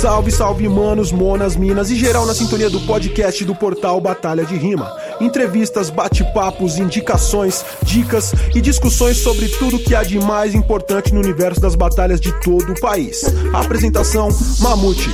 Salve, salve, manos, monas, minas e geral na sintonia do podcast do portal Batalha de Rima. Entrevistas, bate-papos, indicações, dicas e discussões sobre tudo que há de mais importante no universo das batalhas de todo o país. Apresentação: Mamute.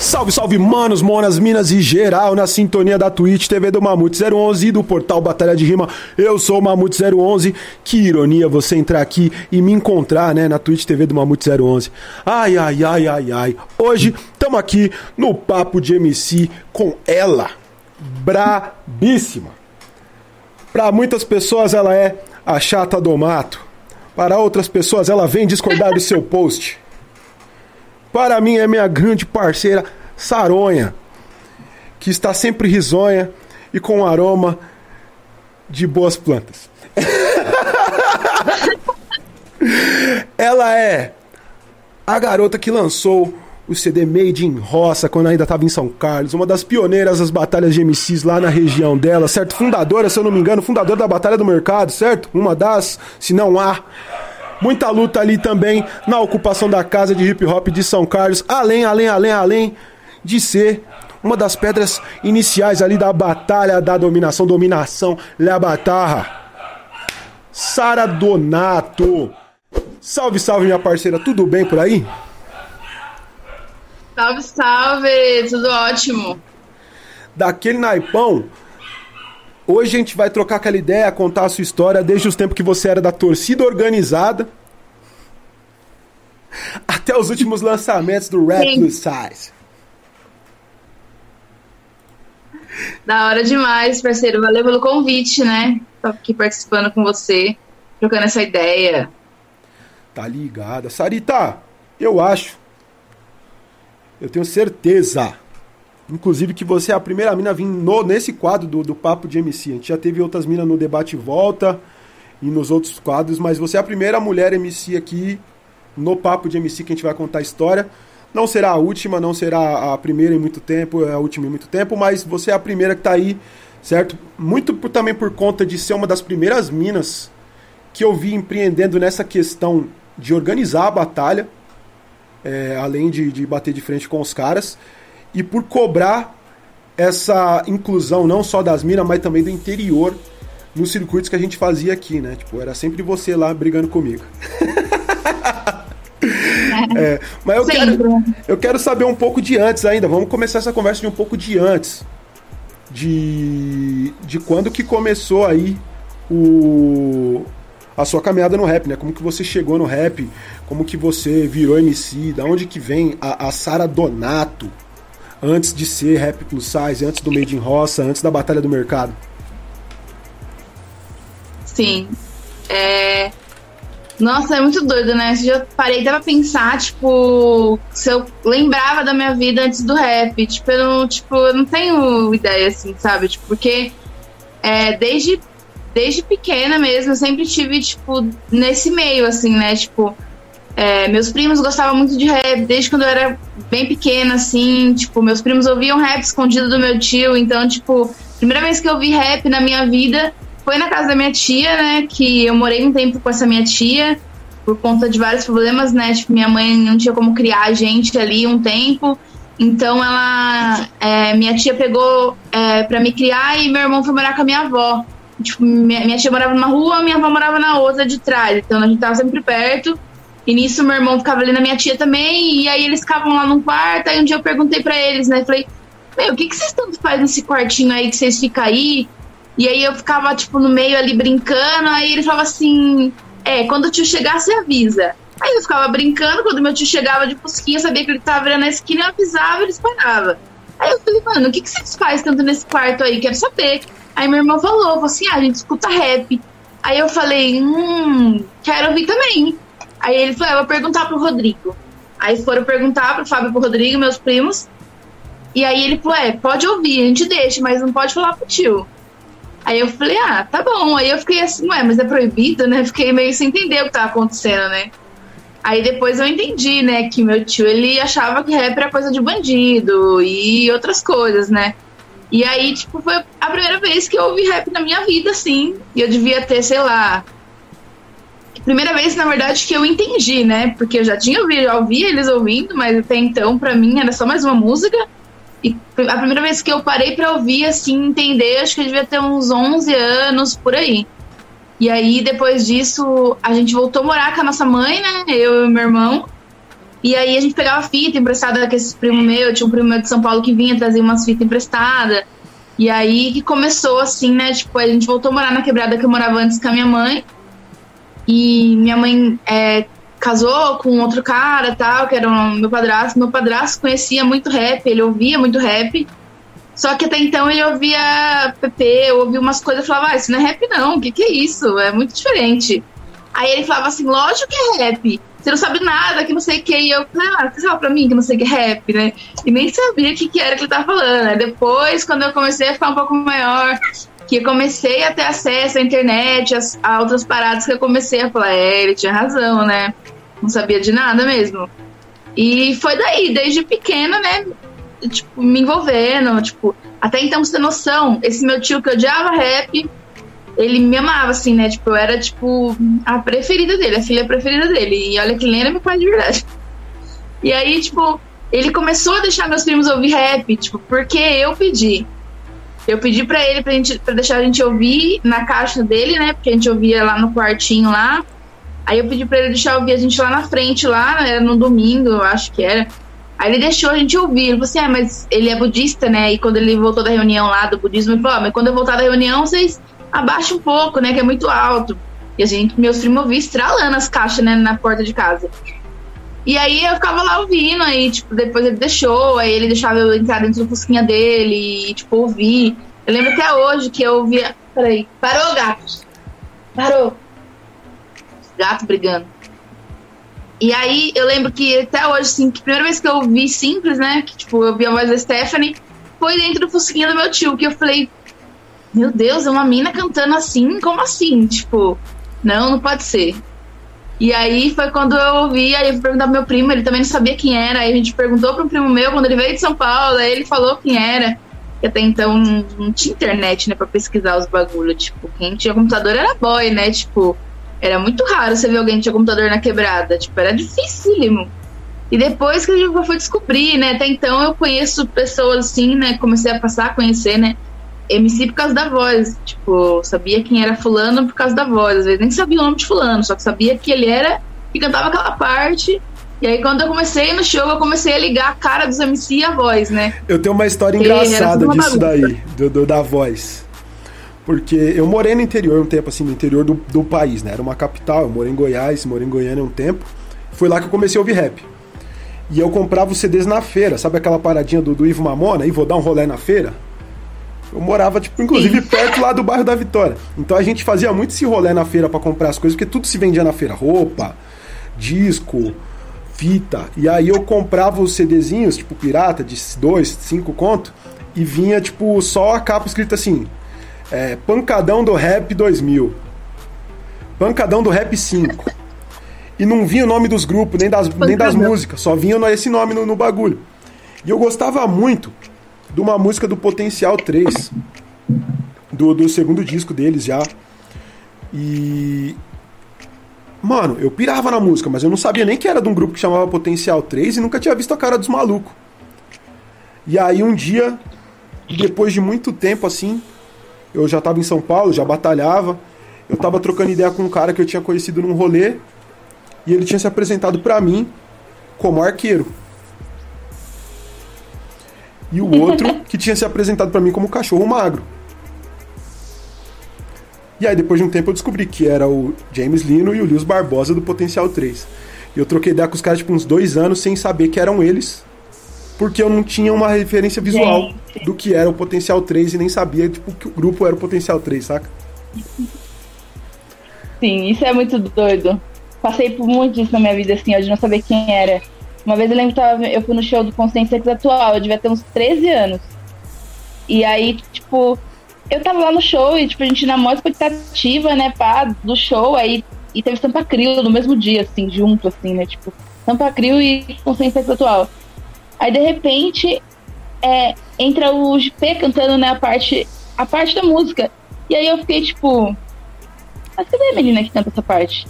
Salve, salve, manos, monas, minas e geral na sintonia da Twitch TV do Mamute 011 e do portal Batalha de Rima. Eu sou o Mamute 011. Que ironia você entrar aqui e me encontrar, né, na Twitch TV do Mamute 011. Ai, ai, ai, ai, ai. Hoje estamos aqui no Papo de MC com ela, brabíssima. Para muitas pessoas ela é a chata do mato. Para outras pessoas ela vem discordar do seu post. Para mim é minha grande parceira Saronha, que está sempre risonha e com aroma de boas plantas. Ela é a garota que lançou o CD Made in Roça quando ainda estava em São Carlos, uma das pioneiras das batalhas de MCs lá na região dela, certo? Fundadora, se eu não me engano, fundadora da Batalha do Mercado, certo? Uma das, se não há. Muita luta ali também na ocupação da casa de hip hop de São Carlos, além, além, além, além de ser uma das pedras iniciais ali da batalha da dominação, dominação, La Batarra. Sara Donato. Salve, salve, minha parceira, tudo bem por aí? Salve, salve, tudo ótimo. Daquele naipão, hoje a gente vai trocar aquela ideia, contar a sua história desde os tempos que você era da torcida organizada até os últimos lançamentos do Rap. Plus Size. Da hora demais, parceiro. Valeu pelo convite, né? Tô aqui participando com você, trocando essa ideia. Tá ligada. Sarita, eu acho. Eu tenho certeza. Inclusive que você é a primeira mina a vir no, nesse quadro do, do Papo de MC. A gente já teve outras minas no Debate Volta e nos outros quadros, mas você é a primeira mulher MC aqui no Papo de MC que a gente vai contar a história. Não será a última, não será a primeira em muito tempo, é a última em muito tempo, mas você é a primeira que tá aí, certo? Muito por- também por conta de ser uma das primeiras minas que eu vi empreendendo nessa questão de organizar a batalha, é, além de, de bater de frente com os caras, e por cobrar essa inclusão não só das minas, mas também do interior nos circuitos que a gente fazia aqui, né? Tipo, era sempre você lá brigando comigo. É, mas eu Sempre. quero, eu quero saber um pouco de antes ainda. Vamos começar essa conversa de um pouco de antes. De, de quando que começou aí o, a sua caminhada no rap, né? Como que você chegou no rap, como que você virou MC, da onde que vem a, a Sara Donato antes de ser Rap Plus Size, antes do Made in Roça, antes da Batalha do Mercado. Sim. É... Nossa, é muito doido, né? Eu já parei até pra pensar, tipo, se eu lembrava da minha vida antes do rap. Tipo, eu não, tipo, eu não tenho ideia, assim, sabe? Tipo, porque é, desde, desde pequena mesmo, eu sempre tive, tipo, nesse meio, assim, né? Tipo, é, meus primos gostavam muito de rap, desde quando eu era bem pequena, assim, tipo, meus primos ouviam rap escondido do meu tio, então, tipo, primeira vez que eu vi rap na minha vida foi na casa da minha tia, né, que eu morei um tempo com essa minha tia, por conta de vários problemas, né, tipo, minha mãe não tinha como criar a gente ali um tempo, então ela, é, minha tia pegou é, pra me criar e meu irmão foi morar com a minha avó. Tipo, minha, minha tia morava numa rua, minha avó morava na outra de trás, então a gente tava sempre perto. E nisso meu irmão ficava ali na minha tia também, e aí eles ficavam lá num quarto, aí um dia eu perguntei pra eles, né, falei, meu, o que, que vocês tanto fazem nesse quartinho aí que vocês ficam aí? E aí eu ficava, tipo, no meio ali brincando, aí ele falava assim, é, quando o tio chegar, você avisa. Aí eu ficava brincando, quando meu tio chegava de fusquinha, eu sabia que ele tava virando a esquina, eu avisava e eles paravam. Aí eu falei, mano, o que, que vocês fazem tanto nesse quarto aí? Quero saber. Aí meu irmão falou, falou assim, ah, a gente escuta rap. Aí eu falei, hum, quero ouvir também. Aí ele falou, ah, eu vou perguntar pro Rodrigo. Aí foram perguntar pro Fábio e pro Rodrigo, meus primos. E aí ele falou, é, pode ouvir, a gente deixa, mas não pode falar pro tio. Aí eu falei, ah, tá bom. Aí eu fiquei assim, ué, mas é proibido, né? Fiquei meio sem entender o que tava acontecendo, né? Aí depois eu entendi, né, que meu tio, ele achava que rap era coisa de bandido e outras coisas, né? E aí, tipo, foi a primeira vez que eu ouvi rap na minha vida, assim. E eu devia ter, sei lá, primeira vez, na verdade, que eu entendi, né? Porque eu já tinha ouvido, já ouvia eles ouvindo, mas até então, para mim, era só mais uma música. E a primeira vez que eu parei para ouvir, assim, entender, acho que eu devia ter uns 11 anos, por aí. E aí, depois disso, a gente voltou a morar com a nossa mãe, né? Eu e meu irmão. E aí a gente pegava fita emprestada com esse primo meu, tinha um primo meu de São Paulo que vinha trazer umas fitas emprestadas. E aí que começou assim, né? Tipo, a gente voltou a morar na quebrada que eu morava antes com a minha mãe. E minha mãe é, casou com outro cara tal, que era um, meu padrasto. Meu padrasto conhecia muito rap, ele ouvia muito rap. Só que até então ele ouvia PP, ouvia umas coisas e falava, ah, isso não é rap não, o que, que é isso? É muito diferente. Aí ele falava assim, lógico que é rap você não sabe nada, que não sei o que. E eu falei, ah, você fala pra mim que não sei o que é rap, né? E nem sabia o que, que era que ele tava falando. Aí depois, quando eu comecei a ficar um pouco maior, que eu comecei a ter acesso à internet, a, a outras paradas, que eu comecei a falar, é, ele tinha razão, né? Não sabia de nada mesmo. E foi daí, desde pequena, né? Tipo, me envolvendo, tipo, até então você tem noção, esse meu tio que odiava rap, ele me amava, assim, né? Tipo, eu era, tipo, a preferida dele, a filha preferida dele. E olha que era meu pai de verdade. E aí, tipo, ele começou a deixar meus primos ouvir rap, tipo, porque eu pedi. Eu pedi pra ele pra, gente, pra deixar a gente ouvir na caixa dele, né? Porque a gente ouvia lá no quartinho lá. Aí eu pedi pra ele deixar ouvir a gente lá na frente, lá, era no domingo, eu acho que era. Aí ele deixou a gente ouvir. Ele falou assim: ah, mas ele é budista, né? E quando ele voltou da reunião lá do budismo, ele falou: ah, mas quando eu voltar da reunião, vocês abaixa um pouco, né? Que é muito alto. E a gente, meus primos ouviam estralando as caixas, né, na porta de casa. E aí eu ficava lá ouvindo, aí, tipo, depois ele deixou, aí ele deixava eu entrar dentro do fusquinha dele e, tipo, ouvir. Eu lembro até hoje que eu ouvia. Peraí, parou, gato. Parou. Gato brigando. E aí eu lembro que até hoje, assim, que a primeira vez que eu ouvi simples, né? Que, tipo, eu ouvi a voz da Stephanie, foi dentro do fusquinha do meu tio, que eu falei, meu Deus, é uma mina cantando assim? Como assim? Tipo, não, não pode ser. E aí foi quando eu ouvi, aí eu fui perguntar pro meu primo, ele também não sabia quem era, aí a gente perguntou um primo meu, quando ele veio de São Paulo, aí ele falou quem era. E até então não, tinha internet, né, pra pesquisar os bagulhos. Tipo, quem tinha computador era boy, né? Tipo, era muito raro você ver alguém que tinha computador na quebrada. Tipo, era dificílimo. E depois que eu fui descobrir, né? Até então eu conheço pessoas assim, né? Comecei a passar a conhecer, né? MC por causa da voz. Tipo, sabia quem era fulano por causa da voz. Às vezes nem sabia o nome de fulano, só que sabia que ele era e cantava aquela parte. E aí, quando eu comecei no show, eu comecei a ligar a cara dos MC e a voz, né? Eu tenho uma história engraçada disso daí, do, do, da voz. Porque eu morei no interior um tempo, assim, no interior do, do país, né? Era uma capital, eu morei em Goiás, morei em Goiânia um tempo. Foi lá que eu comecei a ouvir rap. E eu comprava os CDs na feira, sabe aquela paradinha do, do Ivo Mamona? E vou dar um rolê na feira? Eu morava, tipo, inclusive perto lá do bairro da Vitória. Então a gente fazia muito esse rolê na feira para comprar as coisas, porque tudo se vendia na feira. Roupa, disco, fita. E aí eu comprava os CDzinhos, tipo, pirata, de 2, 5 conto, e vinha, tipo, só a capa escrita assim: é, Pancadão do Rap 2000. Pancadão do Rap 5. E não vinha o nome dos grupos, nem das, nem das músicas, só vinha esse nome no, no bagulho. E eu gostava muito de uma música do Potencial 3, do, do segundo disco deles já. E. Mano, eu pirava na música, mas eu não sabia nem que era de um grupo que chamava Potencial 3 e nunca tinha visto a cara dos malucos. E aí um dia, depois de muito tempo assim, eu já tava em São Paulo, já batalhava, eu tava trocando ideia com um cara que eu tinha conhecido num rolê e ele tinha se apresentado para mim como arqueiro e o outro que tinha se apresentado para mim como cachorro magro. E aí, depois de um tempo, eu descobri que era o James Lino e o Lewis Barbosa do Potencial 3. E eu troquei ideia com os caras tipo, uns dois anos sem saber que eram eles, porque eu não tinha uma referência visual Gente. do que era o Potencial 3 e nem sabia tipo, que o grupo era o Potencial 3, saca? Sim, isso é muito doido. Passei por muito disso na minha vida, assim, de não saber quem era. Uma vez eu lembro que tava, eu fui no show do Consciência Atual, eu devia ter uns 13 anos. E aí, tipo, eu tava lá no show e, tipo, a gente na maior expectativa, né, pá, do show, aí e teve Sampa Crio no mesmo dia, assim, junto, assim, né, tipo, Sampa Crio e Consciência Atual. Aí, de repente, é, entra o GP cantando, né, a parte, a parte da música. E aí eu fiquei, tipo, mas cadê a menina que canta essa parte?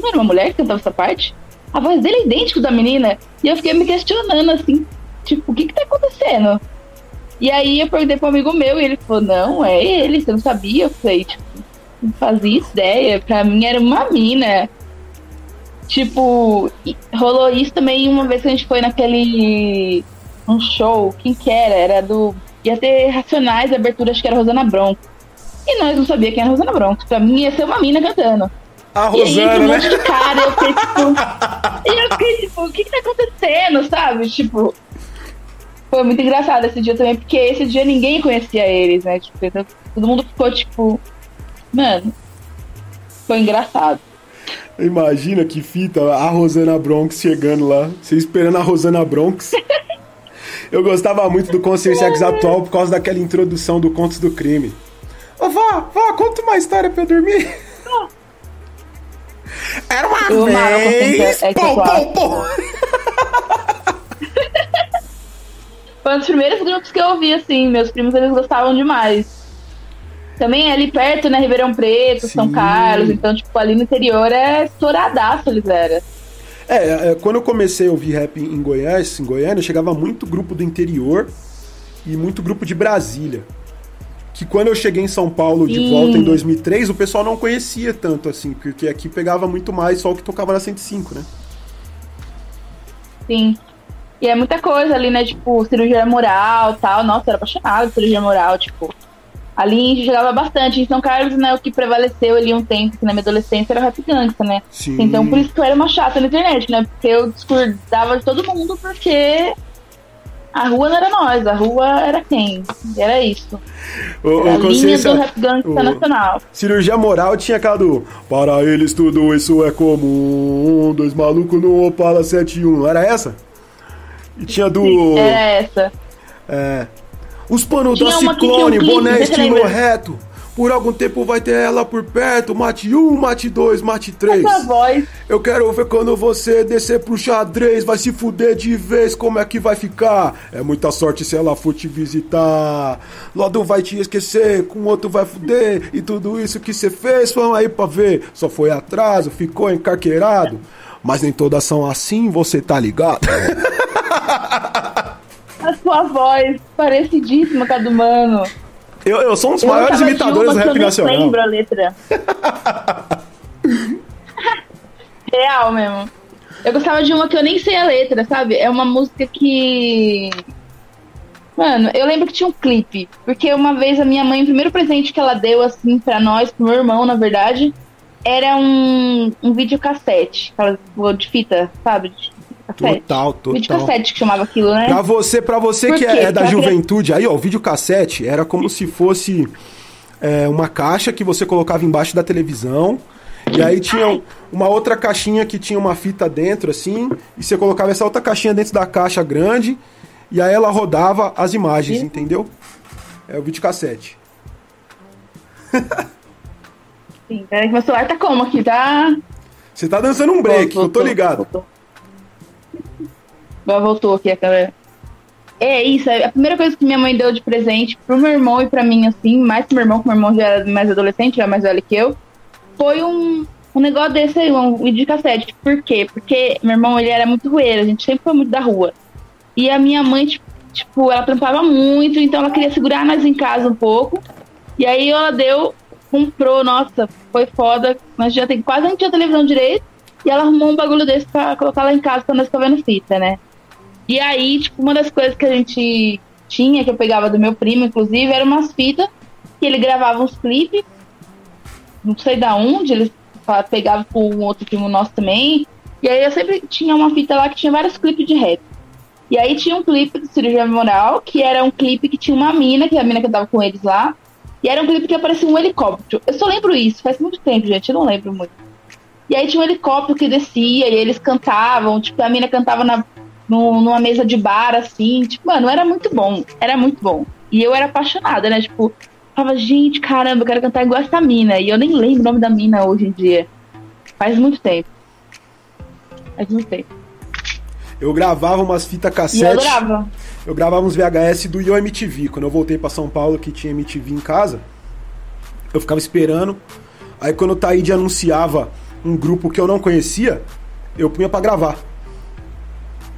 não era uma mulher que cantava essa parte? A voz dele é idêntica da menina. E eu fiquei me questionando, assim, tipo, o que que tá acontecendo? E aí eu perguntei pro amigo meu e ele falou, não, é ele, você não sabia? Eu falei, tipo, não fazia ideia. Pra mim era uma mina. Tipo, rolou isso também uma vez que a gente foi naquele. um show, quem que era? Era do. Ia ter Racionais, abertura, acho que era Rosana Bronco. E nós não sabia quem era Rosana Bronco. Pra mim ia ser uma mina cantando. A E aí, Rosana, um né? monte de cara, eu fiquei tipo. e eu fiquei tipo, o que que tá acontecendo, sabe? Tipo. Foi muito engraçado esse dia também, porque esse dia ninguém conhecia eles, né? Tipo, então, todo mundo ficou tipo. Mano. Foi engraçado. Imagina que fita, a Rosana Bronx chegando lá. Você esperando a Rosana Bronx. Eu gostava muito do Consciência X atual por causa daquela introdução do Contos do Crime. Ô, vá, vá, conta uma história pra eu dormir. Era uma Eu vez. Atual. pô, pô. Foi um dos primeiros grupos que eu ouvi, assim. Meus primos, eles gostavam demais. Também é ali perto, né? Ribeirão Preto, São Sim. Carlos. Então, tipo, ali no interior é estouradaço eles eram. É, é, quando eu comecei a ouvir rap em Goiás, em Goiânia, chegava muito grupo do interior e muito grupo de Brasília. Que quando eu cheguei em São Paulo de Sim. volta em 2003, o pessoal não conhecia tanto assim, porque aqui pegava muito mais só o que tocava na 105, né? Sim. E é muita coisa ali, né? Tipo, cirurgia moral tal. Nossa, eu era apaixonada por cirurgia moral, tipo. Ali a gente jogava bastante. Em São Carlos, né? O que prevaleceu ali um tempo, que na minha adolescência era o rap gangsta, né? Sim. Então por isso que eu era uma chata na internet, né? Porque eu discordava de todo mundo, porque a rua não era nós, a rua era quem? Era isso. Ô, Era a linha do rap gangsta o- nacional. cirurgia moral tinha aquela do Para eles tudo isso é comum, dois malucos no Opala 71, não era essa? E tinha do... Era essa. É. Os panos da Ciclone, clipe, boné estilo reto. Por algum tempo vai ter ela por perto. Mate um, mate dois, mate três. Essa voz. Eu quero ver quando você descer pro xadrez. Vai se fuder de vez, como é que vai ficar? É muita sorte se ela for te visitar. Lodo vai te esquecer, com outro vai fuder. E tudo isso que você fez, vamos aí pra ver. Só foi atraso, ficou encarqueirado. Mas nem todas são assim, você tá ligado? A sua voz parecidíssima com a do mano. Eu, eu sou um dos Eu maiores imitadores do rap eu nacional. lembro a letra. Real mesmo. Eu gostava de uma que eu nem sei a letra, sabe? É uma música que. Mano, eu lembro que tinha um clipe. Porque uma vez a minha mãe, o primeiro presente que ela deu, assim, pra nós, pro meu irmão, na verdade, era um, um videocassete. Aquela de fita, sabe? Cassete. Total, total. Videocassete que chamava aquilo, né? Pra você, pra você que é, é da Pra juventude, aí ó, o videocassete era como se fosse é, uma caixa que você colocava embaixo da televisão. E aí tinha um- uma outra caixinha que tinha uma fita dentro, assim, e você colocava essa outra caixinha dentro da caixa grande, e aí ela rodava as imagens, entendeu? É o videocassete. Sim, peraí que meu celular tá como aqui, tá? Você tá dançando um break, eu tô ligado. Voltou. Agora voltou aqui a câmera. É isso, é a primeira coisa que minha mãe deu de presente pro meu irmão e pra mim, assim, mais pro meu irmão, que meu irmão já era mais adolescente, já é mais velho que eu, foi um, um negócio desse aí, um videocassete. Por quê? Porque meu irmão, ele era muito rueiro, a gente sempre foi muito da rua. E a minha mãe, tipo, ela trampava muito, então ela queria segurar nós em casa um pouco. E aí ela deu, comprou, nossa, foi foda. Nós já tem quase gente tinha televisão direito. E ela arrumou um bagulho desse pra colocar lá em casa pra nós ficar vendo fita, né? E aí, tipo, uma das coisas que a gente tinha, que eu pegava do meu primo, inclusive, eram umas fitas que ele gravava uns clipes. Não sei da onde, ele pegava com um outro primo nosso também. E aí eu sempre tinha uma fita lá que tinha vários clipes de rap. E aí tinha um clipe do Cirurgia Moral, que era um clipe que tinha uma mina, que é a mina que tava com eles lá. E era um clipe que aparecia um helicóptero. Eu só lembro isso, faz muito tempo, gente, eu não lembro muito. E aí tinha um helicóptero que descia e eles cantavam, tipo, a mina cantava na, no- numa mesa de bar, assim, tipo, mano, era muito bom, era muito bom. E eu era apaixonada, né, tipo, falava, gente, caramba, eu quero cantar igual essa mina. E eu nem lembro o nome da mina hoje em dia. Faz muito tempo. Faz muito tempo. Eu gravava umas fitas E eu cassete. adorava. Eu gravava uns VHS do Yo MTV. Quando eu voltei pra São Paulo, que tinha MTV em casa, eu ficava esperando. Aí quando o Taíde anunciava um grupo que eu não conhecia, eu punha para gravar.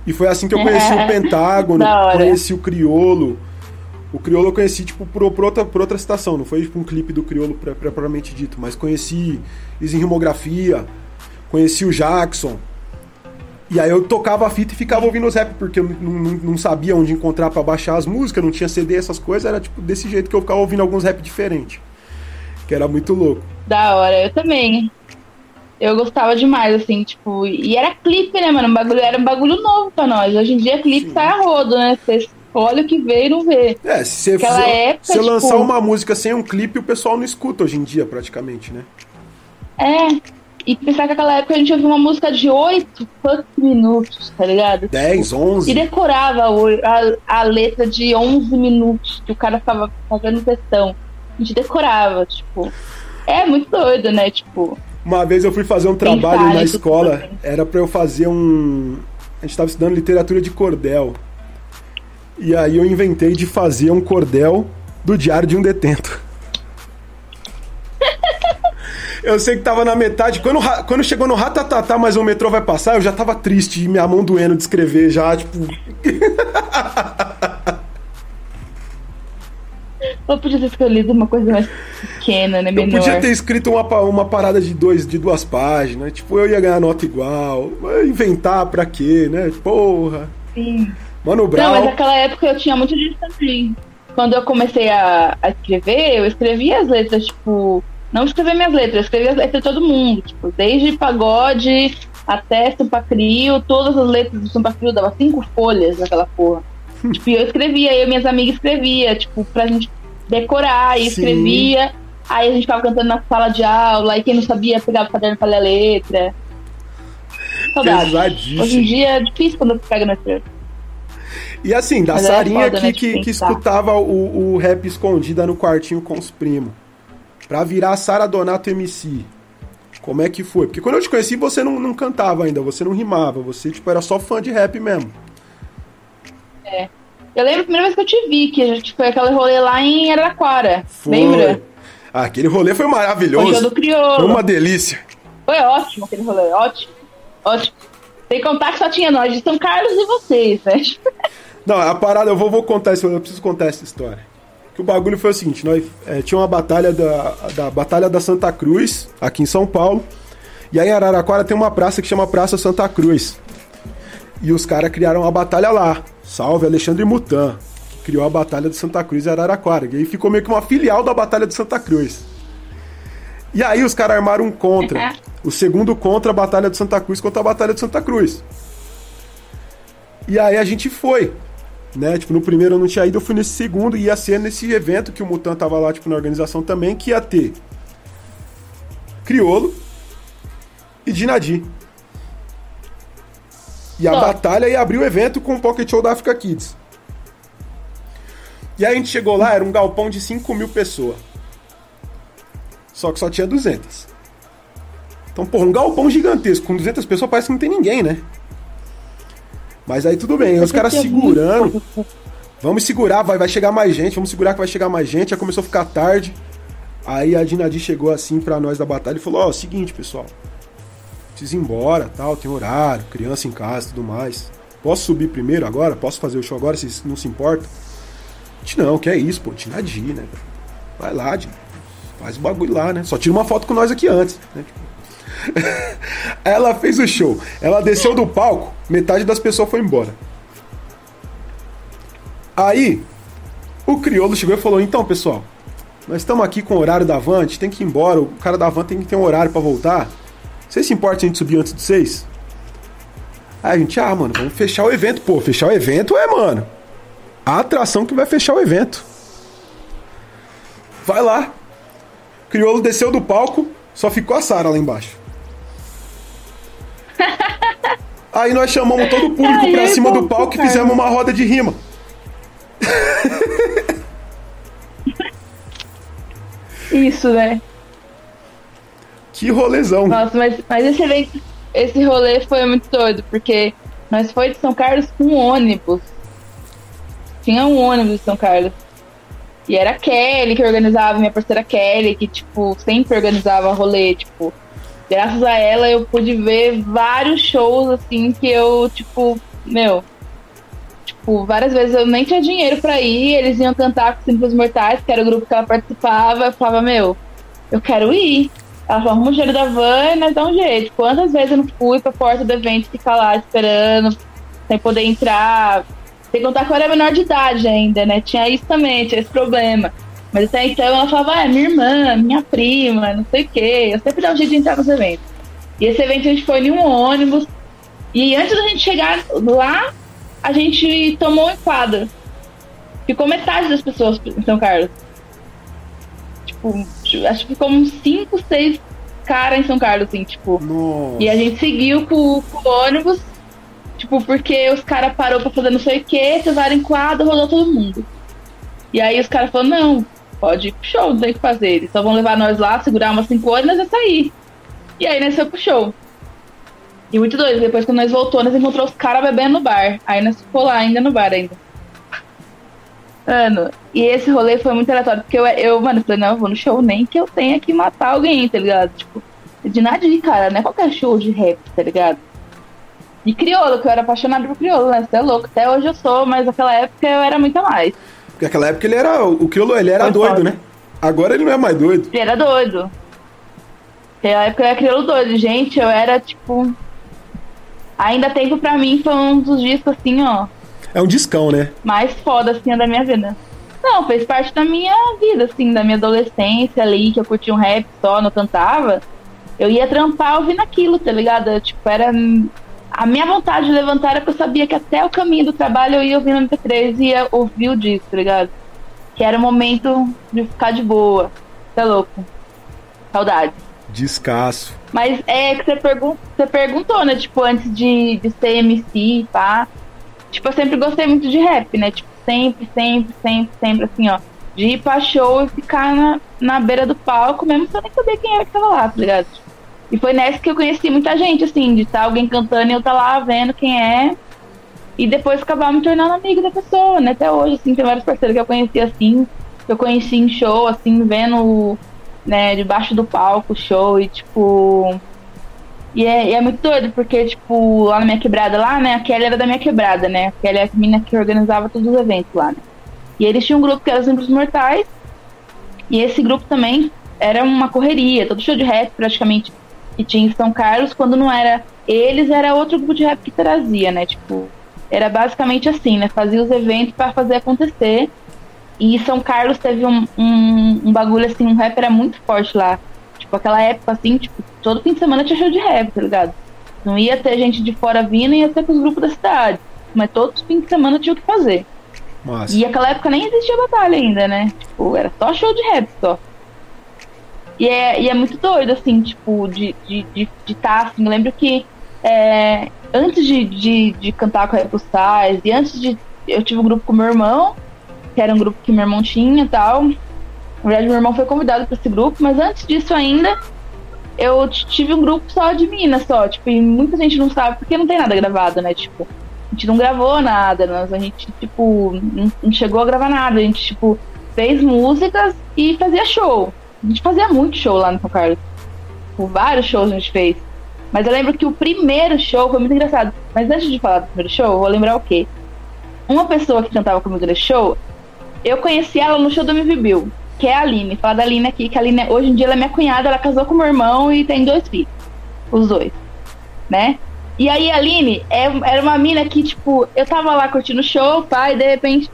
E foi assim que eu conheci o Pentágono, conheci o Criolo. O Criolo eu conheci, tipo, por, por, outra, por outra citação, não foi tipo um clipe do Criolo propriamente dito, mas conheci Rimografia, conheci o Jackson. E aí eu tocava a fita e ficava ouvindo os rap, porque eu não, não, não sabia onde encontrar para baixar as músicas, não tinha CD, essas coisas, era tipo desse jeito que eu ficava ouvindo alguns rap diferentes. Que era muito louco. Da hora, eu também. Eu gostava demais, assim, tipo, e era clipe, né, mano? Um bagulho, era um bagulho novo pra nós. Hoje em dia clipe Sim. sai a rodo, né? Você olha o que veio e não vê. É, se você, fizer, época, se tipo... lançar uma música sem um clipe, o pessoal não escuta hoje em dia, praticamente, né? É, e pensar que naquela época a gente ouvia uma música de 8 minutos, tá ligado? 10, tipo, 11. E decorava a, a letra de 11 minutos, que o cara ficava fazendo questão. A gente decorava, tipo. É muito doido, né? Tipo. Uma vez eu fui fazer um trabalho na escola, era para eu fazer um. A gente tava estudando literatura de cordel. E aí eu inventei de fazer um cordel do Diário de um Detento. eu sei que tava na metade. Quando, quando chegou no ratatatá, mas o metrô vai passar, eu já tava triste minha mão doendo de escrever já, tipo. Eu podia ter escolhido uma coisa mais pequena, né? Menor. Eu podia ter escrito uma, uma parada de, dois, de duas páginas. Tipo, eu ia ganhar nota igual. Inventar pra quê, né? Porra. Sim. Mano Brown. Não, mas naquela época eu tinha muito disso também. Quando eu comecei a, a escrever, eu escrevia as letras, tipo. Não escrevia minhas letras, eu escrevia as letras de todo mundo. Tipo, desde pagode até Sampa Crio, todas as letras do Sampa Crio, dava cinco folhas naquela porra. tipo, eu escrevia, eu e minhas amigas escrevia, tipo, pra gente decorar, e escrevia. Aí a gente ficava cantando na sala de aula, e quem não sabia pegava o caderno pra ler a letra. Saudade. Hoje em dia é difícil quando pega na letra. E assim, da Mas Sarinha foda, que, né, que, que, escutava o, o rap escondida no quartinho com os primos. Pra virar Sara Donato MC. Como é que foi? Porque quando eu te conheci, você não, não cantava ainda, você não rimava, você tipo, era só fã de rap mesmo. É. Eu lembro a primeira vez que eu te vi, que a gente foi aquele rolê lá em Araraquara. Foi. Lembra? Ah, aquele rolê foi maravilhoso. Foi, do Crioulo. foi uma delícia. Foi ótimo aquele rolê, ótimo. Ótimo. Sem contar que só tinha nós de São Carlos e vocês, né? Não, a parada, eu vou, vou contar isso, eu preciso contar essa história. Que o bagulho foi o seguinte, nós é, tinha uma batalha da, da Batalha da Santa Cruz, aqui em São Paulo. E aí em Araraquara tem uma praça que chama Praça Santa Cruz. E os caras criaram uma batalha lá. Salve Alexandre Mutan, que criou a Batalha de Santa Cruz e Araraquara. E aí ficou meio que uma filial da Batalha de Santa Cruz. E aí os caras armaram um contra. o segundo contra a Batalha de Santa Cruz contra a Batalha de Santa Cruz. E aí a gente foi. Né? Tipo, no primeiro eu não tinha ido, eu fui nesse segundo e ia ser nesse evento que o Mutan tava lá, tipo, na organização também, que ia ter Criolo e Dinadi. E a batalha ia abrir o evento com o Pocket Show da Africa Kids. E aí a gente chegou lá, era um galpão de 5 mil pessoas. Só que só tinha 200. Então, porra, um galpão gigantesco com 200 pessoas parece que não tem ninguém, né? Mas aí tudo bem, aí os caras segurando. Vamos segurar, vai, vai chegar mais gente, vamos segurar que vai chegar mais gente. Já começou a ficar tarde. Aí a Dinadi chegou assim pra nós da batalha e falou: Ó, oh, seguinte, pessoal preciso ir embora, tal, tem horário, criança em casa tudo mais. Posso subir primeiro agora? Posso fazer o show agora, se não se importa? Gente, não, que é isso, pô, Tinadi, né? Vai lá, faz o bagulho lá, né? Só tira uma foto com nós aqui antes, né? ela fez o show, ela desceu do palco, metade das pessoas foi embora. Aí, o crioulo chegou e falou: Então, pessoal, nós estamos aqui com o horário da van, a gente tem que ir embora, o cara da van tem que ter um horário para voltar. Você se importa se a gente subir antes de seis? Aí a gente, ah, mano, vamos fechar o evento. Pô, fechar o evento é, mano, a atração que vai fechar o evento. Vai lá. Criolo desceu do palco, só ficou a Sara lá embaixo. Aí nós chamamos todo o público Ai, pra cima do palco e fizemos uma roda de rima. Isso, né? Que rolezão. Nossa, mas, mas esse evento, esse rolê foi muito doido, porque nós foi de São Carlos com um ônibus. Tinha um ônibus de São Carlos. E era a Kelly que organizava, minha parceira Kelly, que, tipo, sempre organizava rolê, tipo, graças a ela eu pude ver vários shows assim que eu, tipo, meu, tipo, várias vezes eu nem tinha dinheiro para ir, eles iam cantar com Simples Mortais, que era o grupo que ela participava, eu falava, meu, eu quero ir. Ela falou, arruma da van nós dá um jeito. Quantas vezes eu não fui pra porta do evento ficar lá esperando, sem poder entrar? Sem contar que eu era menor de idade ainda, né? Tinha isso também, tinha esse problema. Mas até então ela falava, ah, minha irmã, minha prima, não sei o quê. Eu sempre dava um jeito de entrar nos eventos. E esse evento a gente foi em um ônibus. E antes da gente chegar lá, a gente tomou um enquadro. Ficou metade das pessoas em São Carlos. Tipo, acho que ficou uns 5, 6 caras em São Carlos, assim, tipo. Nossa. E a gente seguiu com, com o ônibus, tipo, porque os caras parou pra fazer não sei o que, fizeram enquadro, rodou todo mundo. E aí os caras falaram, não, pode ir pro show, não tem o que fazer. Eles só vão levar nós lá, segurar umas 5 horas e nós sair. E aí nós fomos pro show. E muito doido, depois que nós voltou, nós encontramos os caras bebendo no bar. Aí nós ficou lá ainda no bar ainda. Mano, e esse rolê foi muito aleatório, porque eu, eu mano, falei, não, eu vou no show nem que eu tenha que matar alguém, tá ligado? Tipo, de nada de cara, não é qualquer show de rap, tá ligado? E crioulo, que eu era apaixonado por crioulo, né? Você é louco, até hoje eu sou, mas naquela época eu era muito a mais. Porque naquela época ele era. O Criolo, ele era Foi doido, foda. né? Agora ele não é mais doido. Ele era doido. Naquela época eu era crioulo doido, gente, eu era tipo. Ainda tempo pra mim foi um dos discos assim, ó, É um discão, né? mais foda assim da minha vida. Não, fez parte da minha vida, assim, da minha adolescência ali, que eu curtia um rap só, não cantava. Eu ia trampar ouvindo aquilo, tá ligado? Eu, tipo, era. A minha vontade de levantar era porque eu sabia que até o caminho do trabalho eu ia ouvindo MP3 e ia ouvir o disco, tá ligado? Que era o momento de ficar de boa. Tá louco. Saudade. Descasso. Mas é que você, pergun você perguntou, né? Tipo, antes de, de ser MC, pá. Tipo, eu sempre gostei muito de rap, né? Tipo, sempre, sempre, sempre, sempre, assim, ó. De ir pra show e ficar na, na beira do palco, mesmo sem nem saber quem era que tava lá, tá ligado? E foi nessa que eu conheci muita gente, assim, de estar alguém cantando e eu tá lá vendo quem é. E depois acabar me tornando amiga da pessoa, né? Até hoje, assim, tem vários parceiros que eu conheci assim, que eu conheci em show, assim, vendo, né, debaixo do palco, show, e tipo. E é, e é muito doido, porque, tipo, lá na minha quebrada lá, né, a Kelly era da minha quebrada, né? A Kelly é a menina que organizava todos os eventos lá, né? E eles tinham um grupo que era os Simples Mortais, e esse grupo também era uma correria, todo show de rap praticamente que tinha em São Carlos, quando não era eles, era outro grupo de rap que trazia, né? Tipo, era basicamente assim, né? Fazia os eventos para fazer acontecer. E São Carlos teve um, um, um bagulho assim, um rap era muito forte lá. Tipo, aquela época assim, tipo, todo fim de semana tinha show de rap, tá ligado? Não ia ter gente de fora vindo, ia ser com os grupos da cidade. Mas todos os fins de semana tinha o que fazer. Massa. E aquela época nem existia batalha ainda, né? Tipo, era só show de rap só. E é, e é muito doido, assim, tipo, de estar, de, de tá, assim, eu lembro que é, antes de, de, de cantar com a Repulsais, e antes de. Eu tive um grupo com meu irmão, que era um grupo que meu irmão tinha e tal. Na verdade, meu irmão foi convidado para esse grupo, mas antes disso ainda, eu tive um grupo só de minas, só, tipo, e muita gente não sabe porque não tem nada gravado, né? Tipo, a gente não gravou nada, nós, a gente, tipo, não, não chegou a gravar nada, a gente, tipo, fez músicas e fazia show. A gente fazia muito show lá no São Carlos. Tipo, vários shows a gente fez. Mas eu lembro que o primeiro show foi muito engraçado. Mas antes de falar do primeiro show, eu vou lembrar o quê? Uma pessoa que cantava comigo nesse show, eu conheci ela no show do MV Bill, que é a Aline. Fala da Aline aqui, que a Aline, hoje em dia, ela é minha cunhada, ela casou com meu irmão e tem dois filhos. Os dois. Né? E aí a Aline é, era uma mina que, tipo, eu tava lá curtindo o show, e de repente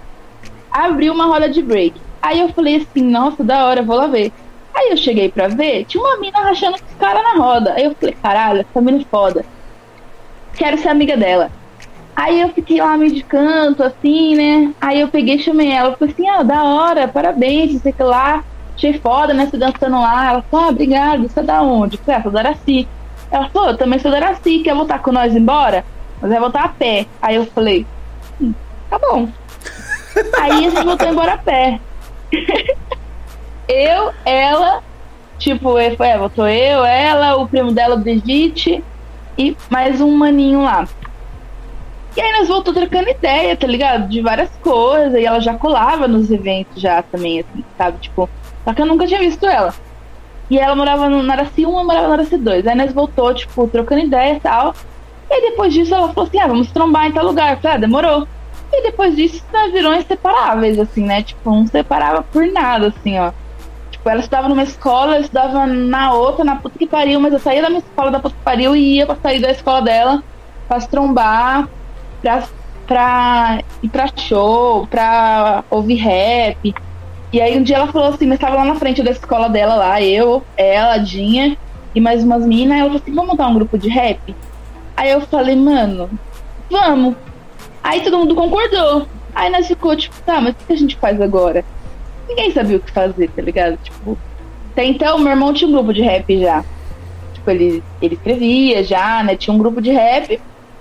abriu uma roda de break. Aí eu falei assim, nossa, da hora, vou lá ver. Aí eu cheguei pra ver, tinha uma mina rachando os caras na roda. Aí eu falei, caralho, essa mina é foda. Quero ser amiga dela. Aí eu fiquei lá meio de canto, assim, né? Aí eu peguei e chamei ela. Falei assim, ah, da hora, parabéns, não sei o que lá. Achei foda, né? Você dançando lá. Ela falou, ah, obrigado, você é da onde? Eu falei, ah, sou da Araci. Ela falou, eu também sou da Araci, quer voltar com nós embora? Mas vai voltar a pé. Aí eu falei, hum, tá bom. Aí a gente voltou embora a pé. eu, ela, tipo, é, voltou eu, ela, o primo dela, o Brigitte, e mais um maninho lá. E aí nós voltamos trocando ideia, tá ligado? De várias coisas, e ela já colava nos eventos já também, assim, sabe? Tipo, só que eu nunca tinha visto ela. E ela morava no Naraci 1, eu morava no Naraci 2. Aí nós voltou, tipo, trocando ideia e tal. E aí depois disso ela falou assim, ah, vamos trombar em tal lugar. Eu falei, ah, demorou. E depois disso nós virou inseparáveis, assim, né? Tipo, não separava por nada, assim, ó. Tipo, ela estudava numa escola, eu estudava na outra, na puta que pariu, mas eu saía da minha escola da puta que pariu e ia pra sair da escola dela pra se trombar, pra, pra ir pra show, pra ouvir rap. E aí um dia ela falou assim, mas estava lá na frente da escola dela lá, eu, ela, a Dinha e mais umas minas, ela falou assim, vamos montar um grupo de rap? Aí eu falei, mano, vamos. Aí todo mundo concordou. Aí nós ficou, tipo, tá, mas o que a gente faz agora? Ninguém sabia o que fazer, tá ligado? Tipo, até então meu irmão tinha um grupo de rap já. Tipo, ele, ele escrevia já, né? Tinha um grupo de rap.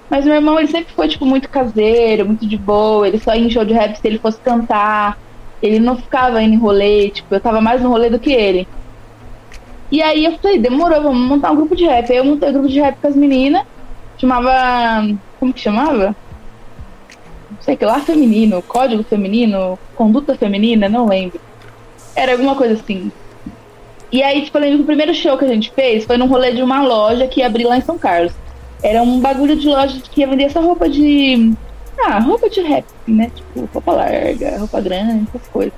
Mas meu irmão, ele sempre foi, tipo, muito caseiro, muito de boa. Ele só ia em show de rap se ele fosse cantar. Ele não ficava indo em rolê, tipo, eu tava mais no rolê do que ele. E aí eu falei, demorou, vamos montar um grupo de rap. Aí eu montei um grupo de rap com as meninas. Chamava. Como que chamava? Não sei que lá feminino, código feminino, conduta feminina, não lembro. Era alguma coisa assim. E aí, tipo, eu lembro que o primeiro show que a gente fez foi num rolê de uma loja que ia abrir lá em São Carlos. Era um bagulho de loja que ia vender essa roupa de. Ah, roupa de rap, né? Tipo, roupa larga, roupa grande, essas coisas.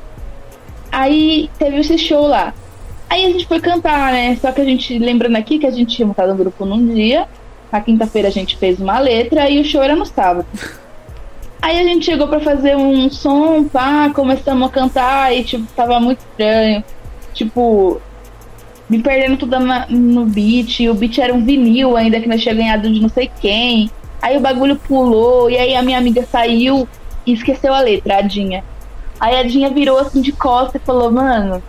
Aí teve esse show lá. Aí a gente foi cantar, né? Só que a gente, lembrando aqui que a gente tinha montado um grupo num dia, na quinta-feira a gente fez uma letra e o show era no sábado. Aí a gente chegou para fazer um som, pá, começamos a cantar e, tipo, tava muito estranho. Tipo, me perdendo tudo na, no beat. O beat era um vinil ainda que nós tinha ganhado de não sei quem. Aí o bagulho pulou e aí a minha amiga saiu e esqueceu a letra, a Dinha. Aí a Dinha virou assim de costas e falou, mano,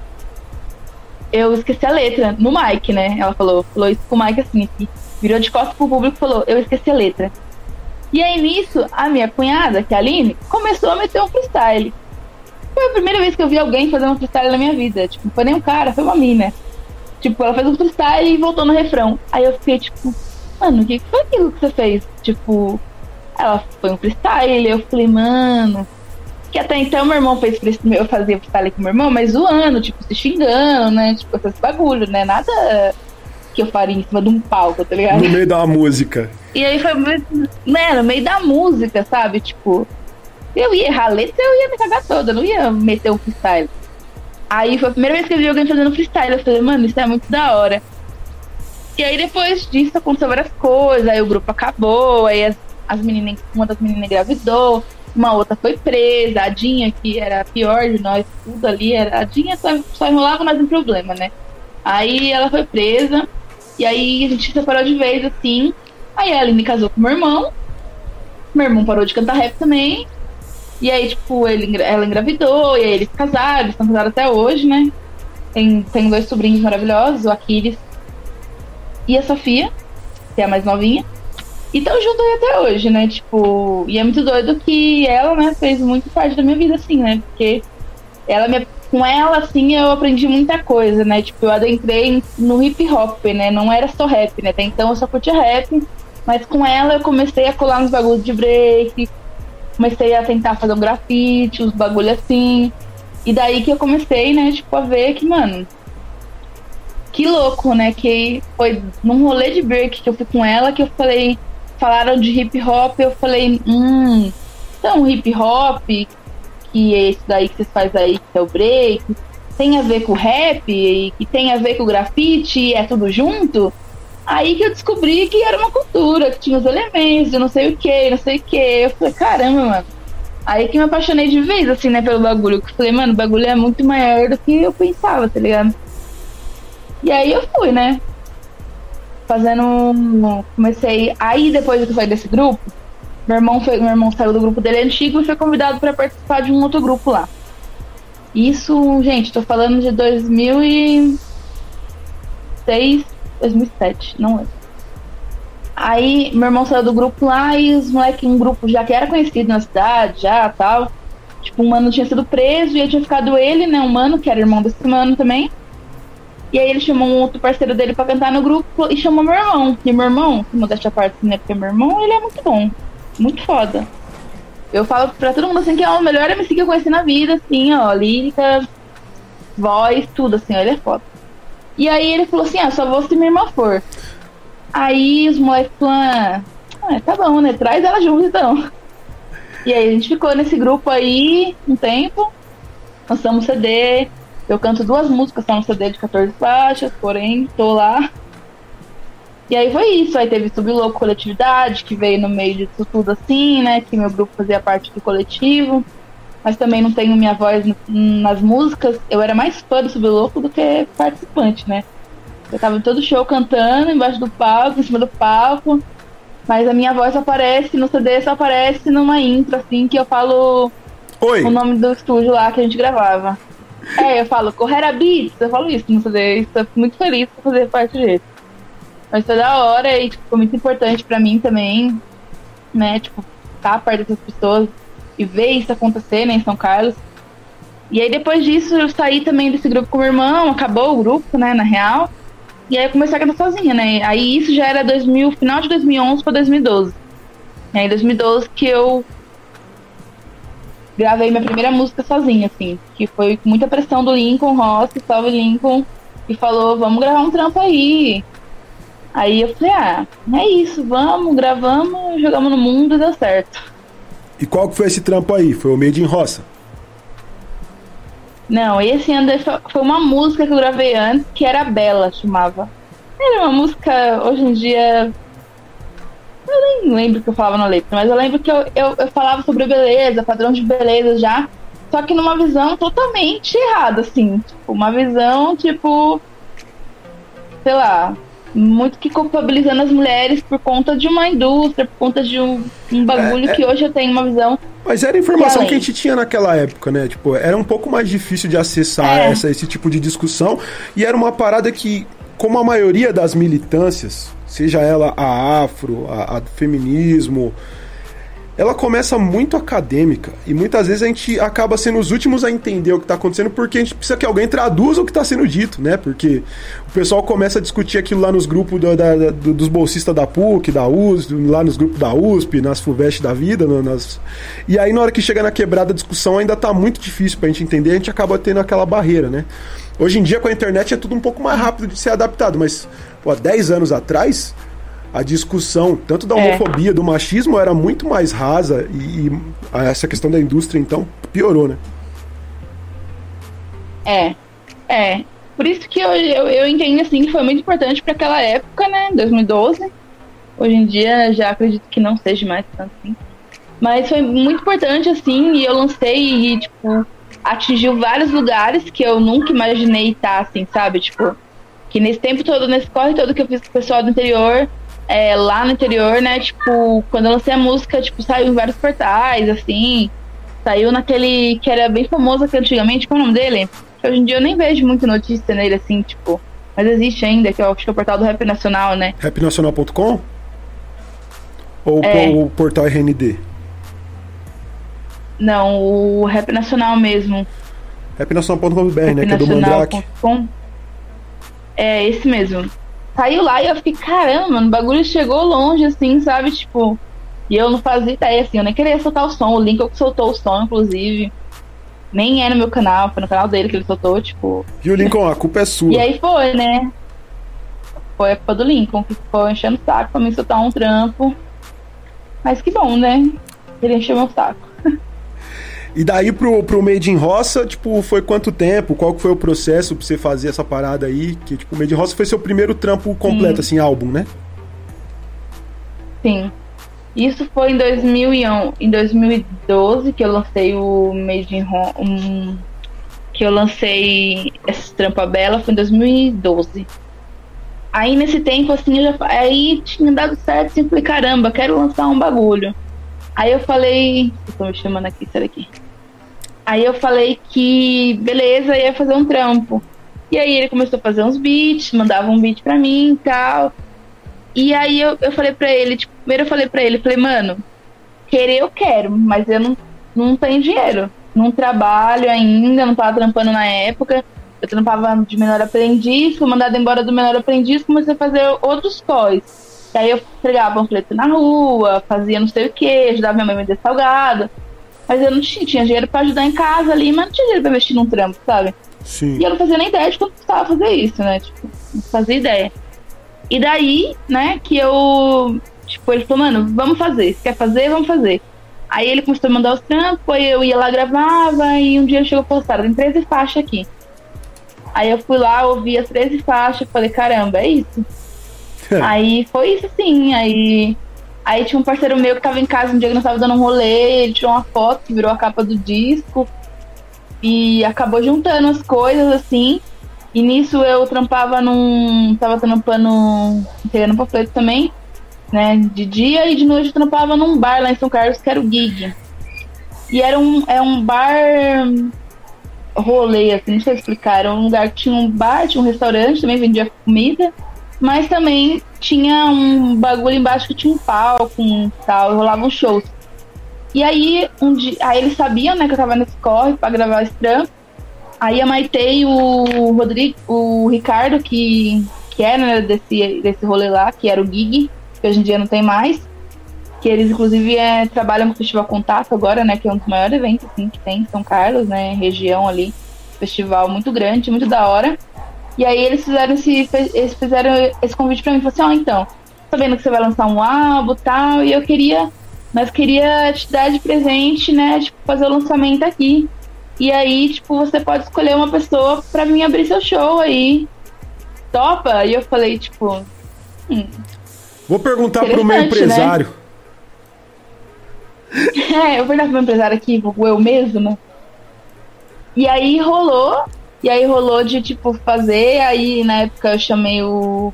eu esqueci a letra, no mic, né? Ela falou, falou isso pro mic assim, aqui. virou de costas pro público e falou, eu esqueci a letra. E aí nisso, a minha cunhada, que é a Aline, começou a meter um freestyle. Foi a primeira vez que eu vi alguém fazer um freestyle na minha vida. Tipo, não foi nem um cara, foi uma mina. Tipo, ela fez um freestyle e voltou no refrão. Aí eu fiquei tipo, mano, o que foi aquilo que você fez? Tipo, ela foi um freestyle. Eu falei, mano. Que até então meu irmão fez freestyle, eu fazia freestyle com meu irmão, mas zoando, tipo, se xingando, né? Tipo, esses bagulho, né? Nada que eu faria em cima de um palco, tá ligado? No meio da música. E aí foi, né, no meio da música, sabe? Tipo, eu ia errar a letra, eu ia me cagar toda, não ia meter um freestyle. Aí foi a primeira vez que eu vi alguém fazendo freestyle, eu falei, mano, isso é muito da hora. E aí depois disso aconteceu várias coisas, aí o grupo acabou, aí as, as meninas, uma das meninas engravidou, uma outra foi presa, a Dinha, que era a pior de nós, tudo ali, era, a Dinha só, só enrolava mais um problema, né? Aí ela foi presa, e aí a gente se separou de vez, assim. Aí a Aline casou com meu irmão. Meu irmão parou de cantar rap também. E aí, tipo, ele, ela engravidou, e aí eles casaram, eles estão casados até hoje, né? Tem, tem dois sobrinhos maravilhosos, o Aquiles e a Sofia, que é a mais novinha. E estão juntos até hoje, né? Tipo, e é muito doido que ela, né, fez muito parte da minha vida, assim, né? Porque ela me com ela, assim, eu aprendi muita coisa, né? Tipo, eu adentrei no hip hop, né? Não era só rap, né? Até então eu só curtia rap, mas com ela eu comecei a colar nos bagulhos de break, comecei a tentar fazer um grafite, uns bagulhos assim. E daí que eu comecei, né, tipo, a ver que, mano, que louco, né? Que foi num rolê de break que eu fui com ela que eu falei, falaram de hip hop, eu falei, hum, então hip hop, que é isso daí que vocês fazem aí, que é o break, tem a ver com rap, e que tem a ver com grafite, e é tudo junto, aí que eu descobri que era uma cultura, que tinha os elementos, não sei o que, não sei o que. Eu falei, caramba, mano. Aí que me apaixonei de vez, assim, né, pelo bagulho. Que eu falei, mano, o bagulho é muito maior do que eu pensava, tá ligado? E aí eu fui, né? Fazendo. Comecei. Aí depois que eu saí desse grupo, meu irmão, foi, meu irmão saiu do grupo dele antigo e foi convidado para participar de um outro grupo lá. Isso, gente, tô falando de 2006, 2007, não lembro. Aí meu irmão saiu do grupo lá e os moleques, um grupo já que era conhecido na cidade, já tal. Tipo, um mano tinha sido preso e aí tinha ficado ele, né? Um mano, que era irmão desse mano também. E aí ele chamou um outro parceiro dele pra cantar no grupo e chamou meu irmão. E meu irmão, modéstia parte, né? Porque meu irmão, ele é muito bom muito foda. Eu falo pra todo mundo assim que é o melhor MC que eu conheci na vida, assim, ó, lírica, voz, tudo, assim, ó, ele é foda. E aí ele falou assim, ah, só vou se minha irmã for. Aí os moleques falaram, ah, tá bom, né? Traz ela junto então. E aí a gente ficou nesse grupo aí um tempo, lançamos CD, eu canto duas músicas, só no CD de 14 faixas, porém, tô lá. E aí foi isso, aí teve Sublouco Coletividade, que veio no meio disso tudo assim, né? Que meu grupo fazia parte do coletivo. Mas também não tenho minha voz nas músicas. Eu era mais fã do Sublouco do que participante, né? Eu tava em todo show cantando, embaixo do palco, em cima do palco. Mas a minha voz aparece no CD, só aparece numa intro, assim, que eu falo Oi. o nome do estúdio lá que a gente gravava. É, eu falo Correra Beats, eu falo isso no CD, estou muito feliz por fazer parte disso. Mas foi da hora e tipo, foi muito importante pra mim também, né? Tipo, estar perto dessas pessoas e ver isso acontecer, né, em São Carlos. E aí depois disso eu saí também desse grupo com o meu irmão, acabou o grupo, né, na real. E aí eu comecei a cantar sozinha, né? Aí isso já era 2000, final de 2011 para 2012. E aí em 2012 que eu gravei minha primeira música sozinha, assim, que foi com muita pressão do Lincoln Rossi, salve Lincoln, e falou, vamos gravar um trampo aí. Aí eu falei, ah, é isso, vamos, gravamos, jogamos no mundo e deu certo. E qual que foi esse trampo aí? Foi o Made in Roça? Não, esse ano foi uma música que eu gravei antes, que era Bela, chamava. Era uma música, hoje em dia. Eu nem lembro o que eu falava na letra, mas eu lembro que eu, eu, eu falava sobre beleza, padrão de beleza já, só que numa visão totalmente errada, assim. Tipo, uma visão, tipo. Sei lá, muito que culpabilizando as mulheres por conta de uma indústria, por conta de um, um bagulho é, é... que hoje eu tenho uma visão. Mas era a informação que, a gente tinha naquela época, né? Tipo, era um pouco mais difícil de acessar é. essa, esse tipo de discussão. E era uma parada que, como a maioria das militâncias, seja ela a afro, a, a feminismo, ela começa muito acadêmica e muitas vezes a gente acaba sendo os últimos a entender o que está acontecendo porque a gente precisa que alguém traduza o que está sendo dito, né? Porque o pessoal começa a discutir aquilo lá nos grupos do, da, do, dos bolsistas da PUC, da USP, lá nos grupos da USP, nas FUVEST da vida, nas... e aí na hora que chega na quebrada a discussão ainda está muito difícil para a gente entender, a gente acaba tendo aquela barreira, né? Hoje em dia com a internet é tudo um pouco mais rápido de ser adaptado, mas pô, há 10 anos atrás a discussão, tanto da é. homofobia, é. do machismo, era muito mais rasa e, e, essa questão da indústria, então, piorou, né? É, é. Por isso que eu, eu, eu entendo, assim, que foi muito importante para aquela época, né, 2012. Hoje em dia, já acredito que não seja mais tanto assim. Mas foi muito importante, assim, e eu lancei e, tipo, atingiu vários lugares que eu nunca imaginei estar, assim, sabe? Tipo, que nesse tempo todo, nesse corre todo que eu fiz com o pessoal do interior, é, lá no interior, né? Tipo, quando eu lancei a música, tipo, saiu em vários portais, assim. Saiu naquele que era bem famoso aqui antigamente, qual é o nome dele? Hoje em dia eu nem vejo muita notícia nele, assim, tipo. Mas existe ainda, que eu acho que é o portal do Rap Nacional, né? Rapnacional.com? Ou é. o portal RND? Não, o Rap Nacional mesmo. Rapnacional.com.br, né? Que é do Mandrake. É, esse mesmo saiu lá e eu fiquei, caramba, mano, o bagulho chegou longe, assim, sabe? Tipo, e eu não fazia ideia, assim, eu nem queria soltar o som. O Lincoln que soltou o som, inclusive. Nem é no meu canal, foi no canal dele que ele soltou, tipo. E o Lincoln, a culpa é sua. E aí foi, né? Foi a culpa do Lincoln, que ficou enchendo o saco pra mim soltar um trampo. Mas que bom, né? Ele encheu meu saco. E daí pro, pro Made in Roça, tipo, foi quanto tempo? Qual que foi o processo pra você fazer essa parada aí? Que, tipo, o Made in Roça foi seu primeiro trampo completo, Sim. assim, álbum, né? Sim. Isso foi em, 2001, em 2012 que eu lancei o Made in Roça. Um, que eu lancei essa trampa bela, foi em 2012. Aí nesse tempo, assim, eu já, aí tinha dado certo, assim, falei, caramba, quero lançar um bagulho. Aí eu falei. Estou me chamando aqui, sai daqui. Aí eu falei que beleza, ia fazer um trampo. E aí ele começou a fazer uns beats, mandava um beat pra mim e tal. E aí eu, eu falei pra ele, tipo, primeiro eu falei pra ele, falei, mano, querer eu quero, mas eu não, não tenho dinheiro. Não trabalho ainda, não tava trampando na época. Eu trampava de menor aprendiz, fui mandado embora do menor aprendiz, comecei a fazer outros pós. E aí eu entregava panfleto na rua, fazia não sei o que, ajudava minha mãe a vender salgado. Mas eu não tinha, tinha dinheiro pra ajudar em casa ali, mas não tinha dinheiro pra investir num trampo, sabe? Sim. E eu não fazia nem ideia de como custava fazer isso, né? Tipo, não fazia ideia. E daí, né, que eu. Tipo, ele falou, mano, vamos fazer. Se quer fazer, vamos fazer. Aí ele começou a mandar os trampos, aí eu ia lá, gravava, e um dia ele chegou e falou, tem 13 faixas aqui. Aí eu fui lá, ouvi as 13 faixas, falei, caramba, é isso. Aí foi isso sim, aí. Aí tinha um parceiro meu que tava em casa um dia que nós tava dando um rolê, ele tirou uma foto que virou a capa do disco. E acabou juntando as coisas, assim. E nisso eu trampava num. tava trampando. entregando panfleto também, né? De dia e de noite eu trampava num bar lá em São Carlos que era o Gig. E era um, é um bar rolê, assim, não sei explicar. Era um lugar que tinha um bar, tinha um restaurante, também vendia comida, mas também tinha um bagulho embaixo que tinha um palco e tal, rolavam shows. E aí, um dia, aí eles sabiam, né, que eu tava nesse corre pra gravar esse trampo. Aí a Maite e o Rodrigo, o Ricardo, que, que era né, desse, desse rolê lá, que era o Gig, que hoje em dia não tem mais. Que eles, inclusive, é, trabalham com o Festival Contato agora, né? Que é um dos maiores eventos assim, que tem em São Carlos, né? Região ali. Festival muito grande, muito da hora. E aí eles fizeram esse, eles fizeram esse convite pra mim. Falaram assim, ó, oh, então, sabendo que você vai lançar um álbum e tal, e eu queria mas queria te dar de presente, né? Tipo, fazer o lançamento aqui. E aí, tipo, você pode escolher uma pessoa pra mim abrir seu show aí. Topa? E eu falei, tipo. Hum, Vou perguntar pro meu né? empresário. Né? é, eu vou perguntar pro meu empresário aqui, eu mesmo. E aí rolou. E aí rolou de, tipo, fazer. Aí na época eu chamei o,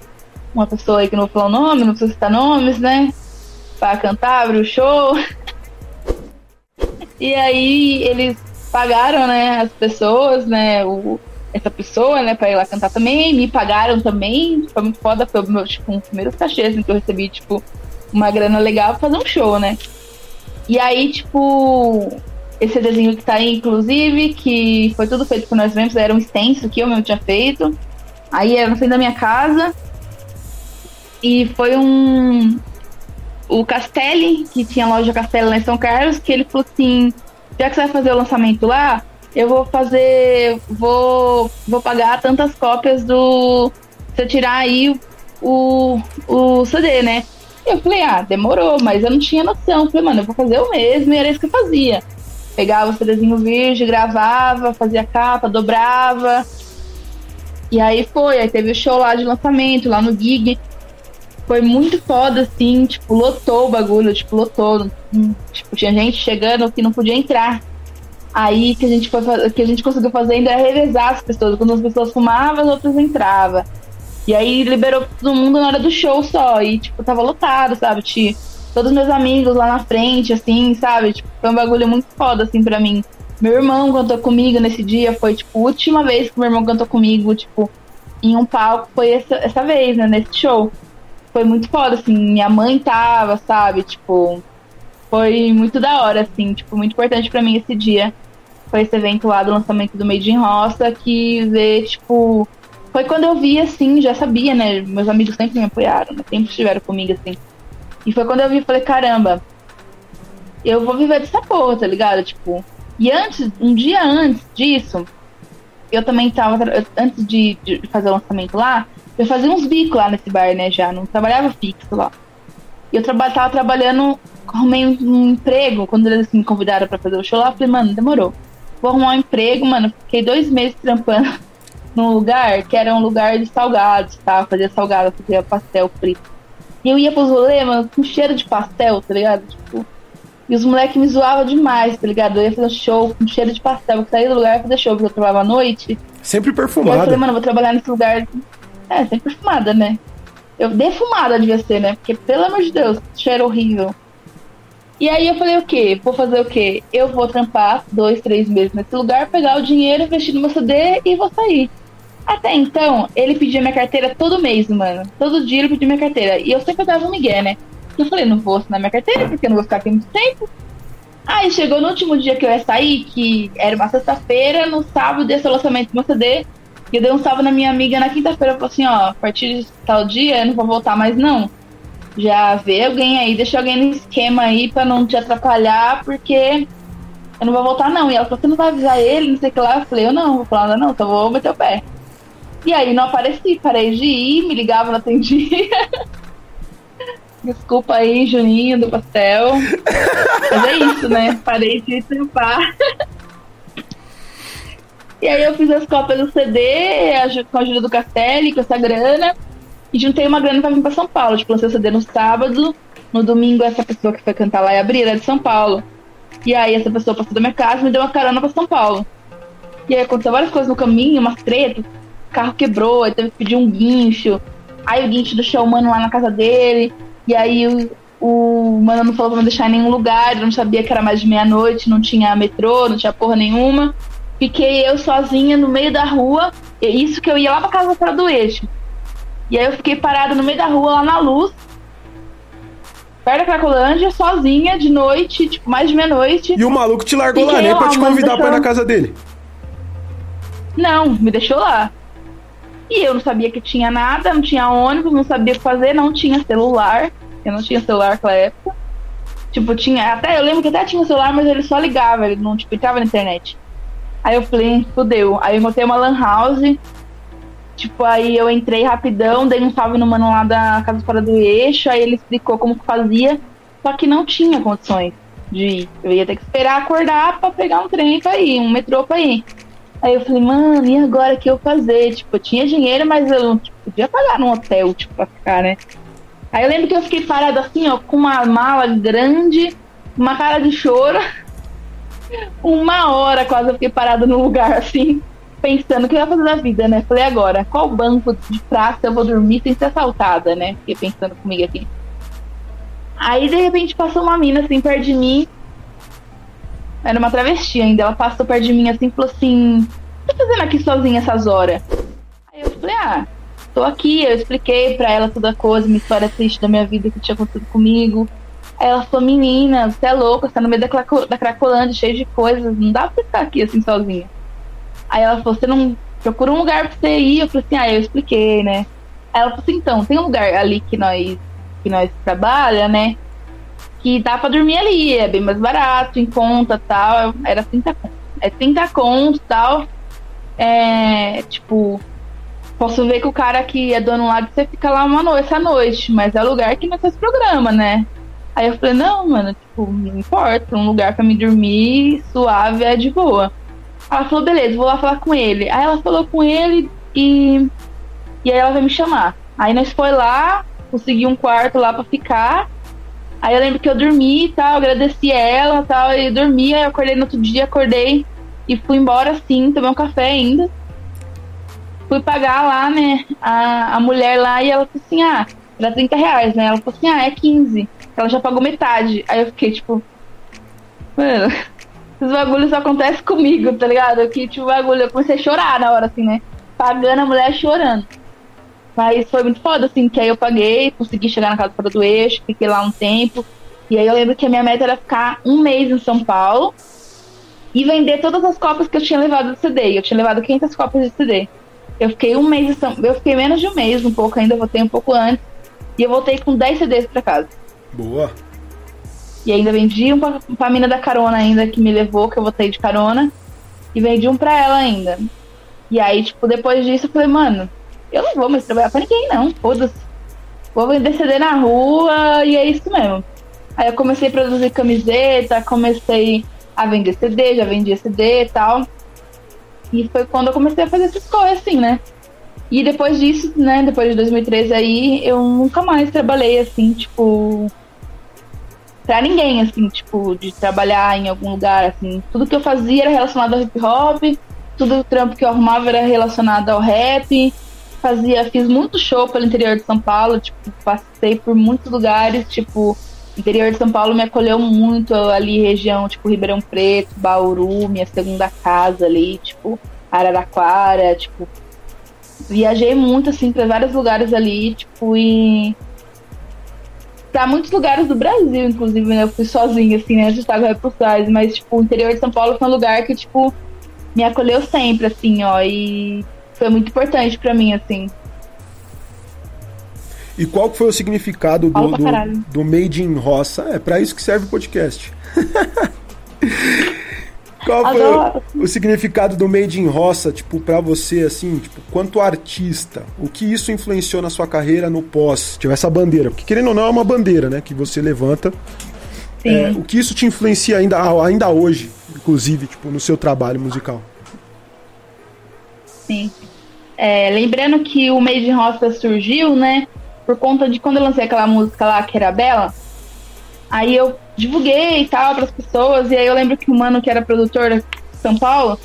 uma pessoa aí que não vou falar o nome, não preciso citar nomes, né? para cantar, abrir o show. E aí eles pagaram, né, as pessoas, né, o, essa pessoa, né, pra ir lá cantar também, me pagaram também, foi muito foda, foi meu, tipo, um primeiro cachê, assim, que eu recebi, tipo, uma grana legal pra fazer um show, né. E aí, tipo, esse desenho que tá aí, inclusive, que foi tudo feito por nós mesmos, era um extenso que eu mesmo tinha feito, aí era no fim da minha casa, e foi um, o Castelli, que tinha loja Castelli lá em São Carlos, que ele falou assim: já que você vai fazer o lançamento lá, eu vou fazer. Vou, vou pagar tantas cópias do. Você tirar aí o, o CD, né? Eu falei, ah, demorou, mas eu não tinha noção. Falei, mano, eu vou fazer o mesmo e era isso que eu fazia. Pegava o CDzinho virgem, gravava, fazia capa, dobrava. E aí foi, aí teve o show lá de lançamento, lá no Gig foi muito foda, assim, tipo, lotou o bagulho, tipo, lotou. Tipo, tinha gente chegando que não podia entrar. Aí que a gente foi que a gente conseguiu fazer ainda é revezar as pessoas. Quando as pessoas fumavam, as outras entravam. E aí liberou todo mundo na hora do show só. E, tipo, tava lotado, sabe? Tinha todos meus amigos lá na frente, assim, sabe? Tipo, foi um bagulho muito foda, assim, pra mim. Meu irmão cantou comigo nesse dia, foi, tipo, a última vez que meu irmão cantou comigo, tipo, em um palco, foi essa, essa vez, né, nesse show foi muito foda, assim, minha mãe tava, sabe? Tipo, foi muito da hora, assim, tipo, muito importante para mim esse dia. Foi esse evento lá do lançamento do Made in Roça, que ver, tipo, foi quando eu vi, assim, já sabia, né? Meus amigos sempre me apoiaram, né? sempre estiveram comigo, assim. E foi quando eu vi, falei, caramba, eu vou viver dessa porra, tá ligado? Tipo, e antes, um dia antes disso, eu também tava, antes de, de fazer o lançamento lá, eu fazia uns bicos lá nesse bar, né, já. Não trabalhava fixo lá. E eu traba tava trabalhando, arrumei um, um, emprego. Quando eles me convidaram pra fazer o show lá, eu falei, mano, demorou. Vou arrumar um emprego, mano. Fiquei dois meses trampando num lugar que era um lugar de salgados, tá? Fazia salgado, fazia pastel frito. E eu ia pros rolês, mano, com cheiro de pastel, tá ligado? Tipo, e os moleques me zoavam demais, tá ligado? Eu ia fazer show com cheiro de pastel. Eu saía do lugar e fazer show, porque eu trabalhava à noite. Sempre perfumado. E eu falei, mano, vou trabalhar nesse lugar é, sempre fumada, né? Eu defumada devia ser, né? Porque, pelo amor de Deus, cheiro horrível. E aí eu falei, o quê? Vou fazer o quê? Eu vou trampar dois, três meses nesse lugar, pegar o dinheiro, investir no meu CD e vou sair. Até então, ele pedia minha carteira todo mês, mano. Todo dia ele pedia minha carteira. E eu sempre dava um migué, né? Eu falei, não vou assinar minha carteira, porque eu não vou ficar aqui muito tempo. Aí chegou no último dia que eu ia sair, que era uma sexta-feira, no sábado, desse lançamento do meu CD. E eu dei um salve na minha amiga na quinta-feira, falei assim, ó, a partir de tal dia eu não vou voltar mais não. Já vê alguém aí, deixa alguém no esquema aí pra não te atrapalhar, porque eu não vou voltar não. E ela falou, você não vai avisar ele, não sei o que lá. Eu falei, eu não, vou falar não, então vou meter o pé. E aí não apareci, parei de ir, me ligava, não atendia. Desculpa aí, Juninho do pastel. Mas é isso, né? Parei de trampar. E aí eu fiz as cópias do CD com a ajuda do Castelli, com essa grana. E juntei uma grana pra vir pra São Paulo. Tipo, lancei o CD no sábado. No domingo, essa pessoa que foi cantar lá e abrir era de São Paulo. E aí essa pessoa passou da minha casa e me deu uma carona pra São Paulo. E aí aconteceu várias coisas no caminho, umas tretas. O carro quebrou, aí teve que pedir um guincho. Aí o guincho deixou o mano lá na casa dele. E aí o, o mano não falou pra me deixar em nenhum lugar. Eu não sabia que era mais de meia-noite, não tinha metrô, não tinha porra nenhuma. Fiquei eu sozinha no meio da rua. E isso que eu ia lá pra casa fora do eixo. E aí eu fiquei parada no meio da rua, lá na luz, perto da Cracolândia, sozinha, de noite, tipo, mais de meia-noite. E o maluco te largou Fiquei lá, nem pra te convidar deixou... pra ir na casa dele? Não, me deixou lá. E eu não sabia que tinha nada, não tinha ônibus, não sabia o que fazer, não tinha celular. Eu não tinha celular naquela época. Tipo, tinha. Até eu lembro que até tinha celular, mas ele só ligava, ele não tipo, entrava na internet. Aí eu falei, fudeu. Aí eu montei uma lan house, Tipo, aí eu entrei rapidão, dei um salve no mano lá da Casa Fora do Eixo, aí ele explicou como que fazia, só que não tinha condições de ir. Eu ia ter que esperar acordar pra pegar um trem pra ir, um metrô pra ir. Aí eu falei, mano, e agora o que eu fazer? Tipo, eu tinha dinheiro, mas eu não tipo, podia pagar num hotel, tipo, pra ficar, né? Aí eu lembro que eu fiquei parada assim, ó, com uma mala grande, uma cara de choro. uma hora quase eu fiquei parada no lugar, assim pensando o que eu ia fazer na vida, né? Falei, agora, qual banco de praça eu vou dormir sem ser assaltada, né? Fiquei pensando comigo aqui. Aí, de repente, passou uma mina assim perto de mim. Era uma travesti ainda. Ela passou perto de mim assim e falou assim: O que tá fazendo aqui sozinha essas horas? Aí eu falei: Ah, tô aqui. Eu expliquei pra ela toda a coisa, uma história triste da minha vida que tinha acontecido comigo. Aí ela falou: Menina, você é louca, você tá no meio da, Craco da Cracolândia, cheio de coisas. Não dá pra ficar aqui assim sozinha. Aí ela falou, você não procura um lugar pra você ir? Eu falei assim, ah, eu expliquei, né? Ela falou assim, então, tem um lugar ali que nós, que nós trabalha, né? Que dá pra dormir ali, é bem mais barato, em conta tal. Era 30 contos. É 30 contos tal. É, tipo, posso ver que o cara que é dono lá, você fica lá uma noite, essa noite, mas é lugar que nós faz programa, né? Aí eu falei, não, mano, tipo, não importa, um lugar para me dormir suave é de boa. Ela falou, beleza, vou lá falar com ele. Aí ela falou com ele e. E aí ela vai me chamar. Aí nós foi lá, consegui um quarto lá pra ficar. Aí eu lembro que eu dormi e tal, agradeci ela tal, e dormi, aí eu acordei no outro dia, acordei e fui embora assim, tomei um café ainda. Fui pagar lá, né, a, a mulher lá, e ela falou assim, ah, era 30 reais, né? Ela falou assim, ah, é 15. Ela já pagou metade. Aí eu fiquei, tipo, mano, esses bagulhos só acontecem comigo, tá ligado? Que tipo, bagulho, eu comecei a chorar na hora, assim, né? Pagando a mulher chorando. Mas foi muito foda, assim, que aí eu paguei, consegui chegar na casa fora do eixo, fiquei lá um tempo. E aí eu lembro que a minha meta era ficar um mês em São Paulo e vender todas as cópias que eu tinha levado do CD. Eu tinha levado 500 cópias de CD. Eu fiquei um mês em São Eu fiquei menos de um mês, um pouco ainda, voltei um pouco antes. E eu voltei com 10 CDs pra casa. Boa. E ainda vendi um pra, pra mina da carona ainda que me levou, que eu voltei de carona. E vendi um pra ela ainda. E aí, tipo, depois disso eu falei, mano, eu não vou mais trabalhar pra ninguém, não. Foda-se. Vou vender CD na rua e é isso mesmo. Aí eu comecei a produzir camiseta, comecei a vender CD, já vendia CD e tal. E foi quando eu comecei a fazer essas coisas, assim, né? E depois disso, né, depois de 2013 aí, eu nunca mais trabalhei, assim, tipo, pra ninguém, assim, tipo, de trabalhar em algum lugar, assim. Tudo que eu fazia era relacionado ao hip hop, tudo o trampo que eu arrumava era relacionado ao rap. Fazia, fiz muito show pelo interior de São Paulo, tipo, passei por muitos lugares, tipo, interior de São Paulo me acolheu muito ali, região, tipo, Ribeirão Preto, Bauru, minha segunda casa ali, tipo, Araraquara, tipo, viajei muito, assim, para vários lugares ali, tipo, e pra muitos lugares do Brasil, inclusive, né? Eu fui sozinha, assim, né? De Chicago Reportagem, mas, tipo, o interior de São Paulo foi um lugar que, tipo, me acolheu sempre, assim, ó, e foi muito importante pra mim, assim. E qual foi o significado do, do, do, Made in Roça? É para isso que serve o podcast. Qual foi o, o, significado do Made in Roça, tipo, pra você, assim, tipo, quanto artista? O que isso influenciou na sua carreira no pós? Tipo, essa bandeira. Porque, querendo ou não, é uma bandeira, né? Que você levanta. É, o que isso te influencia ainda, ainda hoje, inclusive, tipo, no seu trabalho musical? Sim. É, lembrando que o Made in Roça surgiu, né? Por conta de quando eu lancei aquela música lá, que era Bela. Aí eu divulguei e tal para as pessoas. E aí eu lembro que o mano que era produtor de São Paulo,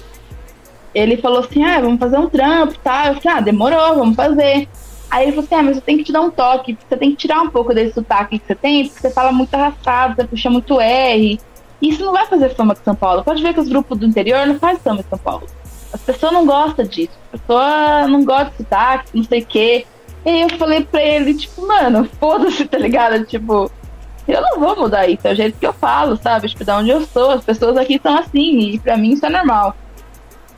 ele falou assim: ah, vamos fazer um trampo e tal. Eu falei: ah, demorou, vamos fazer. Aí ele falou assim: ah, mas eu tenho que te dar um toque, você tem que tirar um pouco desse sotaque que você tem, porque você fala muito arrastado, você puxa muito R. Isso não vai fazer fama de São Paulo. Pode ver que os grupos do interior não fazem fama de São Paulo. As pessoas não gostam disso. As pessoas não gostam de sotaque, não sei o quê. E eu falei pra ele, tipo, mano, foda-se, tá ligado? Tipo, eu não vou mudar isso, é o jeito que eu falo, sabe? Tipo, da onde eu sou, as pessoas aqui são assim, e pra mim isso é normal.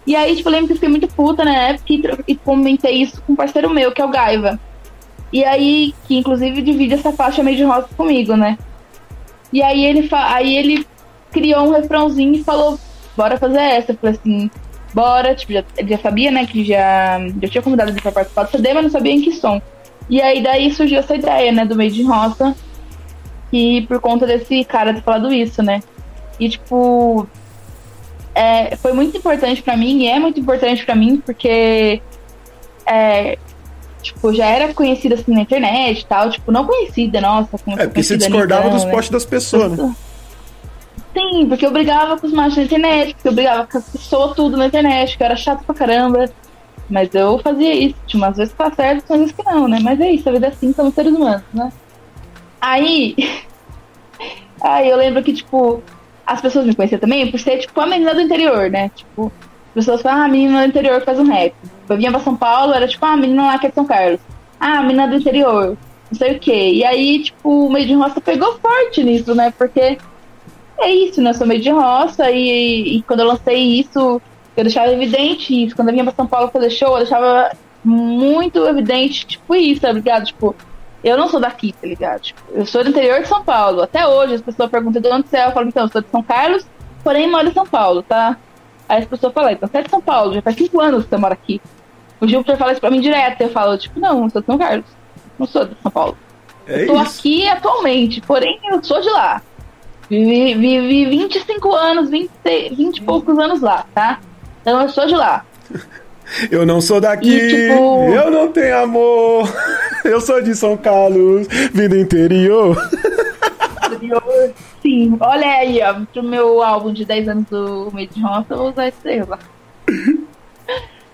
E aí, tipo, eu lembro que eu fiquei muito puta na época e, e comentei isso com um parceiro meu, que é o Gaiva. E aí, que inclusive divide essa faixa meio de rosa comigo, né? E aí ele, aí ele criou um refrãozinho e falou, bora fazer essa. Eu falei assim, bora, tipo, já, ele já sabia, né, que já, já tinha convidado ele pra participar do CD, mas não sabia em que som. E aí daí surgiu essa ideia, né, do Made in Roça, e por conta desse cara ter falado isso, né? E, tipo, é, foi muito importante para mim, e é muito importante para mim, porque, é, tipo, já era conhecida assim na internet e tal, tipo, não conhecida, nossa. Como é, porque você discordava então, dos né? posts das pessoas, né? Sim, porque eu brigava com os machos na internet, porque eu brigava com as pessoas tudo na internet, que eu era chato pra caramba. Mas eu fazia isso. Tinha umas vezes que tá certo, outras vezes que não, né? Mas é isso, a vida é assim, somos seres humanos, né? Aí. aí eu lembro que, tipo, as pessoas me conheciam também por ser, tipo, a menina do interior, né? Tipo, as pessoas falam, ah, a menina do interior faz um rap. Eu vinha pra São Paulo, era tipo, ah, a menina lá que é de São Carlos. Ah, a menina do interior. Não sei o quê. E aí, tipo, o meio de roça pegou forte nisso, né? Porque é isso, né? Eu sou meio de roça e, e quando eu lancei isso, eu deixava evidente isso. Quando eu vinha pra São Paulo fazer show, eu deixava muito evidente, tipo, isso, tá ligado? Tipo, eu não sou daqui, tá ligado? Tipo, eu sou do interior de São Paulo. Até hoje as pessoas perguntam de onde você é. Eu falo, então, eu sou de São Carlos, porém moro em São Paulo, tá? Aí as pessoas falam, então você é de São Paulo, já faz cinco anos que você mora aqui. O Júpiter fala isso pra mim direto. Eu falo, tipo, não, eu sou de São Carlos. Não sou de São Paulo. É eu tô isso. aqui atualmente, porém eu sou de lá. Vivi, vivi 25 anos, 20, 20 e poucos anos lá, tá? Então eu sou de lá. Eu não sou daqui, e, tipo... eu não tenho amor. Eu sou de São Carlos, vindo interior. Sim. Olha aí, ó, pro meu álbum de 10 anos do Meio de Roça, eu vou usar esse lá.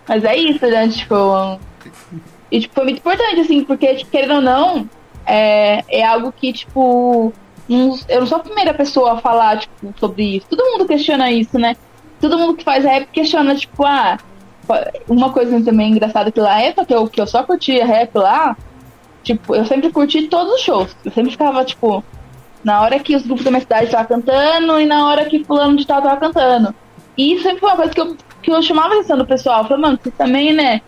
Mas é isso, né? Tipo. E tipo, foi muito importante, assim, porque, tipo, querendo ou não, é, é algo que, tipo. Eu não sou a primeira pessoa a falar, tipo, sobre isso. Todo mundo questiona isso, né? Todo mundo que faz rap questiona, tipo, ah, uma coisa também engraçada que lá época que eu, que eu só curtia rap lá, tipo, eu sempre curti todos os shows. Eu sempre ficava, tipo, na hora que os grupos da minha cidade estavam cantando e na hora que fulano de tal tava cantando. E sempre foi uma coisa que eu, que eu chamava a atenção do pessoal. Eu falei, mano, vocês também, né?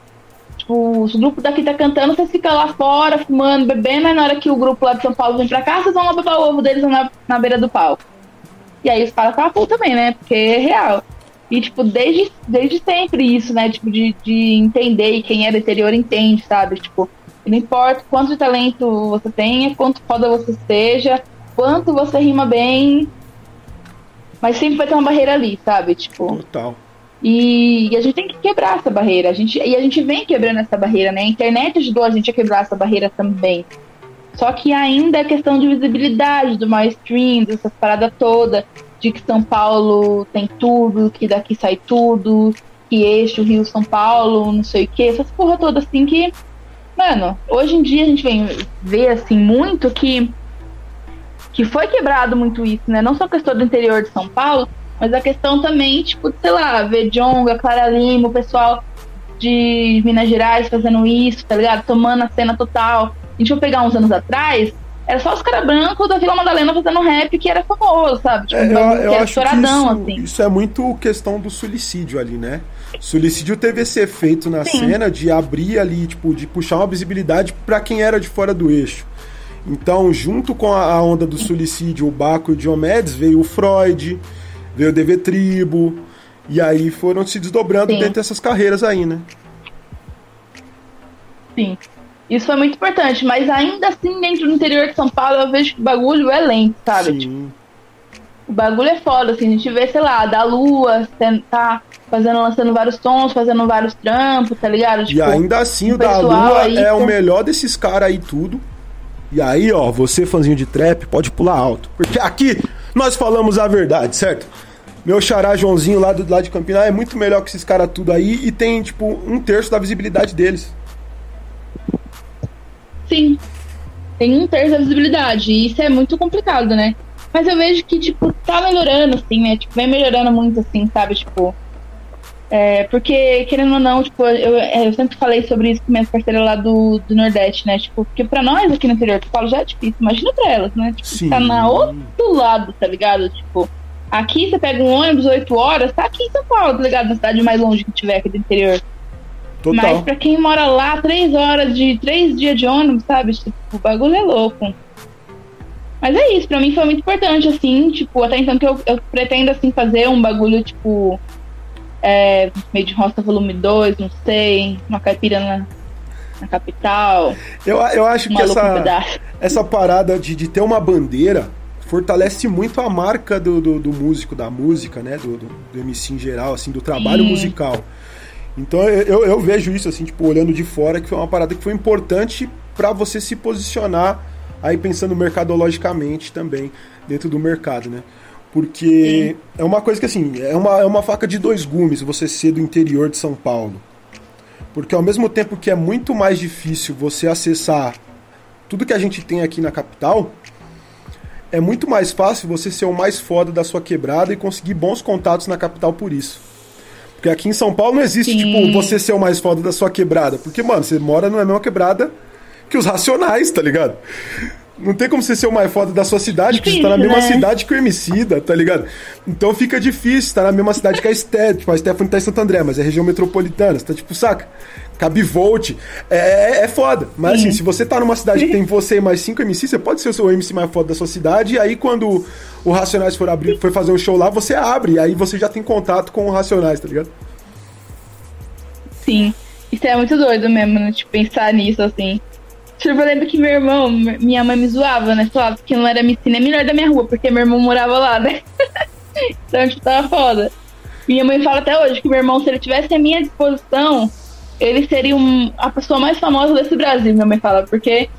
Tipo, os grupos daqui tá cantando, vocês ficam lá fora, fumando, bebendo, mas na hora que o grupo lá de São Paulo vem pra cá, vocês vão lá beber o ovo deles na, na beira do palco. E aí os caras ficavam também, né? Porque é real. E, tipo, desde, desde sempre isso, né? Tipo, de, de entender e quem é do interior entende, sabe? Tipo, não importa quanto talento você tenha, quanto foda você seja, quanto você rima bem, mas sempre vai ter uma barreira ali, sabe? Tipo. Total. E, e, a gente tem que quebrar essa barreira. A gente, e a gente vem quebrando essa barreira, né? A internet ajudou a gente a quebrar essa barreira também. Só que ainda é questão de visibilidade, do mais stream, dessas paradas toda, de que São Paulo tem tudo, que daqui sai tudo, que eixo Rio São Paulo, não sei o que, essas porra toda assim que Mano, hoje em dia a gente vem ver assim muito que que foi quebrado muito isso, né? Não só a questão do interior de São Paulo, mas a questão também, tipo, sei lá, ver Jonga, Clara Lima, o pessoal de Minas Gerais fazendo isso, tá ligado? Tomando a cena total. A gente vai pegar uns anos atrás, era só os caras brancos da Vila Madalena fazendo rap que era famoso, sabe? Tipo, é, eu, eu acho que isso, assim. isso é muito questão do suicídio ali, né? Suicídio teve esse efeito na Sim. cena de abrir ali, tipo, de puxar uma visibilidade para quem era de fora do eixo. Então, junto com a onda do suicídio, o Baco e o Diomedes, veio o Freud, veio o DV Tribo, E aí foram se desdobrando Sim. dentro dessas carreiras aí, né? Sim. Isso foi muito importante, mas ainda assim, dentro do interior de São Paulo, eu vejo que o bagulho é lento, sabe? Tipo, Sim. o bagulho é foda, assim, a gente vê, sei lá, da lua, tá fazendo, lançando vários tons, fazendo vários trampos, tá ligado? E Tipo, ainda assim, o o da Lua aí é o melhor desses caras aí tudo. E aí, ó, você fãzinho de trap, pode pular alto. Porque aqui nós falamos a verdade, certo? Meu xará Joãozinho lá, do, lá de Campinas é muito melhor que esses caras tudo aí e tem, tipo, um terço da visibilidade deles. Sim. Tem um terço da visibilidade. E isso é muito complicado, né? Mas eu vejo que, tipo, tá melhorando, assim, né? Tipo, vem melhorando muito, assim, sabe? Tipo. É, porque, querendo ou não, tipo, eu, eu sempre falei sobre isso com minhas parceiras lá do, do Nordeste, né? Tipo, porque pra nós aqui no interior de São Paulo já é difícil. Imagina pra elas, né? Tipo, Sim. tá na outro lado, tá ligado? Tipo, aqui você pega um ônibus 8 horas, tá aqui em São Paulo, tá ligado? Na cidade mais longe que tiver aqui do interior. Total. Mas pra quem mora lá, três horas de. três dias de ônibus, sabe? Tipo, o bagulho é louco. Mas é isso, pra mim foi muito importante, assim, tipo, até então que eu, eu pretendo assim fazer um bagulho, tipo. É, meio de roça volume 2, não sei, uma caipira na, na capital, Eu, eu acho que essa, essa parada de, de ter uma bandeira fortalece muito a marca do, do, do músico, da música, né? Do, do, do MC em geral, assim, do trabalho Sim. musical. Então eu, eu, vejo isso, assim, tipo, olhando de fora, que foi uma parada que foi importante pra você se posicionar aí pensando mercadologicamente também dentro do mercado, né? Porque é uma coisa que, assim, é uma, é uma faca de dois gumes você ser do interior de São Paulo. Porque ao mesmo tempo que é muito mais difícil você acessar tudo que a gente tem aqui na capital, é muito mais fácil você ser o mais foda da sua quebrada e conseguir bons contatos na capital por isso. Porque aqui em São Paulo não existe, Sim. tipo, você ser o mais foda da sua quebrada. Porque, mano, você mora na mesma quebrada que os racionais, tá ligado? Não tem como você ser o mais foda da sua cidade, porque você tá na mesma né? cidade que o Emicida, tá ligado? Então fica difícil, tá na mesma cidade que a Sté, tipo, a Stephanie tá em Santo André, mas é região metropolitana, você tá tipo, saca? Cabivolt, é, é, é foda. Mas assim, se você tá numa cidade que tem você e mais cinco MC, você pode ser o seu MC mais foda da sua cidade, e aí quando o Racionais for abrir, for fazer um show lá, você abre, e aí você já tem contato com o Racionais, tá ligado? Sim. Isso é muito doido mesmo, né? Tipo, pensar nisso, assim. Tipo, eu lembro que meu irmão, minha mãe me zoava, né? Falava que não era MC nem melhor da minha rua, porque meu irmão morava lá, né? então, tipo, tava foda. Minha mãe fala até hoje que meu irmão, se ele tivesse à minha disposição, ele seria um, a pessoa mais famosa desse Brasil, minha mãe fala, porque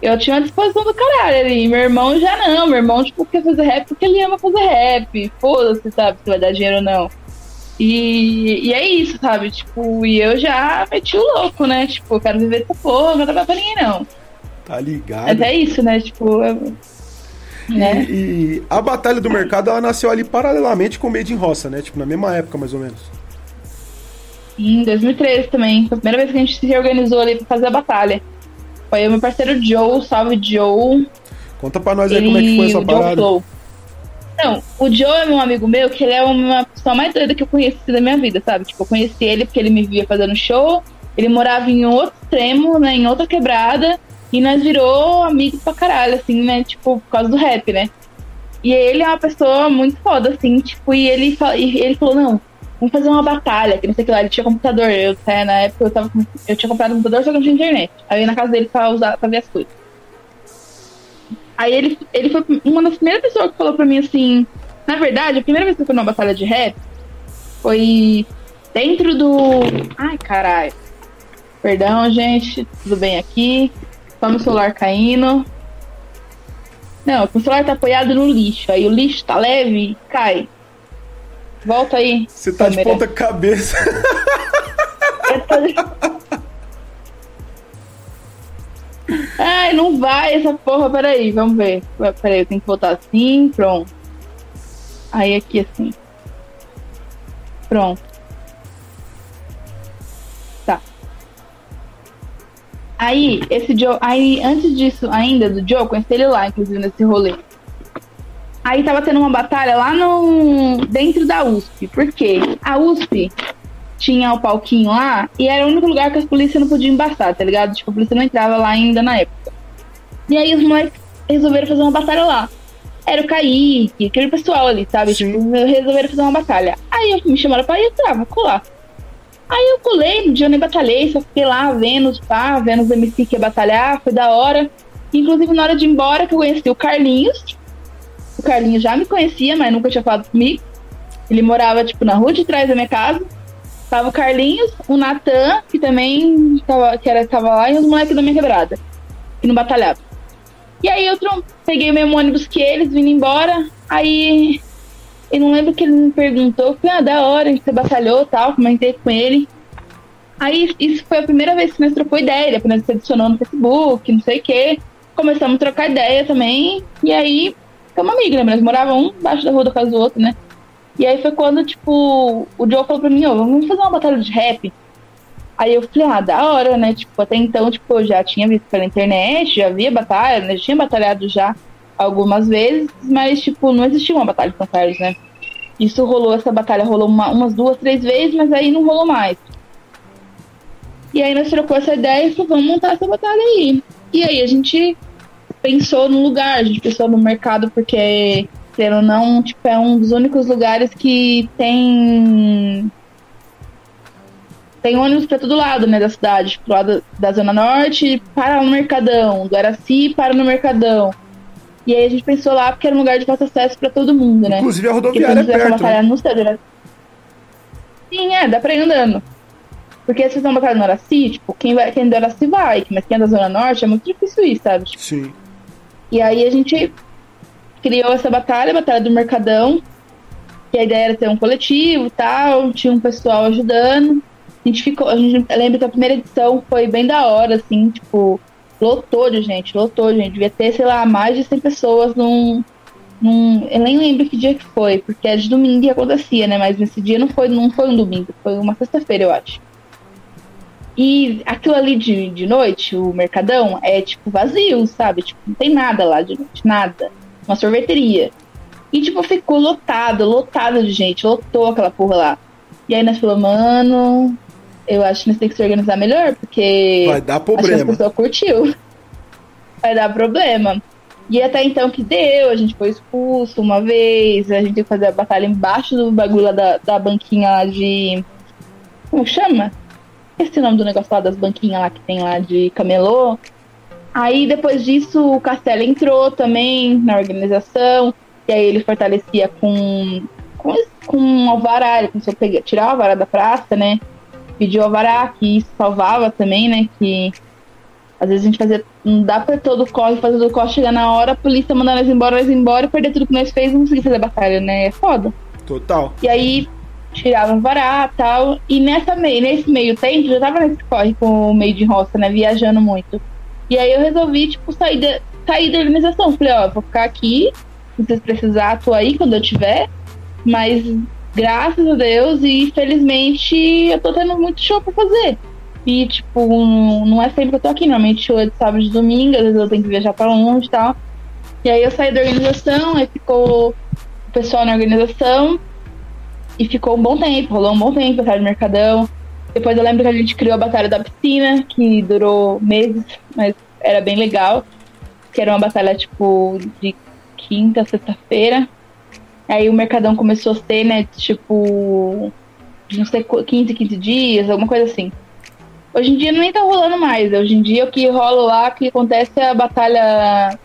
eu tinha uma disposição do caralho ali. Meu irmão já não, meu irmão, tipo, quer fazer rap porque ele ama fazer rap. Foda-se, sabe, se vai dar dinheiro ou não. E, e é isso, sabe? Tipo, e eu já meti o louco, né? Tipo, eu quero viver essa porra, não dá pra ninguém, não. Tá ligado? Mas é isso, né? Tipo, eu- né? E, e a Batalha do Mercado, ela nasceu ali paralelamente com o Made in Roça, né? Tipo, na mesma época, mais ou menos. Em 2013 também. Foi a primeira vez que a gente se reorganizou ali pra fazer a batalha. Foi o meu parceiro Joe, salve Joe. Conta pra nós aí Ele, como é que foi essa o Joe parada. Flow. Não, o Joe é meu amigo meu, que ele é uma pessoa mais doida que eu conheci da minha vida, sabe? Tipo, eu conheci ele porque ele me via fazendo show, ele morava em outro extremo, né? Em outra quebrada, e nós virou amigos pra caralho, assim, né? Tipo, por causa do rap, né? E ele é uma pessoa muito foda, assim, tipo, e ele, e ele falou, não, vamos fazer uma batalha, que não sei o que lá, ele tinha computador, eu, até na época eu tava eu tinha comprado um computador, só que não tinha internet. Aí eu ia na casa dele pra usar, pra ver as coisas. Aí ele, ele foi uma das primeiras pessoas que falou pra mim assim. Na verdade, a primeira vez que eu fui numa batalha de rap foi dentro do. Ai, caralho. Perdão, gente. Tudo bem aqui? Só meu celular caindo. Não, o celular tá apoiado no lixo. Aí o lixo tá leve, cai. Volta aí. Você tá de câmera. ponta cabeça. Eu tô- Ai, não vai essa porra, peraí, vamos ver. Peraí, eu tenho que voltar assim, pronto. Aí aqui assim. Pronto. Tá. Aí, esse Joe. Aí, antes disso, ainda, do Joe, conheci ele lá, inclusive, nesse rolê. Aí tava tendo uma batalha lá no. dentro da USP. Por quê? A USP tinha o palquinho lá e era o único lugar que as polícias não podiam embaçar, tá ligado? Tipo, a polícia não entrava lá ainda na época. E aí os moleques resolveram fazer uma batalha lá. era o Kaique, aquele pessoal ali, sabe? Sim. Tipo, resolveram fazer uma batalha. Aí eu me chamaram pra ir, eu falei, ah, vou colar. Aí eu colei, no dia eu nem batalhei, só fiquei lá vendo, pá, vendo os MC que ia batalhar, foi da hora. Inclusive, na hora de ir embora, que eu conheci o Carlinhos. O Carlinhos já me conhecia, mas nunca tinha falado comigo. Ele morava, tipo, na rua de trás da minha casa. Tava o Carlinhos, o Natan, que também tava, que era, tava lá, e os moleques da minha quebrada, que não batalhavam. E aí eu peguei o mesmo ônibus que eles, vindo embora. Aí eu não lembro que ele me perguntou, eu falei, ah, da hora, que você batalhou e tal, comentei com ele. Aí isso foi a primeira vez que nós trocou ideia, depois nós se adicionou no Facebook, não sei o quê. Começamos a trocar ideia também, e aí ficamos amigos, né? Nós morávamos um embaixo da rua da casa do outro, né? E aí foi quando, tipo, o Joe falou pra mim, ó, vamos fazer uma batalha de rap. Aí eu falei, ah, da hora, né? Tipo, até então, tipo, eu já tinha visto pela internet, já via batalha, né? Tinha batalhado já algumas vezes, mas, tipo, não existia uma batalha de Carlos, né? Isso rolou, essa batalha rolou uma- umas duas, três vezes, mas aí não rolou mais. E aí nós trocou essa ideia e falou, vamos montar essa batalha aí. E aí a gente pensou no lugar, a gente pensou no mercado, porque, sendo ou não, tipo, é um dos únicos lugares que tem tem ônibus pra todo lado, né, da cidade. Pro lado da Zona Norte, para no Mercadão. Do Araci, para no Mercadão. E aí a gente pensou lá porque era um lugar de fácil acesso pra todo mundo, né? Inclusive a Porque rodoviária é fizer essa perto. Né? no? Sim, é, dá pra ir andando. Porque se fizer uma batalha no Araci, tipo, quem, vai, quem é do Araci vai, mas quem é da Zona Norte é muito difícil ir, sabe? Sim. E aí a gente criou essa batalha, a Batalha do Mercadão. Que a ideia era ter um coletivo tal, tinha um pessoal ajudando. A gente ficou, a gente eu lembro que a primeira edição foi bem da hora, assim, tipo, lotou de gente, lotou de gente. Devia ter, sei lá, mais de 100 pessoas num. num eu nem lembro que dia que foi, porque é de domingo que acontecia, né? Mas nesse dia não foi, não foi um domingo, foi uma sexta-feira, eu acho. E aquilo ali de, de noite, o Mercadão, é tipo vazio, sabe? Tipo, não tem nada lá de noite, nada. Uma sorveteria. E tipo, ficou lotado, lotado de gente, lotou aquela porra lá. E aí nós falamos, mano, eu acho que nós temos que se organizar melhor, porque Vai dar problema. pessoas curtiu. Vai dar problema. E até então que deu, a gente foi expulso uma vez, a gente teve que fazer a batalha embaixo do bagulho lá da, da banquinha lá de. Como chama? Esse é o nome do negócio lá das banquinhas lá que tem lá de camelô. Aí depois disso o Castelo entrou também na organização. E aí ele fortalecia com. com, com um alvará, ele começou a pegar, tirar o alvará da praça, né? Pediu alvará, que isso salvava também, né? Que às vezes a gente fazia. Não dá pra todo o corre, fazer todo o corre, chegar na hora, a polícia mandar nós embora, nós embora, perder tudo que nós fez não conseguir fazer a batalha, né? É foda. Total. E aí tirava o vará e tal. E nessa meio, nesse meio tempo, já tava nesse corre com o meio de roça, né? Viajando muito. E aí eu resolvi, tipo, sair da, sair da organização. Falei, ó, vou ficar aqui. Se vocês precisar, tô aí quando eu tiver. Mas graças a Deus e felizmente eu tô tendo muito show pra fazer. E, tipo, não é sempre que eu tô aqui. Normalmente show é de sábado e domingo, às vezes eu tenho que viajar pra longe e tal. E aí eu saí da organização, aí ficou o pessoal na organização. E ficou um bom tempo, rolou um bom tempo, batalha de Mercadão. Depois eu lembro que a gente criou a Batalha da Piscina, que durou meses, mas era bem legal. Que era uma batalha, tipo, de quinta, sexta-feira. Aí o Mercadão começou a ser, né, tipo, não sei, qu- 15, 15 dias, alguma coisa assim. Hoje em dia nem tá rolando mais. Hoje em dia o que rola lá, o que acontece é a batalha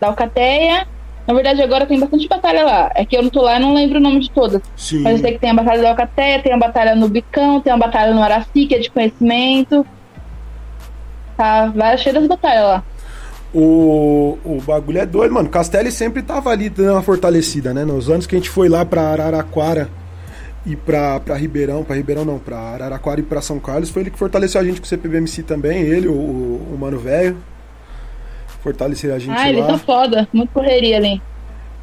da Alcateia. Na verdade, agora tem bastante batalha lá. É que eu não tô lá e não lembro o nome de todas. Sim. Mas eu sei que tem a Batalha da Alcateia, tem a Batalha no Bicão, tem a Batalha no Araci, que é de conhecimento. Tá, várias cheias das batalhas lá. O, o bagulho é doido, mano. Castelli sempre tava ali dando uma fortalecida, né? Nos anos que a gente foi lá pra Araraquara e pra, pra Ribeirão, pra Ribeirão não, pra Araraquara e pra São Carlos, foi ele que fortaleceu a gente com o CPBMC também, ele, o, o Mano Velho. Fortaleceram a gente Ah, eles lá. são foda, muito correria ali.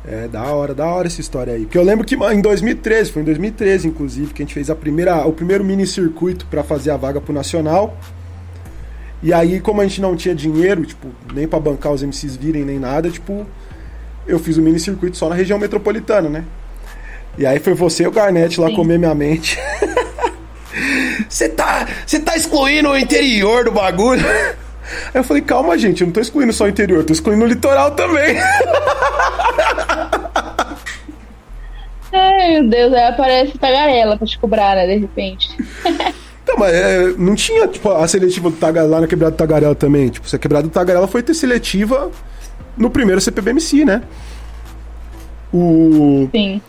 É, da hora, da hora essa história aí. Porque eu lembro que em 2013, foi em 2013, inclusive, que a gente fez a primeira, o primeiro mini circuito pra fazer a vaga pro Nacional. E aí, como a gente não tinha dinheiro, tipo, nem pra bancar os MCs virem, nem nada, tipo, eu fiz o mini circuito só na região metropolitana, né? E aí foi você e o Garnett lá Sim. comer minha mente. Você tá, você tá excluindo o interior do bagulho? Aí eu falei, calma, gente, eu não tô excluindo só o interior, tô excluindo o litoral também. Ai, meu Deus, aí aparece tagarela pra te cobrar, né, de repente. Então, mas é, não tinha, tipo, a seletiva do Tagarela lá na quebrada do Tagarela também. Tipo, se a quebrada do Tagarela foi ter seletiva no primeiro CPBMC, né? O... Sim.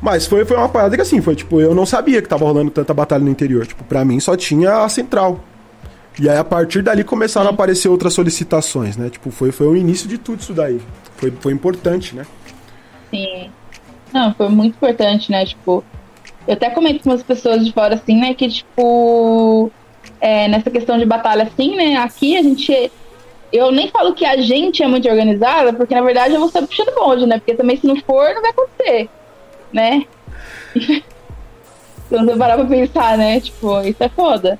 Mas foi, foi uma parada que assim, foi tipo, eu não sabia que tava rolando tanta batalha no interior. Tipo, pra mim só tinha a central. E aí a partir dali começaram a aparecer outras solicitações, né? Tipo, foi, foi o início de tudo isso daí. Foi, foi importante, né? Sim. Não, foi muito importante, né? Tipo, eu até comento com as pessoas de fora, assim, né? Que, tipo, é, nessa questão de batalha, assim, né? Aqui a gente. Eu nem falo que a gente é muito organizada, porque na verdade eu vou estar puxando bonde, né? Porque também se não for, não vai acontecer, né? Se você parar pra pensar, né? Tipo, isso é foda.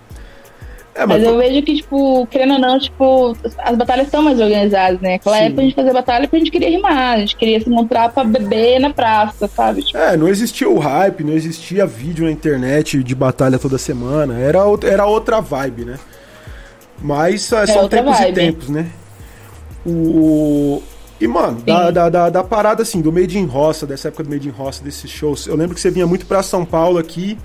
É, Mas eu vejo que, tipo, querendo ou não, tipo, as batalhas estão mais organizadas, né? Aquela Sim. época a gente fazia batalha porque a gente queria rimar, a gente queria se encontrar pra beber na praça, sabe? Tipo, É, não existia o hype, não existia vídeo na internet de batalha toda semana. Era, era outra vibe, né? Mas é, são tempos e vibe. tempos, né? O. E, mano, da, da, da, da parada assim, do Made in Roça, dessa época do Made in Roça, desses shows, eu lembro que você vinha muito pra São Paulo aqui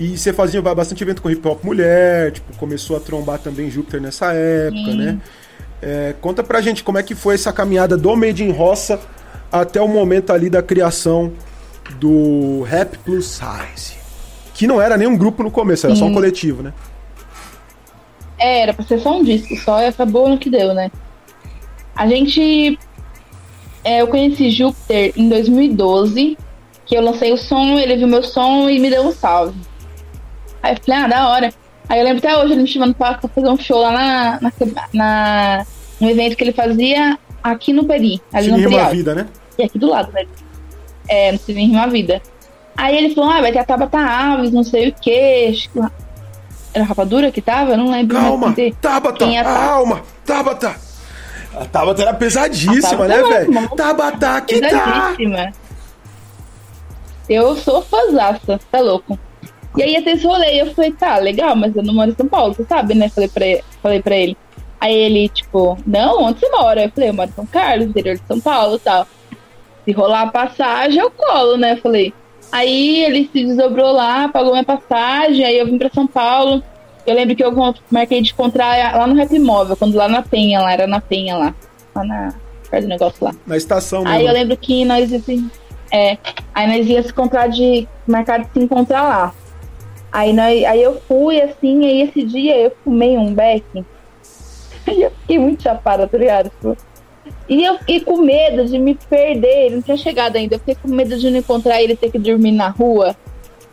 e você fazia bastante evento com hip hop mulher, tipo, começou a trombar também Júpiter nessa época, Sim. né? É, conta pra gente como é que foi essa caminhada do Made in Roça até o momento ali da criação do Rap Plus Size. Que não era nem um grupo no começo, era só um Sim. coletivo, né? É, era pra ser só um disco só e acabou no que deu, né? A gente. é, eu conheci Júpiter em 2012, que eu lancei o som, ele viu meu som e me deu um salve. Aí eu falei, ah, da hora. Aí eu lembro até hoje ele me chamando pra fazer um show lá na, na, na- um evento que ele fazia aqui no Peri, ali no uma Perial. vida, né? E aqui do lado, né? É, no Civil Rima Vida. Aí ele falou, ah, vai ter a Tabata Alves, não sei o quê. Que Era Rapadura que tava? Eu não lembro. mais Calma, quem- Tabata, quem é a calma, Tabata. A Tabata era pesadíssima, A Tabata né, era velho? uma- Tabata que tá. Pesadíssima. Eu sou fãzaça, tá louco. E aí até esse rolê, eu falei, tá, legal, mas eu não moro em São Paulo, você sabe, né? Falei pra, ele, falei pra ele. Aí ele, tipo, não, onde você mora? Eu falei, eu moro em São Carlos, interior de São Paulo e tal. Se rolar a passagem, eu colo, né? Eu falei. Aí ele se desdobrou lá, pagou minha passagem, aí eu vim pra São Paulo. Eu lembro que eu marquei de encontrar lá no Rap Móvel, quando lá na Penha, lá, era na Penha lá. Lá na. perto do negócio lá. Na estação Aí eu mesmo. lembro que nós assim, é, aí nós ia se encontrar de marcar de se encontrar lá. Aí, nós, aí eu fui assim, aí esse dia eu fumei um beck. E eu fiquei muito chapada, tá ligado? Tipo, E eu fiquei com medo de me perder, ele não tinha chegado ainda. Eu fiquei com medo de não encontrar ele e ter que dormir na rua.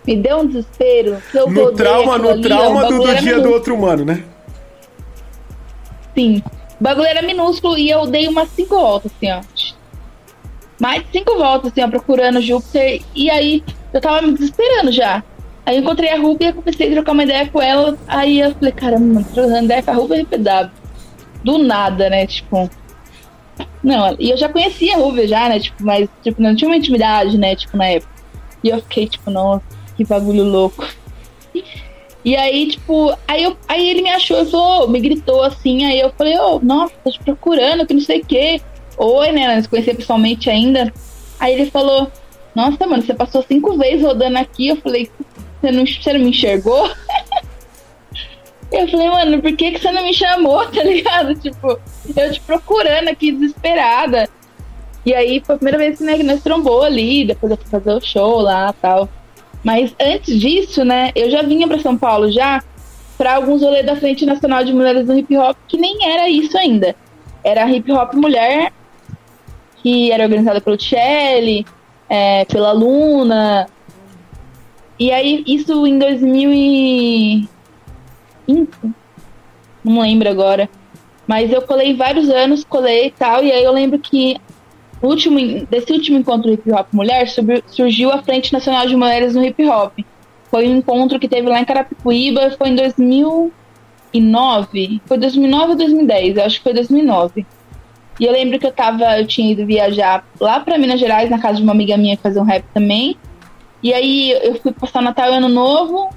Me deu um desespero. eu No trauma, no ali, trauma do, do dia do outro humano, né? Sim. O bagulho era minúsculo e eu dei umas cinco voltas, assim, ó. Mais de cinco voltas, assim, ó, procurando Júpiter. E aí eu tava me desesperando já. Aí eu encontrei a Ruby e comecei a trocar uma ideia com ela. Aí eu falei, caramba, trocando ideia com a Ruby RPW. Do nada, né? Tipo. Não, e eu já conhecia a Ruby já, né? Tipo, mas tipo, não tinha uma intimidade, né? Tipo, na época. E eu fiquei, tipo, nossa, que bagulho louco. E aí, tipo, aí, eu, aí ele me achou, falou, me gritou assim, aí eu falei, ô, nossa, tô te procurando, que não sei o quê. Oi, né? Nós conhecia pessoalmente ainda. Aí ele falou, nossa, mano, você passou cinco vezes rodando aqui. Eu falei, você não, você não me enxergou? Eu falei, mano, por que, que você não me chamou, tá ligado? Tipo, eu te procurando aqui, desesperada. E aí foi a primeira vez né, que nós trombou ali, depois eu fui fazer o show lá tal. Mas antes disso, né, eu já vinha pra São Paulo já pra alguns rolês da Frente Nacional de Mulheres no Hip Hop, que nem era isso ainda. Era hip hop mulher, que era organizada pelo Tchelle, é, pela Luna. E aí, isso em 2005. Não lembro agora. Mas eu colei vários anos, colei e tal. E aí eu lembro que último, desse último encontro hip hop mulher surgiu a Frente Nacional de Mulheres no Hip Hop. Foi um encontro que teve lá em Carapicuíba, foi em 2009. Foi 2009 ou 2010? Eu acho que foi 2009. E eu lembro que eu tava, eu tinha ido viajar lá pra Minas Gerais, na casa de uma amiga minha fazer um rap também. E aí eu fui passar Natal e Ano Novo.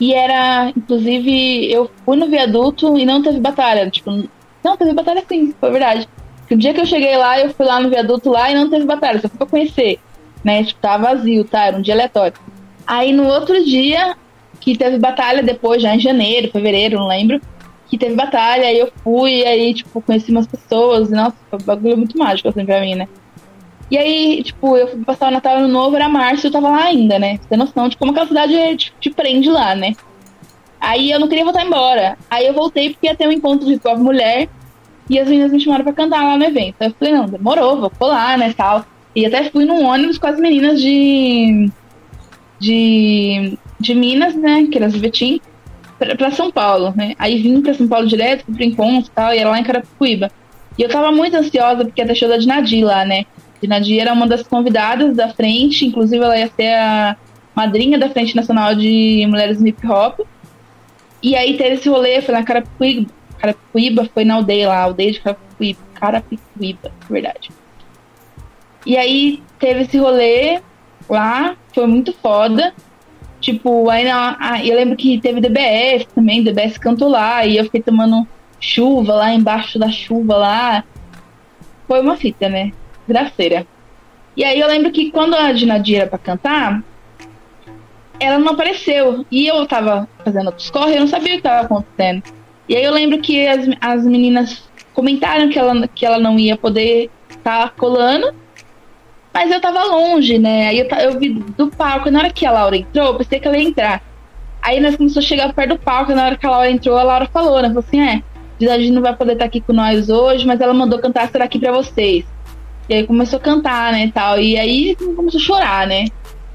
E era, inclusive, eu fui no viaduto e não teve batalha. Tipo, não, teve batalha sim, foi verdade. O dia que eu cheguei lá, eu fui lá no viaduto lá e não teve batalha, só fui pra conhecer. né? Tipo, tava vazio, tá? Era um dia aleatório. Aí no outro dia, que teve batalha depois, já em janeiro, fevereiro, não lembro, que teve batalha, aí eu fui, aí, tipo, conheci umas pessoas, e, nossa, foi um bagulho muito mágico, assim, pra mim, né? E aí, tipo, eu fui passar o Natal Ano Novo, era março, eu tava lá ainda, né? Você tem noção de como aquela cidade te, te prende lá, né? Aí eu não queria voltar embora. Aí eu voltei porque ia ter um encontro de povo mulher e as meninas me chamaram pra cantar lá no evento. Aí eu falei, não, demorou, vou colar, né, tal. E até fui num ônibus com as meninas de. de. de Minas, né, que era de Betim, pra, pra, São Paulo, né. Aí vim pra São Paulo direto, pro encontro e tal, e era lá em Carapicuíba. E eu tava muito ansiosa porque ia ter show da Dinadi lá, né. Dinadi era uma das convidadas da frente, inclusive ela ia ser a madrinha da Frente Nacional de Mulheres no Hip Hop. E aí teve esse rolê, foi na Carapicuíba, Carapicuíba foi na aldeia lá, aldeia de Carapicuíba, Carapicuíba, verdade. E aí teve esse rolê lá, foi muito foda. Tipo, aí na, eu lembro que teve DBS também, DBS cantou lá, e eu fiquei tomando chuva lá embaixo da chuva lá. Foi uma fita, né? Graceira. E aí eu lembro que quando a Dinadia era pra cantar, ela não apareceu. E eu tava fazendo outros corre, eu não sabia o que tava acontecendo. E aí eu lembro que as, as meninas comentaram que ela, que ela não ia poder estar tá colando, mas eu tava longe, né? Aí eu, eu vi do palco, na hora que a Laura entrou, eu pensei que ela ia entrar. Aí nós começamos a chegar perto do palco, na hora que a Laura entrou, a Laura falou, né? Falou assim, é, a gente não vai poder estar tá aqui com nós hoje, mas ela mandou cantar Será Aqui pra vocês. E aí começou a cantar, né, tal. E aí começou a chorar, né?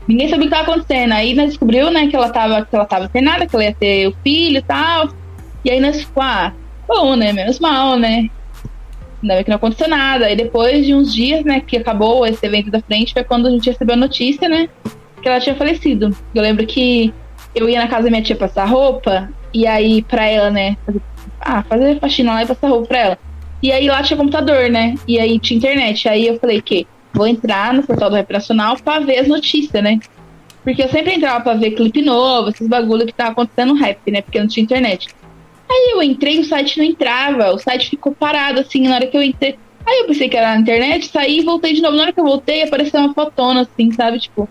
Ninguém sabia o que estava acontecendo. Aí nós descobriu, né, que ela tava, que ela tava internada, que ela ia ter o filho e tal. E aí nós ficou, ah, bom, né? Menos mal, né? Ainda bem que não aconteceu nada. Aí depois de uns dias, né, que acabou esse evento da frente, foi quando a gente recebeu a notícia, né, que ela tinha falecido. Eu lembro que eu ia na casa da minha tia passar roupa, e aí pra ela, né, fazer, ah, fazer faxina lá e passar roupa pra ela. E aí lá tinha computador, né, e aí tinha internet. Aí eu falei que vou entrar no portal do Rap Nacional pra ver as notícias, né. Porque eu sempre entrava pra ver clipe novo, esses bagulho que tava acontecendo no rap, né, porque não tinha internet. Aí eu entrei, o site não entrava, o site ficou parado assim na hora que eu entrei. Aí eu pensei que era na internet, saí e voltei de novo. Na hora que eu voltei, apareceu uma fotona, assim, sabe? Tipo,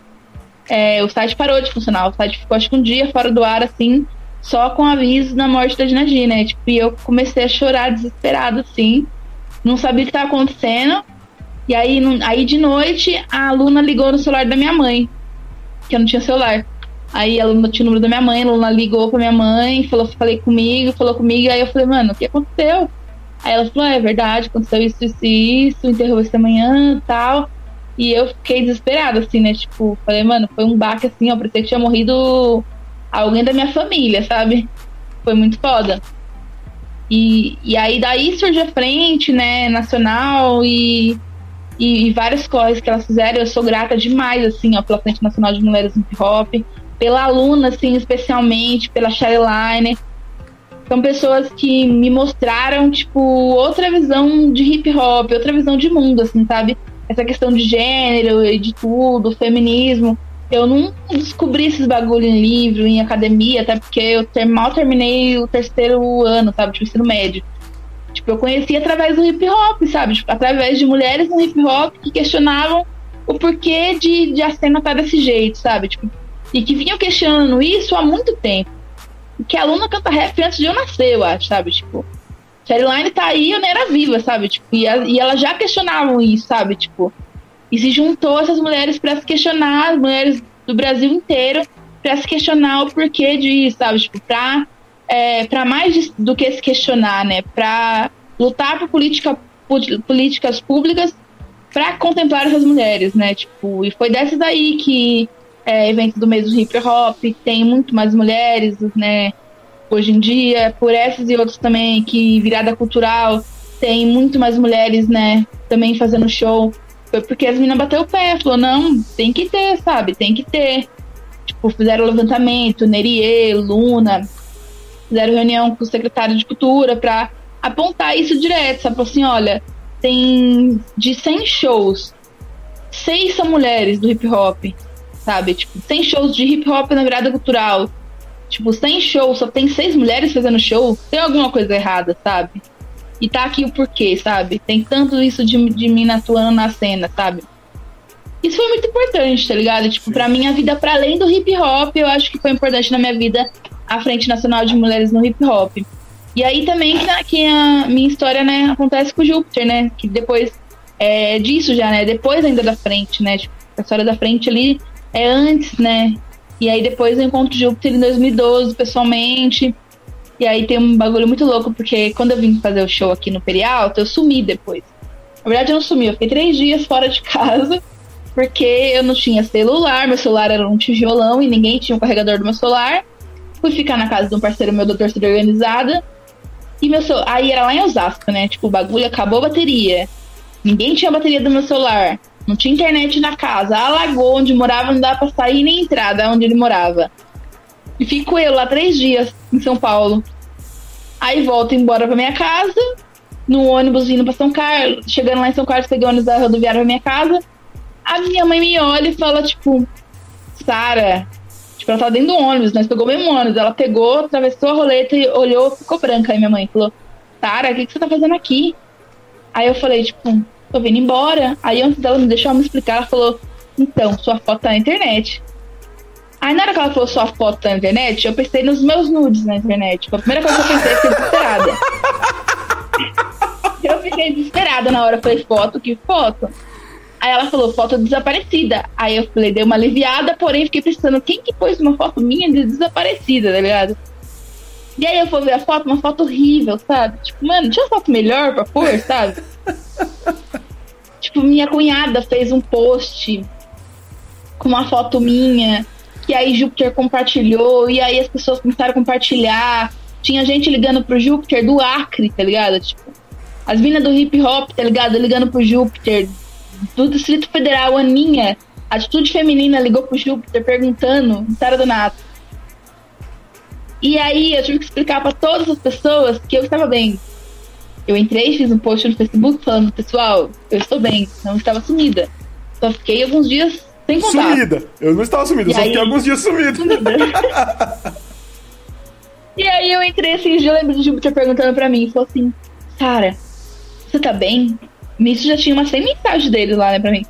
é, o site parou de funcionar. O site ficou, acho que um dia fora do ar, assim, só com aviso da morte da Dinadi, né? Tipo, e eu comecei a chorar desesperado, assim. Não sabia o que estava acontecendo. E aí, aí, de noite, a aluna ligou no celular da minha mãe, que eu não tinha celular. Aí ela tinha o número da minha mãe, ela ligou pra minha mãe, falou, falei comigo, falou comigo, aí eu falei, mano, o que aconteceu? Aí ela falou, ah, é verdade, aconteceu isso, isso e isso, enterrou essa manhã e tal. E eu fiquei desesperada, assim, né? Tipo, falei, mano, foi um baque assim, ó, parecia que tinha morrido alguém da minha família, sabe? Foi muito foda. E, e aí daí surge a frente, né, nacional e, e, e várias coisas que elas fizeram. Eu sou grata demais, assim, ó, pela Frente Nacional de Mulheres Hip Hop pela aluna, assim, especialmente, pela Shyline. São pessoas que me mostraram, tipo, outra visão de hip hop, outra visão de mundo, assim, sabe? Essa questão de gênero e de tudo, feminismo. Eu não descobri esses bagulho em livro, em academia, até porque eu ter, mal terminei o terceiro ano, sabe? Tipo, ensino médio. Tipo, eu conheci através do hip hop, sabe? Tipo, através de mulheres no hip hop que questionavam o porquê de, de a cena estar tá desse jeito, sabe? Tipo, e que vinham questionando isso há muito tempo. Que a aluna canta rap antes de eu nascer, eu acho, sabe? Tipo, Line tá aí, eu nem era viva, sabe? Tipo, e, a, e elas já questionavam isso, sabe? Tipo, e se juntou essas mulheres para se questionar, as mulheres do Brasil inteiro, para se questionar o porquê disso, sabe? Tipo, pra, é, mais do que se questionar, né? Pra lutar por política, políticas públicas para contemplar essas mulheres, né? Tipo, e foi dessas aí que é, evento do mês do hip hop, tem muito mais mulheres, né? Hoje em dia, por essas e outros também, que virada cultural, tem muito mais mulheres, né? Também fazendo show. Foi porque as meninas bateu o pé, falou, não, tem que ter, sabe? Tem que ter. Tipo, fizeram levantamento, Nerie, Luna, fizeram reunião com o secretário de cultura para apontar isso direto, sabe? Assim, olha, tem de 100 shows, seis são mulheres do hip hop sabe? Tipo, 100 shows de hip hop na virada cultural. Tipo, 100 shows, só tem seis mulheres fazendo show, tem alguma coisa errada, sabe? E tá aqui o porquê, sabe? Tem tanto isso de, de mim atuando na cena, sabe? Isso foi muito importante, tá ligado? Tipo, pra minha vida, para além do hip hop, eu acho que foi importante na minha vida a Frente Nacional de Mulheres no Hip Hop. E aí também que, que a minha história, né, acontece com o Júpiter, né? Que depois é, disso já, né? Depois ainda da frente, né? Tipo, a história da frente ali é antes, né? E aí depois eu encontro o Júpiter em 2012, pessoalmente. E aí tem um bagulho muito louco, porque quando eu vim fazer o show aqui no Perialto, eu sumi depois. Na verdade, eu não sumi, eu fiquei três dias fora de casa, porque eu não tinha celular, meu celular era um tijolão e ninguém tinha um carregador do meu celular. Fui ficar na casa de um parceiro meu da torcida organizada. E meu celular. Aí era lá em Osasco, né? Tipo, o bagulho acabou a bateria. Ninguém tinha bateria do meu celular. Não tinha internet na casa. A lagoa onde morava não dava pra sair nem entrar da onde ele morava. E fico eu lá três dias em São Paulo. Aí volto embora pra minha casa. No ônibus vindo pra São Carlos. Chegando lá em São Carlos, peguei o ônibus da rodoviária pra minha casa. A minha mãe me olha e fala, tipo, Sara, Tipo, ela tava dentro do ônibus, nós pegou o mesmo ônibus. Ela pegou, atravessou a roleta e olhou, ficou branca. Aí minha mãe falou, Tara, o que, que você tá fazendo aqui? Aí eu falei, tipo, tô vindo embora. Aí antes dela me deixar me explicar, ela falou, então, sua foto tá na internet. Aí na hora que ela falou sua foto tá na internet, eu pensei nos meus nudes na internet. Tipo, a primeira coisa que eu pensei, fiquei desesperada. eu fiquei desesperada na hora, falei, foto, que foto? Aí ela falou, foto desaparecida. Aí eu falei, dei uma aliviada, porém fiquei pensando, quem que pôs uma foto minha de desaparecida, tá ligado? E aí eu fui ver a foto, uma foto horrível, sabe? Tipo, mano, tinha uma foto melhor pra pôr, sabe? tipo, minha cunhada fez um post com uma foto minha, que aí Júpiter compartilhou, e aí as pessoas começaram a compartilhar. Tinha gente ligando pro Júpiter do Acre, tá ligado? Tipo, as minas do hip hop, tá ligado? Ligando pro Júpiter do Distrito Federal, Aninha, Atitude Feminina, ligou pro Júpiter perguntando, Sara Donato. E aí eu tive que explicar para todas as pessoas que eu estava bem. Eu entrei, fiz um post no Facebook falando, pessoal, eu estou bem, não estava sumida. Só fiquei alguns dias sem contato. Sumida! Eu não estava sumida, e só aí... fiquei alguns dias sumida. sumida. e aí eu entrei assim, eu lembro do Júpiter perguntando pra mim, falou assim, Sara, você tá bem? Nisso já tinha umas 100 mensagens dele lá, né, pra mim.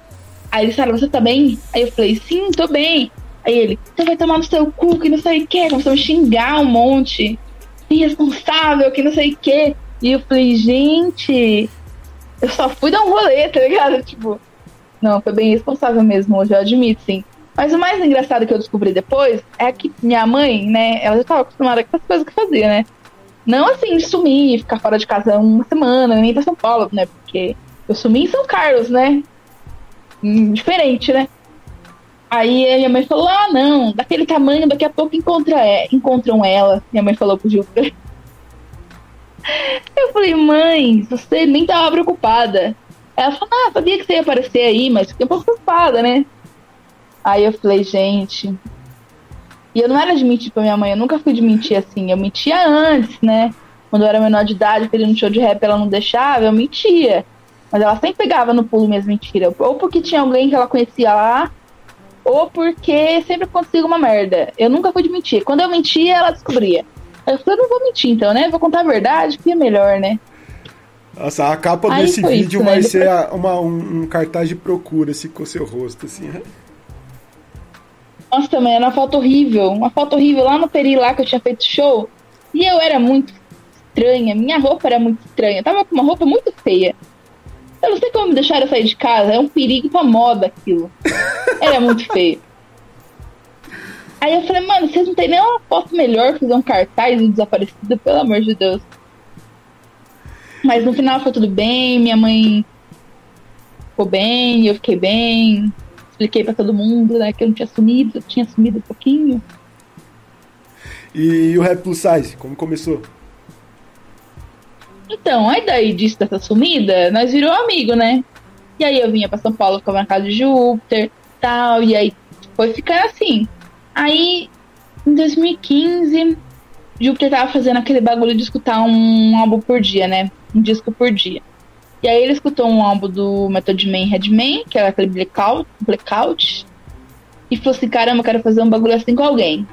Aí ele, Sara, você tá bem? Aí eu falei, sim, tô bem. Aí ele, você vai tomar no seu cu, que não sei o que, começou a xingar um monte. Irresponsável, que não sei o que. E eu falei, gente, eu só fui dar um rolê, tá ligado? Tipo, não, foi bem irresponsável mesmo, hoje eu admito, sim. Mas o mais engraçado que eu descobri depois é que minha mãe, né, ela já tava acostumada com as coisas que fazia, né? Não assim, sumir, ficar fora de casa uma semana, nem pra São Paulo, né? Porque eu sumi em São Carlos, né? Hum, diferente, né? Aí minha mãe falou: Ah, não, daquele tamanho, daqui a pouco encontra, é, encontram ela. Minha mãe falou pro Júpiter. Eu falei, mãe, você nem tava preocupada. Ela falou, ah, sabia que você ia aparecer aí, mas fiquei um pouco preocupada, né? Aí eu falei, gente. E eu não era de mentir pra minha mãe, eu nunca fui de mentir assim. Eu mentia antes, né? Quando eu era menor de idade, pedindo um show de rap, ela não deixava, eu mentia. Mas ela sempre pegava no pulo minhas mentiras. Ou porque tinha alguém que ela conhecia lá, ou porque sempre acontecia alguma merda. Eu nunca fui de mentir. Quando eu mentia, ela descobria. Eu falei, eu não vou mentir então, né? Vou contar a verdade, que é melhor, né? Nossa, a capa Aí desse vídeo isso, vai né? ser Depois... uma, um, um, cartaz de procura, assim, com o seu rosto, assim. Né? Nossa, também era uma foto horrível. Uma foto horrível lá no Peri, lá que eu tinha feito show. E eu era muito estranha. Minha roupa era muito estranha. Eu tava com uma roupa muito feia. Eu não sei como me deixaram sair de casa. É um perigo pra moda aquilo. Era muito feio. Aí eu falei, mano, vocês não tem nenhuma foto melhor fazer um cartaz de desaparecido, pelo amor de Deus. Mas no final foi tudo bem, minha mãe ficou bem, eu fiquei bem. Expliquei para todo mundo, né, que eu não tinha sumido, eu tinha sumido um pouquinho. E, o Rap Plus Size, como começou? Então, aí daí disso dessa sumida, nós virou amigo, né? E aí eu vinha pra São Paulo ficava na casa de Júpiter tal, e aí foi ficar assim. Aí, em 2015, Júpiter tava fazendo aquele bagulho de escutar um álbum por dia, né? Um disco por dia. E aí ele escutou um álbum do Method Man Redman, que era aquele blackout, blackout, e falou assim, caramba, eu quero fazer um bagulho assim com alguém.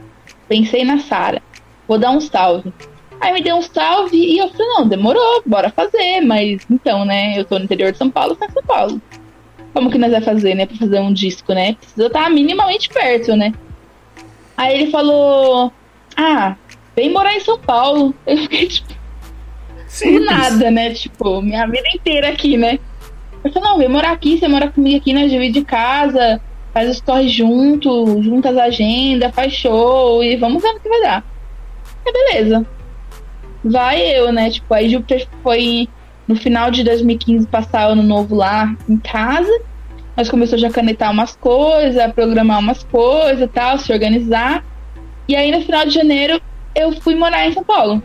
Pensei na Sara. Vou dar um salve. Aí me deu um salve e eu falei, não, demorou, bora fazer. Mas então, né, eu tô no interior de São Paulo, tá em São Paulo. como que nós vai fazer, né, pra fazer um disco, né? Precisa estar minimamente perto, né? Aí ele falou, ah, vem morar em São Paulo. Eu fiquei, tipo, Simples. nada, né? Tipo, minha vida inteira aqui, né? Eu falei, não, vem morar aqui, você mora comigo aqui, nós dividimos casa, faz os corre junto, junta as agendas, faz show e vamos ver o que vai dar. É beleza. Vai eu, né? Tipo, aí Júpiter foi no final de 2015 passar ano novo lá em casa. Nós começamos já a canetar umas coisas, a programar umas coisas tal, se organizar. E aí no final de janeiro eu fui morar em São Paulo.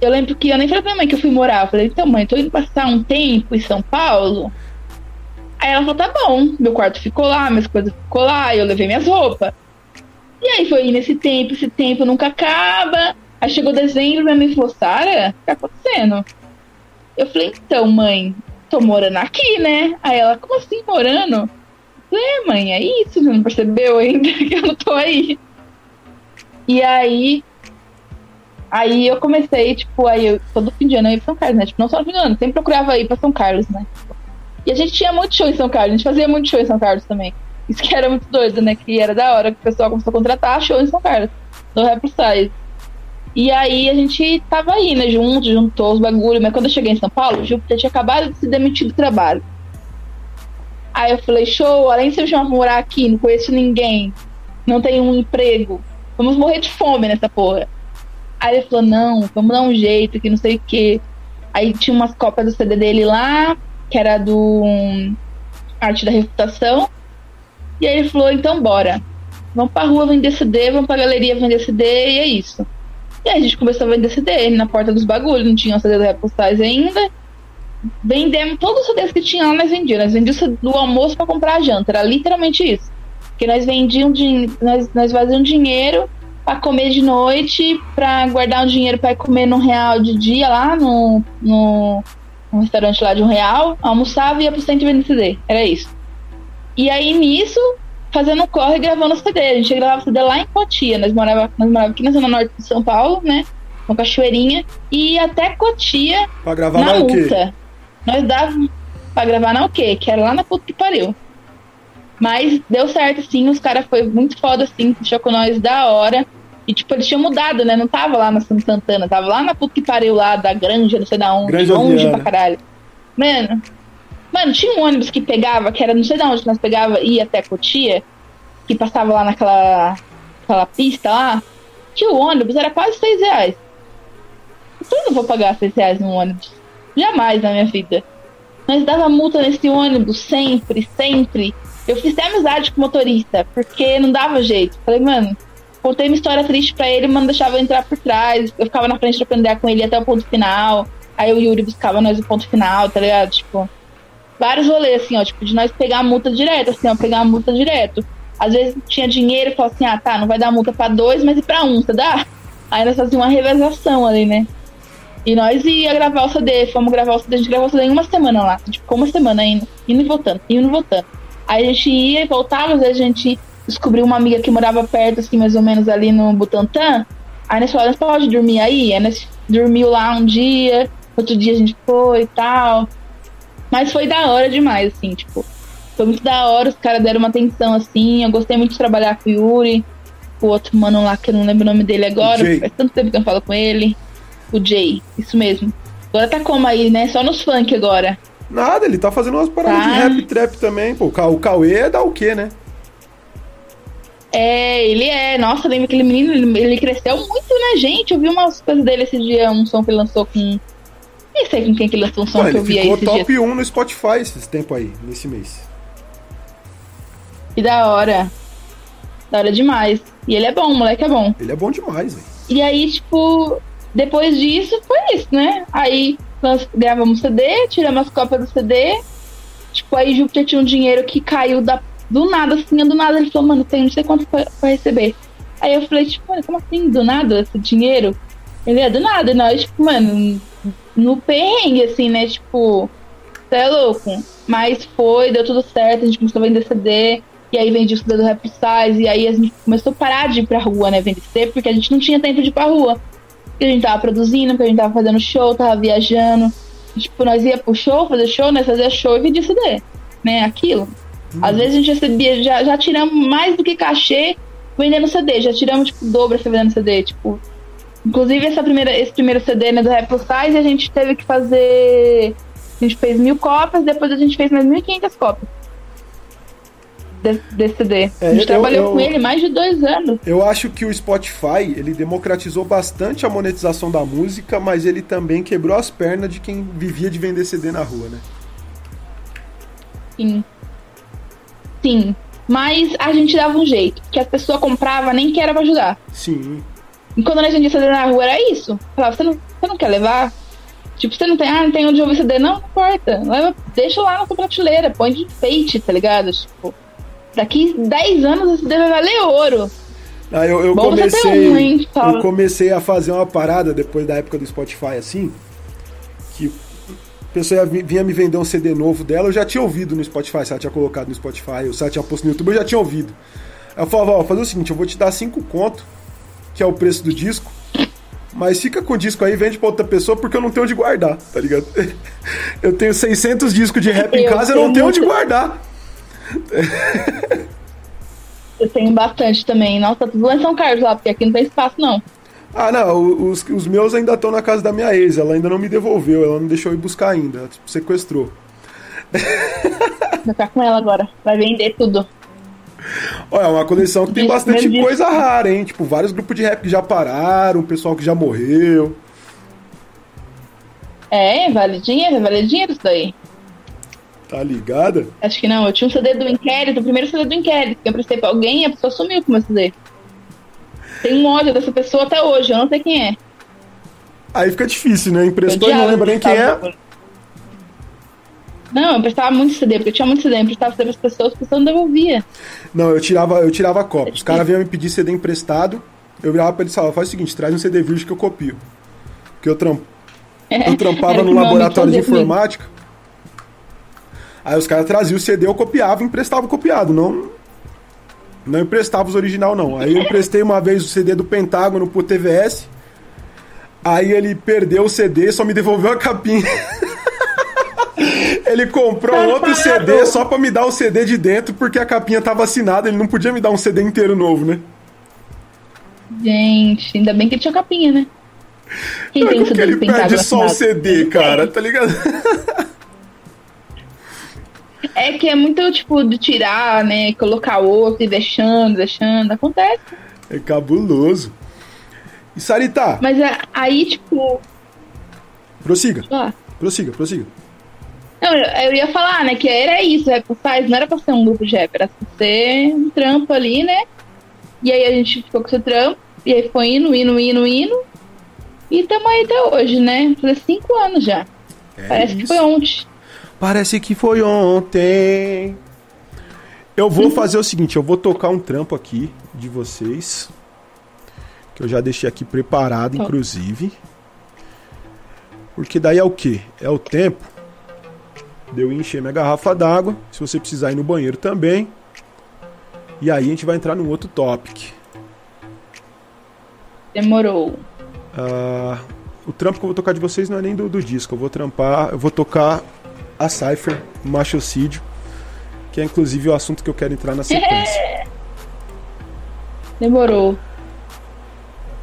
Eu lembro que eu nem falei pra minha mãe que eu fui morar. Eu falei, então, mãe, tô indo passar um tempo em São Paulo. Aí ela falou, tá bom. Meu quarto ficou lá, minhas coisas ficou lá, eu levei minhas roupas. E aí foi nesse tempo, esse tempo nunca acaba. Aí chegou dezembro, minha mãe falou, Sara, o que tá acontecendo? Eu falei, então, mãe, tô morando aqui, né? Aí ela, como assim morando? Eu falei, é, mãe, é isso, você não percebeu ainda que eu não tô aí? E aí Aí eu comecei, tipo, aí eu, todo fim de ano eu ia pra São Carlos, né? Tipo, não só no fim de ano, sempre procurava ir pra São Carlos, né? E a gente tinha muito show em São Carlos, a gente fazia muito show em São Carlos também. Isso que era muito doido, né? Que era da hora que o pessoal começou a contratar show em São Carlos, no Rap Size. E aí a gente tava aí, né, junto, juntou os bagulhos, mas quando eu cheguei em São Paulo, o Júpiter tinha acabado de se demitir do trabalho. Aí eu falei, show, além de você chamar morar aqui, não conheço ninguém, não tenho um emprego, vamos morrer de fome nessa porra. Aí ele falou, não, vamos dar um jeito, que não sei o quê. Aí tinha umas cópias do CD dele lá, que era do um, Arte da Reputação. E aí ele falou, então bora. Vamos pra rua vender CD, vamos pra galeria vender CD, e é isso. E aí a gente começou a vender CD na porta dos bagulhos, não tinha o CD do Repostais ainda. Vendemos todos os CDs que tinha lá, nós vendíamos. Nós vendíamos do almoço para comprar a janta, era literalmente isso. Porque nós vendíamos, nós, nós fazíamos dinheiro para comer de noite, para guardar um dinheiro para comer no real de dia lá no, no, no, restaurante lá de um real, almoçava e ia pro centro vender CD. Era isso. E aí nisso, fazendo corre e gravando CD. A gente gravava CD lá em Cotia. Nós morava, nós morava aqui na zona norte de São Paulo, né? Com Cachoeirinha. E até Cotia. Pra gravar na, multa. Nós dávamos pra gravar na o quê? Que era lá na puta que pariu. Mas deu certo, sim. Os caras foi muito foda, assim. Fechou com nós da hora. E, tipo, eles tinham mudado, né? Não tava lá na Santana, tava lá na puta que pariu lá da Granja, não sei da onde, Granja longe pra caralho. Mano, mano, tinha um ônibus que pegava, que era não sei da onde nós pegava e ia até Cotia, que passava lá naquela aquela pista lá, que o ônibus era quase seis reais. Eu não vou pagar seis reais num ônibus. Jamais na minha vida. Nós dava multa nesse ônibus sempre, sempre. Eu fiz até amizade com o motorista, porque não dava jeito. Falei, mano, contei uma história triste pra ele, mas não deixava eu entrar por trás. Eu ficava na frente pra aprender com ele até o ponto final. Aí o Yuri buscava nós o ponto final, tá ligado? Tipo, vários rolês, assim, ó, tipo, de nós pegar a multa direto, assim, ó, pegar a multa direto. Às vezes tinha dinheiro e falava assim, ah, tá, não vai dar multa pra dois, mas e pra um, você dá? Aí nós fazíamos uma revezação ali, né? E nós ia gravar o CD, fomos gravar o CD, a gente gravou o CD em uma semana lá. Tipo, uma semana indo, indo e voltando, indo e voltando. Aí a gente ia e voltava, às vezes a gente descobriu uma amiga que morava perto, assim, mais ou menos ali no Butantã. Aí nós falamos, pode dormir aí? Aí nós dormiu lá um dia, outro dia a gente foi e tal. Mas foi da hora demais, assim, tipo, foi muito da hora, os caras deram uma atenção, assim, eu gostei muito de trabalhar com o Yuri, o outro mano lá, que eu não lembro o nome dele agora, faz tanto tempo que eu falo com ele. O Jay, isso mesmo. Agora tá como aí, né? Só nos funk agora. Nada, ele tá fazendo umas paradas tá. de rap trap também, pô. O Cauê é da o quê, né? É, ele é. Nossa, lembra aquele menino? Ele, cresceu muito, né, gente? Eu vi umas coisas dele esse dia, um som que ele lançou com. Nem sei com quem que ele lançou um som que eu vi aí. Ele ficou top dia. 1 no Spotify esse tempo aí, nesse mês. Que da hora. Da hora demais. E ele é bom, o moleque é bom. Ele é bom demais, velho. E aí, tipo, depois disso, foi isso, né? Aí nós gravamos CD, tiramos as cópias do CD. Tipo, aí Júpiter tinha um dinheiro que caiu da do nada, assim, do nada, ele falou, mano, tem não sei quanto pra, pra receber. Aí eu falei, tipo, como assim, do nada, esse dinheiro? Ele é do nada, e nós, tipo, mano, no perrengue, assim, né? Tipo, você é louco. Mas foi, deu tudo certo, a gente começou a vender CD, e aí vendi o CD do Rap Size, e aí a gente começou a parar de ir pra rua, né, vender CD, porque a gente não tinha tempo de ir pra rua. Porque a gente tava produzindo, porque a gente tava fazendo show, tava viajando. Tipo, nós ia pro show, fazer show, nós fazia show e vendia CD. né, aquilo. Às vezes a gente recebia, já, já tiramos mais do que cachê vendendo CD, já tiramos, tipo, dobro vendendo CD, tipo. Inclusive, essa primeira, esse primeiro CD né, do Rap Size, a gente teve que fazer. A gente fez mil cópias, depois a gente fez mais 1.500 cópias desse, desse CD. É, a gente eu- trabalhou eu- com ele mais de dois anos. Eu acho que o Spotify, ele democratizou bastante a monetização da música, mas ele também quebrou as pernas de quem vivia de vender CD na rua, né? Sim. Sim. Mas a gente dava um jeito. Que as pessoas compravam nem que era pra ajudar. Sim. E quando a gente ia CD na rua, era isso. Falava, você não, você não quer levar? Tipo, você não tem, ah, não tem onde ouvir CD? Não, não importa. Leva, deixa lá na sua prateleira, põe de enfeite, tá ligado? Tipo, daqui 10 anos esse CD vai valer ouro. Ah, eu, eu Bom você comecei, um, hein, eu comecei a fazer uma parada depois da época do Spotify assim, que a pessoa ia- vinha me vender um CD novo dela, eu já tinha ouvido no Spotify, se ela tinha colocado no Spotify, ou se ela tinha posto no YouTube, eu já tinha ouvido. Aí eu falava, ó, fazer o seguinte, eu vou te dar 5 conto, que é o preço do disco, mas fica com o disco aí, vende pra outra pessoa, porque eu não tenho onde guardar, tá ligado? Eu tenho 600 discos de rap em Eu casa, eu não tenho tenho onde muito. guardar. Eu tenho bastante também. Nossa, tudo lá em São Carlos lá, porque aqui não tem espaço, não. Ah, não, os, os meus ainda estão na casa da minha ex, ela ainda não me devolveu, ela não deixou eu ir buscar ainda, ela tipo, sequestrou. Vou ficar com ela agora. Vai vender tudo. Olha, é uma coleção que tem Disco, bastante disco. coisa rara, hein? Tipo, vários grupos de rap que já pararam, pessoal que já morreu. É, vale dinheiro, vale dinheiro isso daí. Tá ligada? Acho que não. Eu tinha um CD do Inquérito, o primeiro CD do Inquérito, que eu prestei pra alguém e a pessoa sumiu com o meu CD. Tem um ódio dessa pessoa até hoje, eu não sei quem é. Aí fica difícil, né? Emprestou e não lembra nem quem é. Não, eu prestava muito CD, porque eu tinha muito CD, eu prestava CD pras pessoas, as pessoas não devolvia. Não, eu tirava, eu tirava cópia. Os caras vinham me pedir CD emprestado, eu virava pra eles e falava, faz o seguinte, traz um CD virgem que eu copio. Porque eu, tram... eu trampava no que laboratório de fazia comigo. Aí os caras traziam o CD, eu copiava e emprestava o copiado, não. Não emprestava os original, não. Aí eu emprestei uma vez o CD do Pentágono pro TVS. Aí ele perdeu o CD, só me devolveu a capinha. ele comprou outro CD só pra me dar o CD de dentro, porque a capinha tava assinada, ele não podia me dar um CD inteiro novo, né? Gente, ainda bem que ele tinha capinha, né? Quem tem um que CD ele perde só o? CD, cara? Tá ligado? É que é muito, tipo, de tirar, né? Colocar outro e deixando, deixando. Acontece. É cabuloso. E Sarita, Mas é, aí, tipo, prossiga, lá. prossiga, prossiga. Não, eu, eu ia falar, né, que era isso, Rap Faz, não era pra ser um grupo de rap, era pra ser um trampo ali, né? E aí a gente ficou com esse trampo, e aí foi indo, indo, indo, indo. E tamo aí até hoje, né? Fazer cinco anos já. É Parece que isso. foi ontem. Parece que foi ontem. Eu vou fazer o seguinte, eu vou tocar um trampo aqui de vocês. Que eu já deixei aqui preparado, inclusive. Porque daí é o quê? É o tempo de eu encher minha garrafa d'água. Se você precisar ir no banheiro também. E aí a gente vai entrar num outro topic. Demorou. Ah, o trampo que eu vou tocar de vocês não é nem do, do disco. Eu vou trampar, eu vou tocar a Cypher, Machocídio, que é inclusive o assunto que eu quero entrar na sequência. Demorou.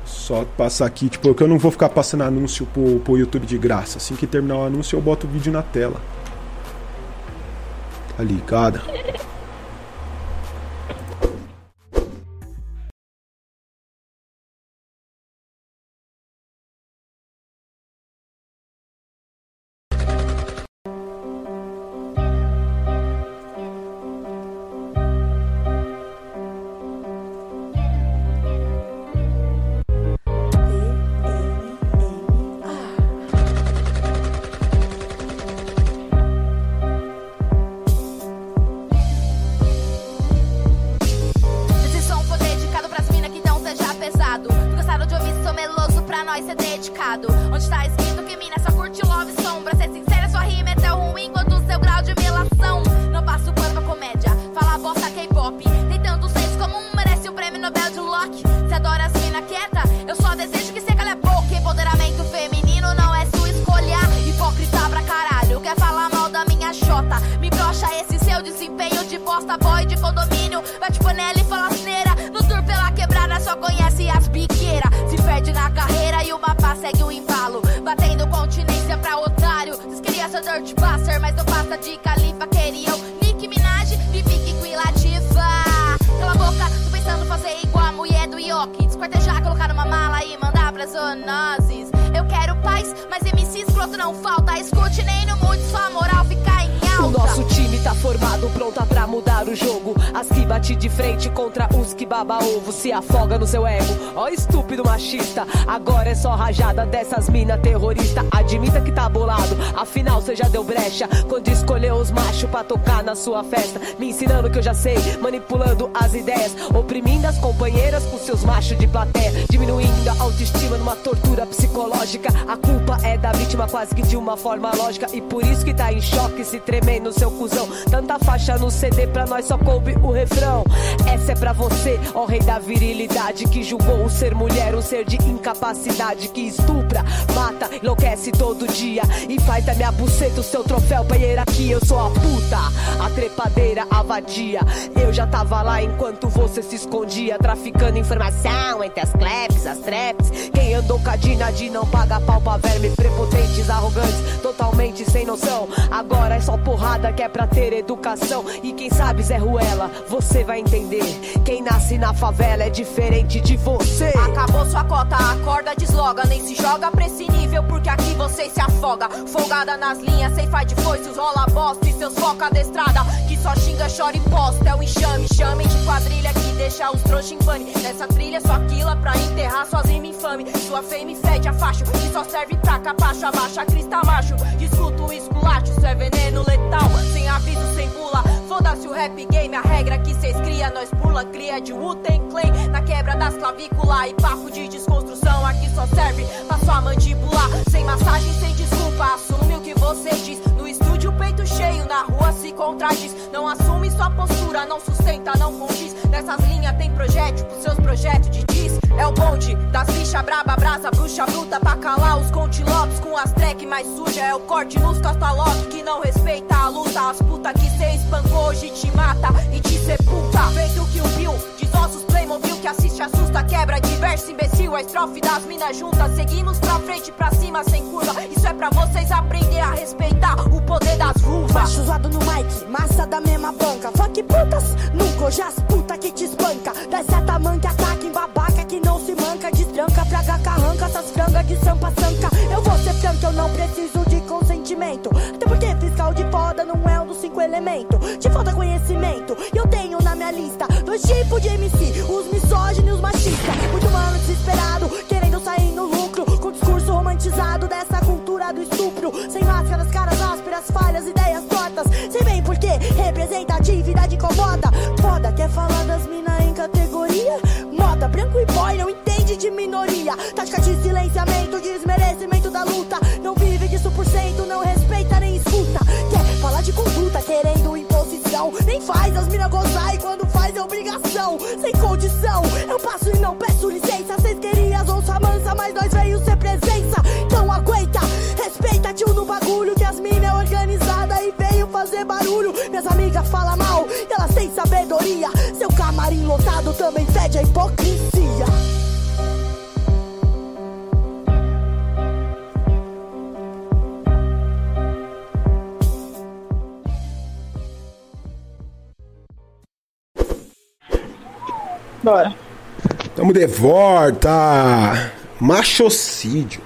Só passar aqui, tipo, que eu não vou ficar passando anúncio pro, pro YouTube de graça. Assim que terminar o anúncio, eu boto o vídeo na tela. Tá ligado? Só rajada dessas mina terrorista. Admita que tá bolado, afinal cê já deu brecha. Quando escolheu os machos pra tocar na sua festa. Me ensinando que eu já sei, manipulando as ideias. Oprimindo as companheiras com seus machos de plateia. Diminuindo a autoestima numa tortura psicológica. A culpa é da vítima, quase que de uma forma lógica. E por isso que tá em choque, se tremer no seu cuzão. Tanta faixa no CD, pra nós só coube o refrão. Essa é pra você, ó rei da virilidade. Que julgou o ser mulher, um ser de incapacidade. Que estupra, mata, enlouquece todo dia. E faz da minha buceta o seu troféu pra hierarquia. Eu sou a puta, a trepadeira, a vadia. Eu já tava lá enquanto você se escondia. Traficando informação entre as claps, as traps. Quem andou com a Dina de não paga pau pra verme. Prepotentes, arrogantes, totalmente sem noção. Agora é só porrada que é pra ter educação. E quem sabe, Zé Ruela, você vai entender. Quem nasce na favela é diferente de você. Acabou sua cota, acorda, desloga. Nem se joga pra esse nível, porque aqui você se afoga. Folgada nas linhas, sem faz de foices, rola bosta. E seus foca da estrada, que só xinga, chora e posta. É o enxame, chame de quadrilha que deixa os trouxa em pane. Nessa trilha, só quila pra enterrar rimas infame. Sua fame fede a facho, que só serve pra capacho. Abaixa crista macho, escuta o esculacho. Isso é veneno letal, sem aviso, sem pula. Foda-se o rap game, a regra que cês cria, nós pula, cria de Wu-Tang Clan Na quebra das clavículas e papo de desconstrução Aqui só serve pra sua mandíbula Sem massagem, sem desculpa, assume o que você diz peito cheio, na rua se contradiz. Não assume sua postura, não sustenta, não condiz. Nessas linhas tem projétil pros seus projetos de diz. É o bonde das bicha braba, brasa, bruxa bruta Pra calar os contilopes com as track mais suja. É o corte nos castalotes que não respeita a luta. As puta que cê espancou hoje te mata e te sepulta. Feito que o Bill, desossos Playmobil que assiste assusta Quebra diverso imbecil, a estrofe das minas juntas Seguimos pra frente, pra cima, sem curva Isso é pra vocês aprender a respeitar o poder das vulvas Macho zoado no mic, massa da mesma banca. Funk putas, nunca hoje as puta que te espanca. Das seta manca, ataque em babaca que não se manca. Destranca, praga, carranca, essas frangas de sampa sanca. Eu vou ser franca, eu não preciso de consentimento. Até porque fiscal de foda não é um dos cinco elementos. Te falta conhecimento, eu tenho na minha lista dois tipos de MC: os misóginos os machistas. Muito mano desesperado, querendo sair no lucro. Com discurso romantizado dessa cultura do estupro. Sem máscaras, caras ásperas, falhas, ideias tortas. Sei bem porque representatividade incomoda. Foda, quer falar das mina em categoria? Moda, branco e boy, não entende de minoria. Tática de silenciamento, desmerecimento da luta. Não vive disso por cento, não respeita nem escuta. Quer falar de conduta, querendo imposição. Nem faz as mina gozar e quando é obrigação. Sem condição, eu passo e não peço licença. Cês queriam onça mansa, mas nós veio ser presença. Então aguenta, respeita tio no bagulho. Que as mina é organizada e veio fazer barulho. Minhas amigas falam mal, elas têm sabedoria. Seu camarim lotado também fede a hipocrisia. Bora. Tamo de volta! Machocídio.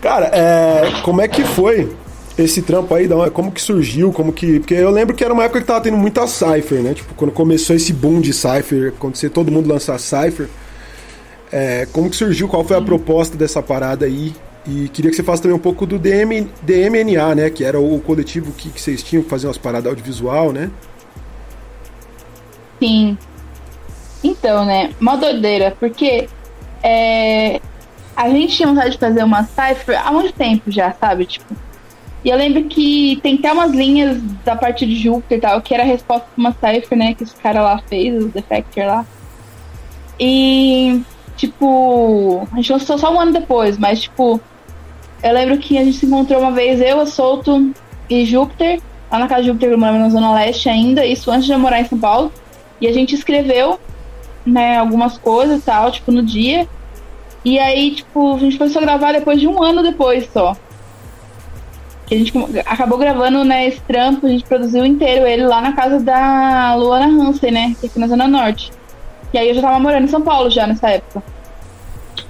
Cara, é, como é que foi esse trampo aí? da- Como que surgiu? Como que. Porque eu lembro que era uma época que tava tendo muita Cypher, né? Tipo, quando começou esse boom de Cypher, acontecer todo mundo lançar Cypher. É, como que surgiu? Qual foi a proposta dessa parada aí? E queria que você falasse também um pouco do DM, DMNA, né? Que era o coletivo que, que vocês tinham que fazer umas paradas audiovisual, né? Sim. Então, né? Mó doideira, porque é, a gente tinha vontade de fazer uma cipher há muito tempo já, sabe? Tipo. E eu lembro que tem até umas linhas da parte de Júpiter e tal, que era a resposta pra uma cipher, né? Que esse cara lá fez, o Defector lá. E, tipo, a gente lançou só um ano depois, mas, tipo, eu lembro que a gente se encontrou uma vez, eu, a Solto e Júpiter, lá na casa de Júpiter, eu na Zona Leste ainda, isso antes de eu morar em São Paulo. E a gente escreveu, né, algumas coisas e tal, tipo, no dia. E aí, tipo, a gente começou a gravar depois de um ano depois só. Que a gente acabou gravando, né, esse trampo, a gente produziu inteiro ele lá na casa da Luana Hansen, né? É aqui na Zona Norte. E aí eu já tava morando em São Paulo já nessa época.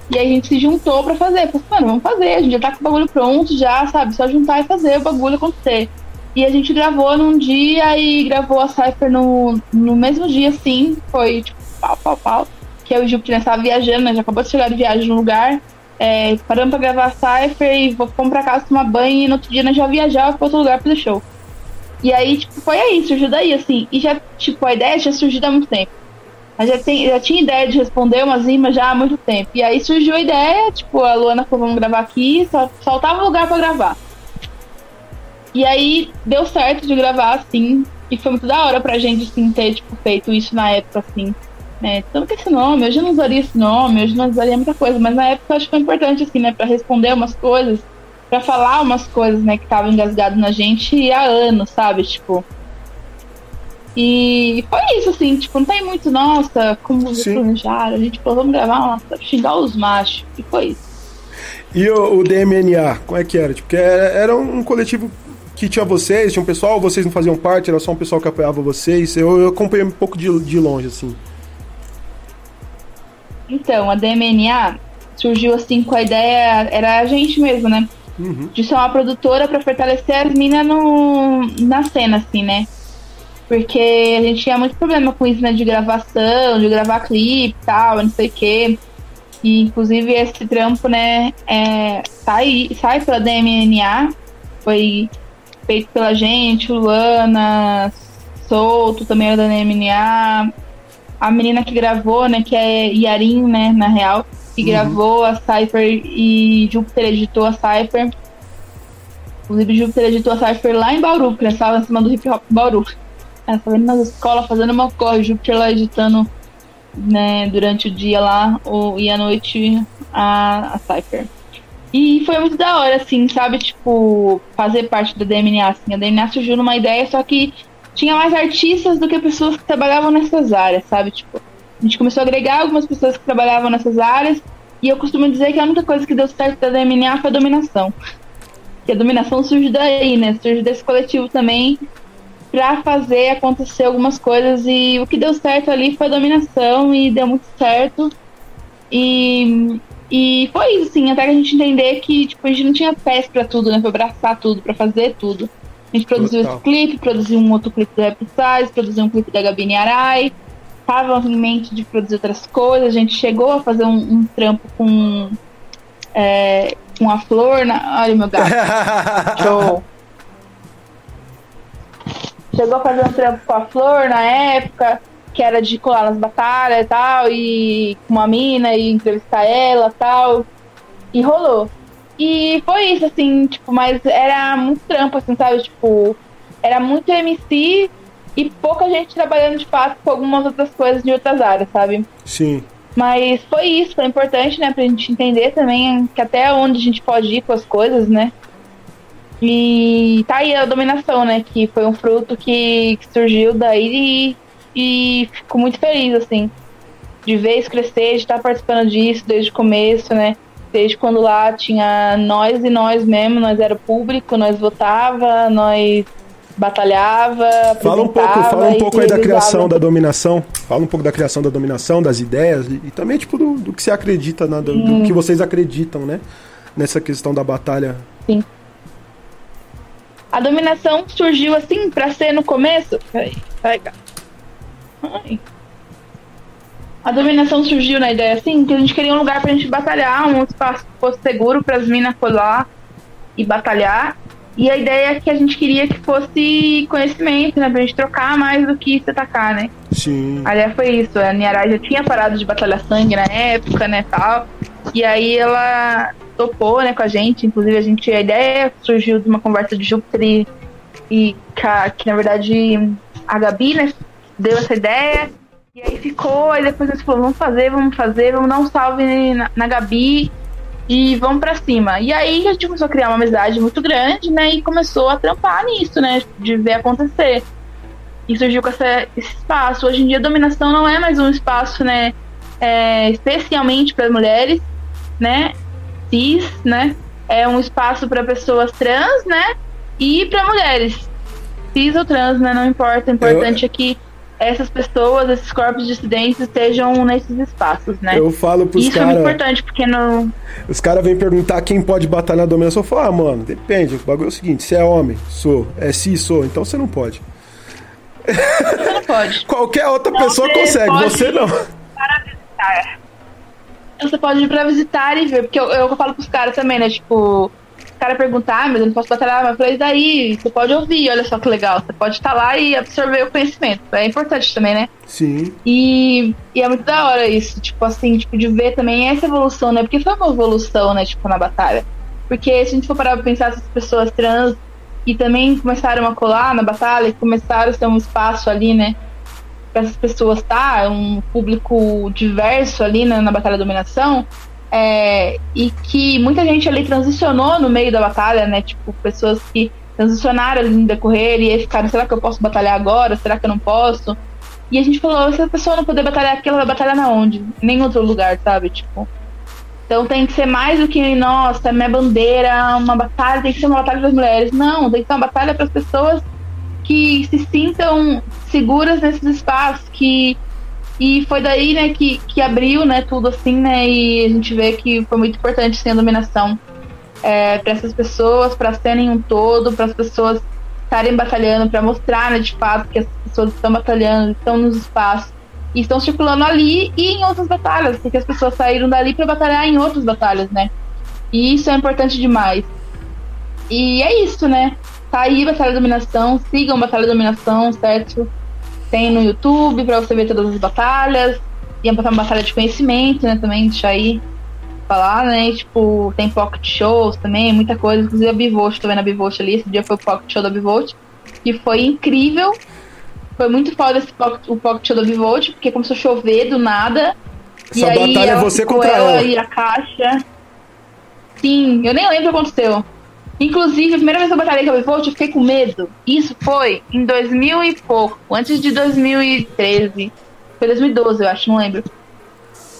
E a gente se juntou pra fazer. Falei, mano, vamos fazer, a gente já tá com o bagulho pronto, já, sabe? Só juntar e fazer o bagulho acontecer. E a gente gravou num dia e gravou a Cypher no, no mesmo dia, sim. Foi tipo, pau, pau, pau. Que eu e o Júpiter né, estava viajando, né? Já acabou de chegar de viagem no lugar. É, paramos pra gravar a Cypher e fomos pra casa tomar banho e no outro dia nós já viajava pra outro lugar pra fazer show. E aí, tipo, foi aí, surgiu daí, assim. E já, tipo, a ideia já surgiu há muito tempo. A já, tem, já tinha ideia de responder umas rimas já há muito tempo. E aí surgiu a ideia, tipo, a Luana falou, vamos gravar aqui, só faltava lugar pra gravar. E aí deu certo de gravar, assim, e foi muito da hora pra gente, assim, ter, tipo, feito isso na época, assim. Né? Tanto que esse nome, hoje eu não usaria esse nome, hoje não usaria muita coisa, mas na época eu acho que foi importante, assim, né, pra responder umas coisas, pra falar umas coisas, né, que estavam engasgadas na gente há anos, sabe? Tipo. E foi isso, assim, tipo, não tem muito, nossa, como vocês planejaram, a gente falou, vamos gravar, nossa, xingar os machos, e foi isso. E o, o DMNA, como é que era? Tipo, era, era um coletivo que tinha vocês, tinha um pessoal, vocês não faziam parte, era só um pessoal que apoiava vocês. Eu, eu acompanhei um pouco de, de longe, assim. Então, a DMNA surgiu assim com a ideia, era a gente mesmo, né? Uhum. De ser uma produtora para fortalecer as minas na cena, assim, né? Porque a gente tinha muito problema com isso, né? De gravação, de gravar clipe e tal, não sei o quê. E, inclusive, esse trampo, né? É, sai, sai pela DMNA. Foi feito pela gente, Luana, Souto, também era da DMNA. A menina que gravou, né? Que é Yarin, né? Na real. Que uhum. gravou a Cypher e Júpiter editou a Cypher. Inclusive, Júpiter editou a Cypher lá em Bauru, nós estávamos em cima do hip hop Bauru. Ela estava indo nas escolas fazendo uma corre, Júpiter lá editando né, durante o dia lá o, e à noite a, a Cypher. E foi muito da hora, assim, sabe? Tipo, fazer parte da DMNA, assim. A DMNA surgiu numa ideia, só que tinha mais artistas do que pessoas que trabalhavam nessas áreas, sabe? Tipo, a gente começou a agregar algumas pessoas que trabalhavam nessas áreas, e eu costumo dizer que a única coisa que deu certo da DMNA foi a dominação. Que a dominação surge daí, né? Surge desse coletivo também, para fazer acontecer algumas coisas e o que deu certo ali foi a dominação e deu muito certo. E, e foi isso, assim, até que a gente entender que tipo, a gente não tinha pés para tudo, né? Pra abraçar tudo, para fazer tudo. A gente produziu Total. esse clipe, produziu um outro clipe do Rap Size, produziu um clipe da Gabine Arai. Tava em mente de produzir outras coisas. A gente chegou a fazer um, um trampo com, é, com a Flor. Na... Olha meu gato. Show chegou a fazer um trampo com a Flor na época, que era de colar nas batalhas e tal, e com uma mina e entrevistar ela e tal. E rolou. E foi isso, assim, tipo, mas era muito trampo, assim, sabe? Tipo, era muito MC e pouca gente trabalhando de fato com algumas outras coisas de outras áreas, sabe? Sim. Mas foi isso, foi importante, né, pra gente entender também que até onde a gente pode ir com as coisas, né? E tá aí a dominação, né? Que foi um fruto que, que surgiu daí e, e fico muito feliz, assim, de ver isso crescer, de estar participando disso desde o começo, né? Desde quando lá tinha nós e nós mesmo, nós era público, nós votava, nós batalhava, Fala um pouco, fala um pouco aí da criação da dominação. Fala um pouco da criação da dominação, das ideias e, e também tipo do, do, que você acredita, né? do, hum. do que vocês acreditam, né? Nessa questão da batalha. Sim. A dominação surgiu assim para ser no começo. Peraí, peraí. Ai. A dominação surgiu na ideia assim que a gente queria um lugar pra gente batalhar, um espaço que fosse seguro para as minas colar e batalhar. E a ideia é que a gente queria que fosse conhecimento, né? Pra gente trocar mais do que se atacar, né? Sim. Aliás, foi isso. A Niarai já tinha parado de batalhar sangue na época, né? Tal. E aí ela topou, né, com a gente. Inclusive, a gente, a ideia surgiu de uma conversa de Júpiter e, e que, na verdade, a Gabi, né, deu essa ideia. E aí ficou, aí depois a gente falou, vamos fazer, vamos fazer, vamos dar um salve na, na Gabi e vamos para cima. E aí a gente começou a criar uma amizade muito grande, né, e começou a trampar nisso, né, de ver acontecer. E surgiu com essa, esse espaço. Hoje em dia, a dominação não é mais um espaço, né, é, especialmente para mulheres, né? Cis, né? É um espaço para pessoas trans, né? E para mulheres, cis ou trans, né? Não importa. O importante é que essas pessoas, esses corpos dissidentes estejam nesses espaços, né? Eu falo pros Isso cara, é muito importante, porque no. Os caras vêm perguntar quem pode batalhar na dominação. Eu falo, ah, mano, depende. O bagulho é o seguinte: se é homem, sou. É cis, sou. Então você não pode. Você não pode. Qualquer outra Não, pessoa consegue, você não. Para visitar. Você pode ir pra visitar e ver, porque eu, eu falo pros caras também, né? Tipo, o cara perguntar, ah, mas eu não posso batalhar, mas eu falei, e daí? Você pode ouvir, olha só que legal. Você pode estar lá e absorver o conhecimento. É importante também, né? Sim. E, e é muito da hora isso, tipo assim, tipo, de ver também essa evolução, né? Porque foi uma evolução, né, tipo, na batalha. Porque se a gente for parar pra pensar essas pessoas trans que também começaram a colar na batalha, que começaram a ter um espaço ali, né? Pra essas pessoas estar, um público diverso ali né, na Batalha da Dominação. É, e que muita gente ali transicionou no meio da batalha, né? Tipo, pessoas que transicionaram ali no decorrer e aí ficaram, será que eu posso batalhar agora? Será que eu não posso? E a gente falou, se a pessoa não puder batalhar aqui, ela vai batalhar na onde? Em nenhum outro lugar, sabe? Tipo. Então tem que ser mais do que, nossa, minha bandeira, uma batalha, tem que ser uma batalha das mulheres. Não, tem que ser uma batalha para as pessoas que se sintam seguras nesses espaços, que e foi daí, né, que, que abriu, né, tudo assim, né, e a gente vê que foi muito importante sim a dominação é, para essas pessoas, para serem um todo, para as pessoas estarem batalhando, para mostrar, né, de fato que as pessoas estão batalhando, estão nos espaços e estão circulando ali e em outras batalhas, porque as pessoas saíram dali para batalhar em outras batalhas, né? E isso é importante demais. E é isso, né? Aí Batalha da Dominação, sigam Batalha da Dominação, certo? Tem no YouTube para você ver todas as batalhas. E é uma batalha de conhecimento, né? Também, deixa aí falar, né? Tipo, tem pocket shows também, muita coisa. Inclusive a Bivolt, tô vendo a Bivolt ali. Esse dia foi o pocket show da Bivolt, que foi incrível. Foi muito foda esse pocket, o pocket show da Bivolt, porque começou a chover do nada. Essa e aí batalha é ela você contra ela. E a caixa. Sim, eu nem lembro o que aconteceu. Inclusive, a primeira vez que eu batalhei com a Bivolt, eu fiquei com medo. Isso foi em 2000 e pouco, antes de 2013. Foi 2012, eu acho, não lembro.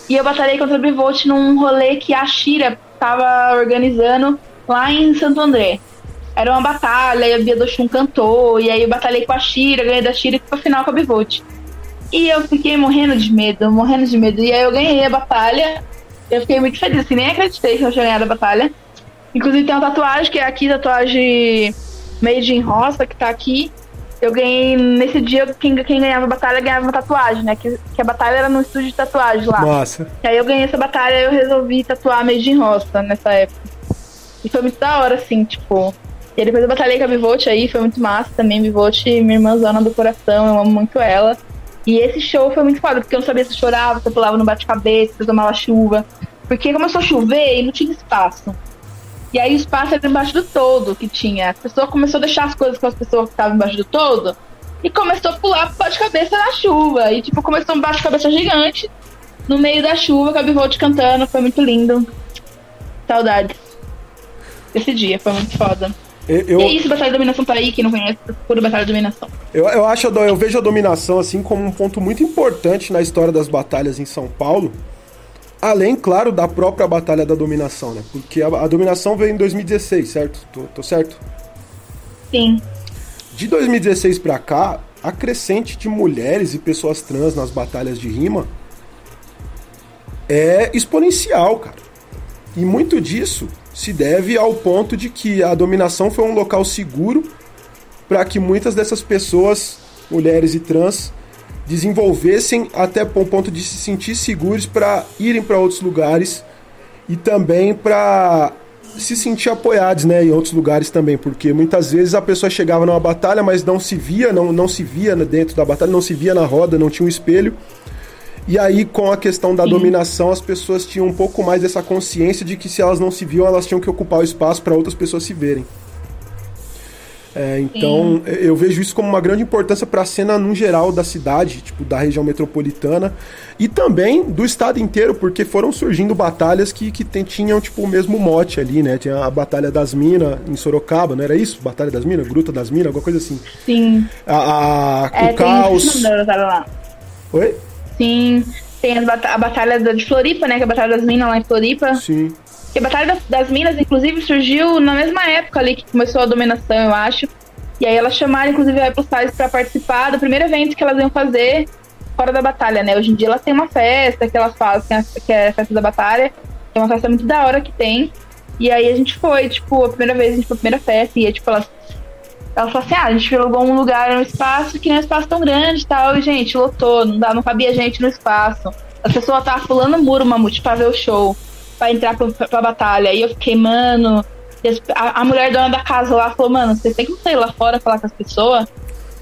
E eu batalhei contra a Bivolt num rolê que a Shira tava organizando lá em Santo André. Era uma batalha, e a Bia do Chum cantou, e aí eu batalhei com a Shira, ganhei da Shira e fui pra final com a Bivolt. E eu fiquei morrendo de medo, morrendo de medo. E aí eu ganhei a batalha. Eu fiquei muito feliz, assim, nem acreditei que eu tinha ganhado a batalha. Inclusive tem uma tatuagem, que é aqui, tatuagem Made in Roça, que tá aqui. Eu ganhei, nesse dia, quem, quem ganhava a batalha ganhava uma tatuagem, né? Que, que a batalha era no estúdio de tatuagem lá. Nossa. E aí eu ganhei essa batalha e eu resolvi tatuar Made in Roça nessa época. E foi muito da hora, assim, tipo... E depois eu batalhei com a Bivolt aí, foi muito massa também. Bivolt, minha irmãzona do coração, eu amo muito ela. E esse show foi muito foda, porque eu não sabia se eu chorava, se eu pulava no bate-cabeça, se eu tomava chuva. Porque começou a chover e não tinha espaço. E aí o espaço era embaixo do todo que tinha. A pessoa começou a deixar as coisas com as pessoas que estavam embaixo do todo e começou a pular pro bate-cabeça na chuva. E tipo, começou um bate-cabeça gigante no meio da chuva, com a Bivolt cantando, foi muito lindo. Saudades. Esse dia, foi muito foda. Eu, eu, E é isso, Batalha da Dominação tá aí, quem não conhece, procura Batalha da Dominação. eu, eu acho, eu vejo a dominação assim como um ponto muito importante na história das batalhas em São Paulo. Além, claro, da própria batalha da dominação, né? Porque a, a dominação veio em 2016, certo? Tô, tô certo? Sim. De 2016 pra cá, a crescente de mulheres e pessoas trans nas batalhas de rima é exponencial, cara. E muito disso se deve ao ponto de que a dominação foi um local seguro para que muitas dessas pessoas, mulheres e trans, desenvolvessem até o ponto de se sentir seguros para irem para outros lugares e também para se sentir apoiados, né, em outros lugares também, porque muitas vezes a pessoa chegava numa batalha, mas não se via, não, não se via dentro da batalha, não se via na roda, não tinha um espelho. E aí, com a questão da dominação, as pessoas tinham um pouco mais dessa consciência de que se elas não se viam, elas tinham que ocupar o espaço para outras pessoas se verem. É, então, eu vejo isso como uma grande importância para a cena no geral da cidade, tipo, da região metropolitana e também do estado inteiro, porque foram surgindo batalhas que, que tem- tinham, tipo, o mesmo mote ali, né? Tinha a Batalha das Minas em Sorocaba, não era isso? Batalha das Minas? Gruta das Minas, alguma coisa assim. Sim. A, a- É, o caos. lá. Oi? Sim. Tem as bata- a batalha de Floripa, né? Que é a Batalha das Minas lá em Floripa. Sim. A Batalha das, Minas, inclusive, surgiu na mesma época ali que começou a dominação, eu acho. E aí elas chamaram, inclusive, a Apple Stars pra participar do primeiro evento que elas iam fazer fora da batalha, né? Hoje em dia elas têm uma festa que elas fazem, que é a festa da batalha. É uma festa muito da hora que tem. E aí a gente foi, tipo, a primeira vez, a gente foi a primeira festa, e aí, tipo, elas. Ela falou assim: ah, a gente alugou um lugar, um espaço que não é um espaço tão grande e tal. E, gente, lotou, não, dá, não cabia gente no espaço. As pessoas estavam pulando o muro, Mamute, pra ver o show, pra entrar pra, pra, batalha. E eu fiquei, mano. A, a, mulher dona da casa lá falou, mano, você tem que sair lá fora falar com as pessoas,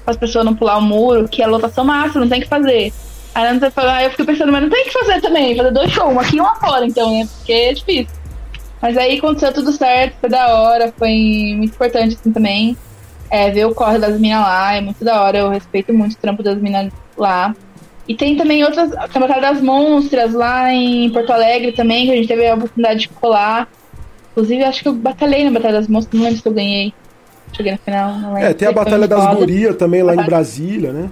para as pessoas não pular o muro, que é lotação máxima, não tem que fazer. Aí, aí eu fiquei pensando, mas não tem que fazer também, fazer dois shows, um aqui e um lá fora, então, né? Porque é difícil. Mas aí aconteceu tudo certo, foi da hora, foi muito importante assim também. É, ver o corre das minas lá, é muito da hora, eu respeito muito o trampo das minas lá. E tem também outras, tem a Batalha das Monstras lá em Porto Alegre também, que a gente teve a oportunidade de colar. Inclusive, acho que eu batalhei na Batalha das Monstras, não lembro se eu ganhei. Cheguei na final, não lembro. É, tem a Batalha das Gurias também lá em Brasília, né?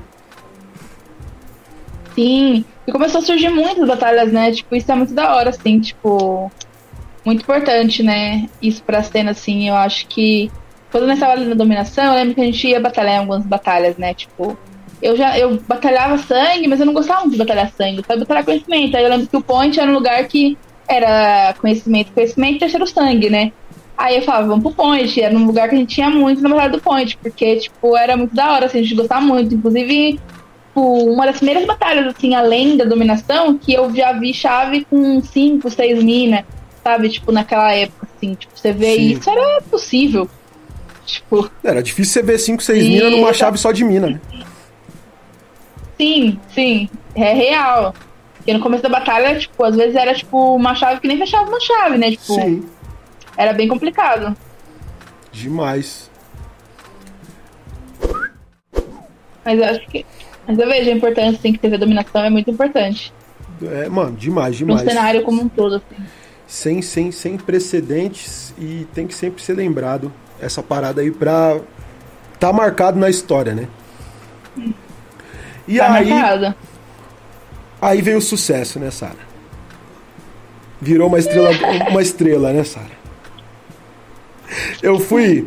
Sim, e começou a surgir muitas batalhas, né? Tipo, isso é muito da hora, assim, tipo muito importante, né? Isso pra cena, assim, eu acho que quando nós estávamos na dominação, eu lembro que a gente ia batalhar em algumas batalhas, né? Tipo, eu já eu batalhava sangue, mas eu não gostava muito de batalhar sangue, eu batalhar conhecimento. Aí eu lembro que o point era um lugar que era conhecimento, conhecimento e terceiro sangue, né? Aí eu falava, vamos pro point, era um lugar que a gente tinha muito na batalha do point, porque, tipo, era muito da hora, assim, a gente gostava muito. Inclusive, tipo, uma das primeiras batalhas, assim, além da dominação, que eu já vi chave com cinco, seis minas sabe? Tipo, naquela época, assim, tipo, você vê Sim. isso era possível. Tipo. Era difícil você ver 5, 6 minas numa chave só de mina, né? Sim, sim. É real. Porque no começo da batalha, tipo, às vezes era tipo uma chave que nem fechava uma chave, né? Tipo. Sim. Era bem complicado. Demais. Mas eu acho que. Mas eu vejo a importância, assim, que teve a dominação é muito importante. É, mano, demais, demais. No cenário como um todo, assim sem, sem, sem precedentes e tem que sempre ser lembrado essa parada aí pra tá marcado na história, né? E tá aí, marcado. aí veio o sucesso, né, Sara? Virou uma estrela, uma estrela, né, Sara? Eu fui,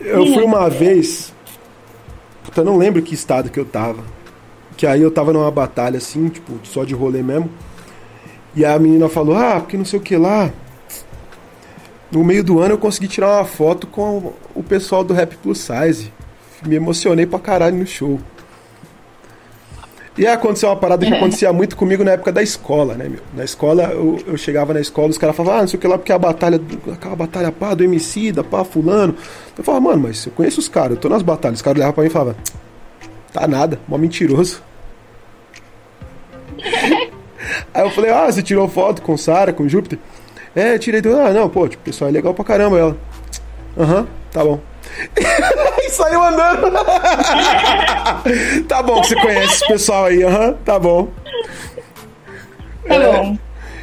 eu fui uma vez, puta, não lembro que estado que eu tava, que aí eu tava numa batalha assim, tipo, só de rolê mesmo. E a menina falou: Ah, porque não sei o que lá. No meio do ano eu consegui tirar uma foto com o pessoal do Rap Plus Size. Me emocionei pra caralho no show. E aconteceu uma parada que acontecia muito comigo na época da escola, né, meu? Na escola, eu, eu chegava na escola, os caras falavam, ah, não sei o que lá, porque a batalha, aquela batalha pá, do MC, da pá, fulano. Eu falava, mano, mas eu conheço os caras, eu tô nas batalhas. Os caras olhavam pra mim e falavam, tá nada, mó mentiroso. Aí eu falei, ah, você tirou foto com Sara, com Júpiter? É, tirei. Ah, não, pô, tipo, o pessoal é legal pra caramba. Ela, aham, tá bom. e saiu andando. tá bom, você conhece esse pessoal aí, aham, tá bom. Tá é, bom.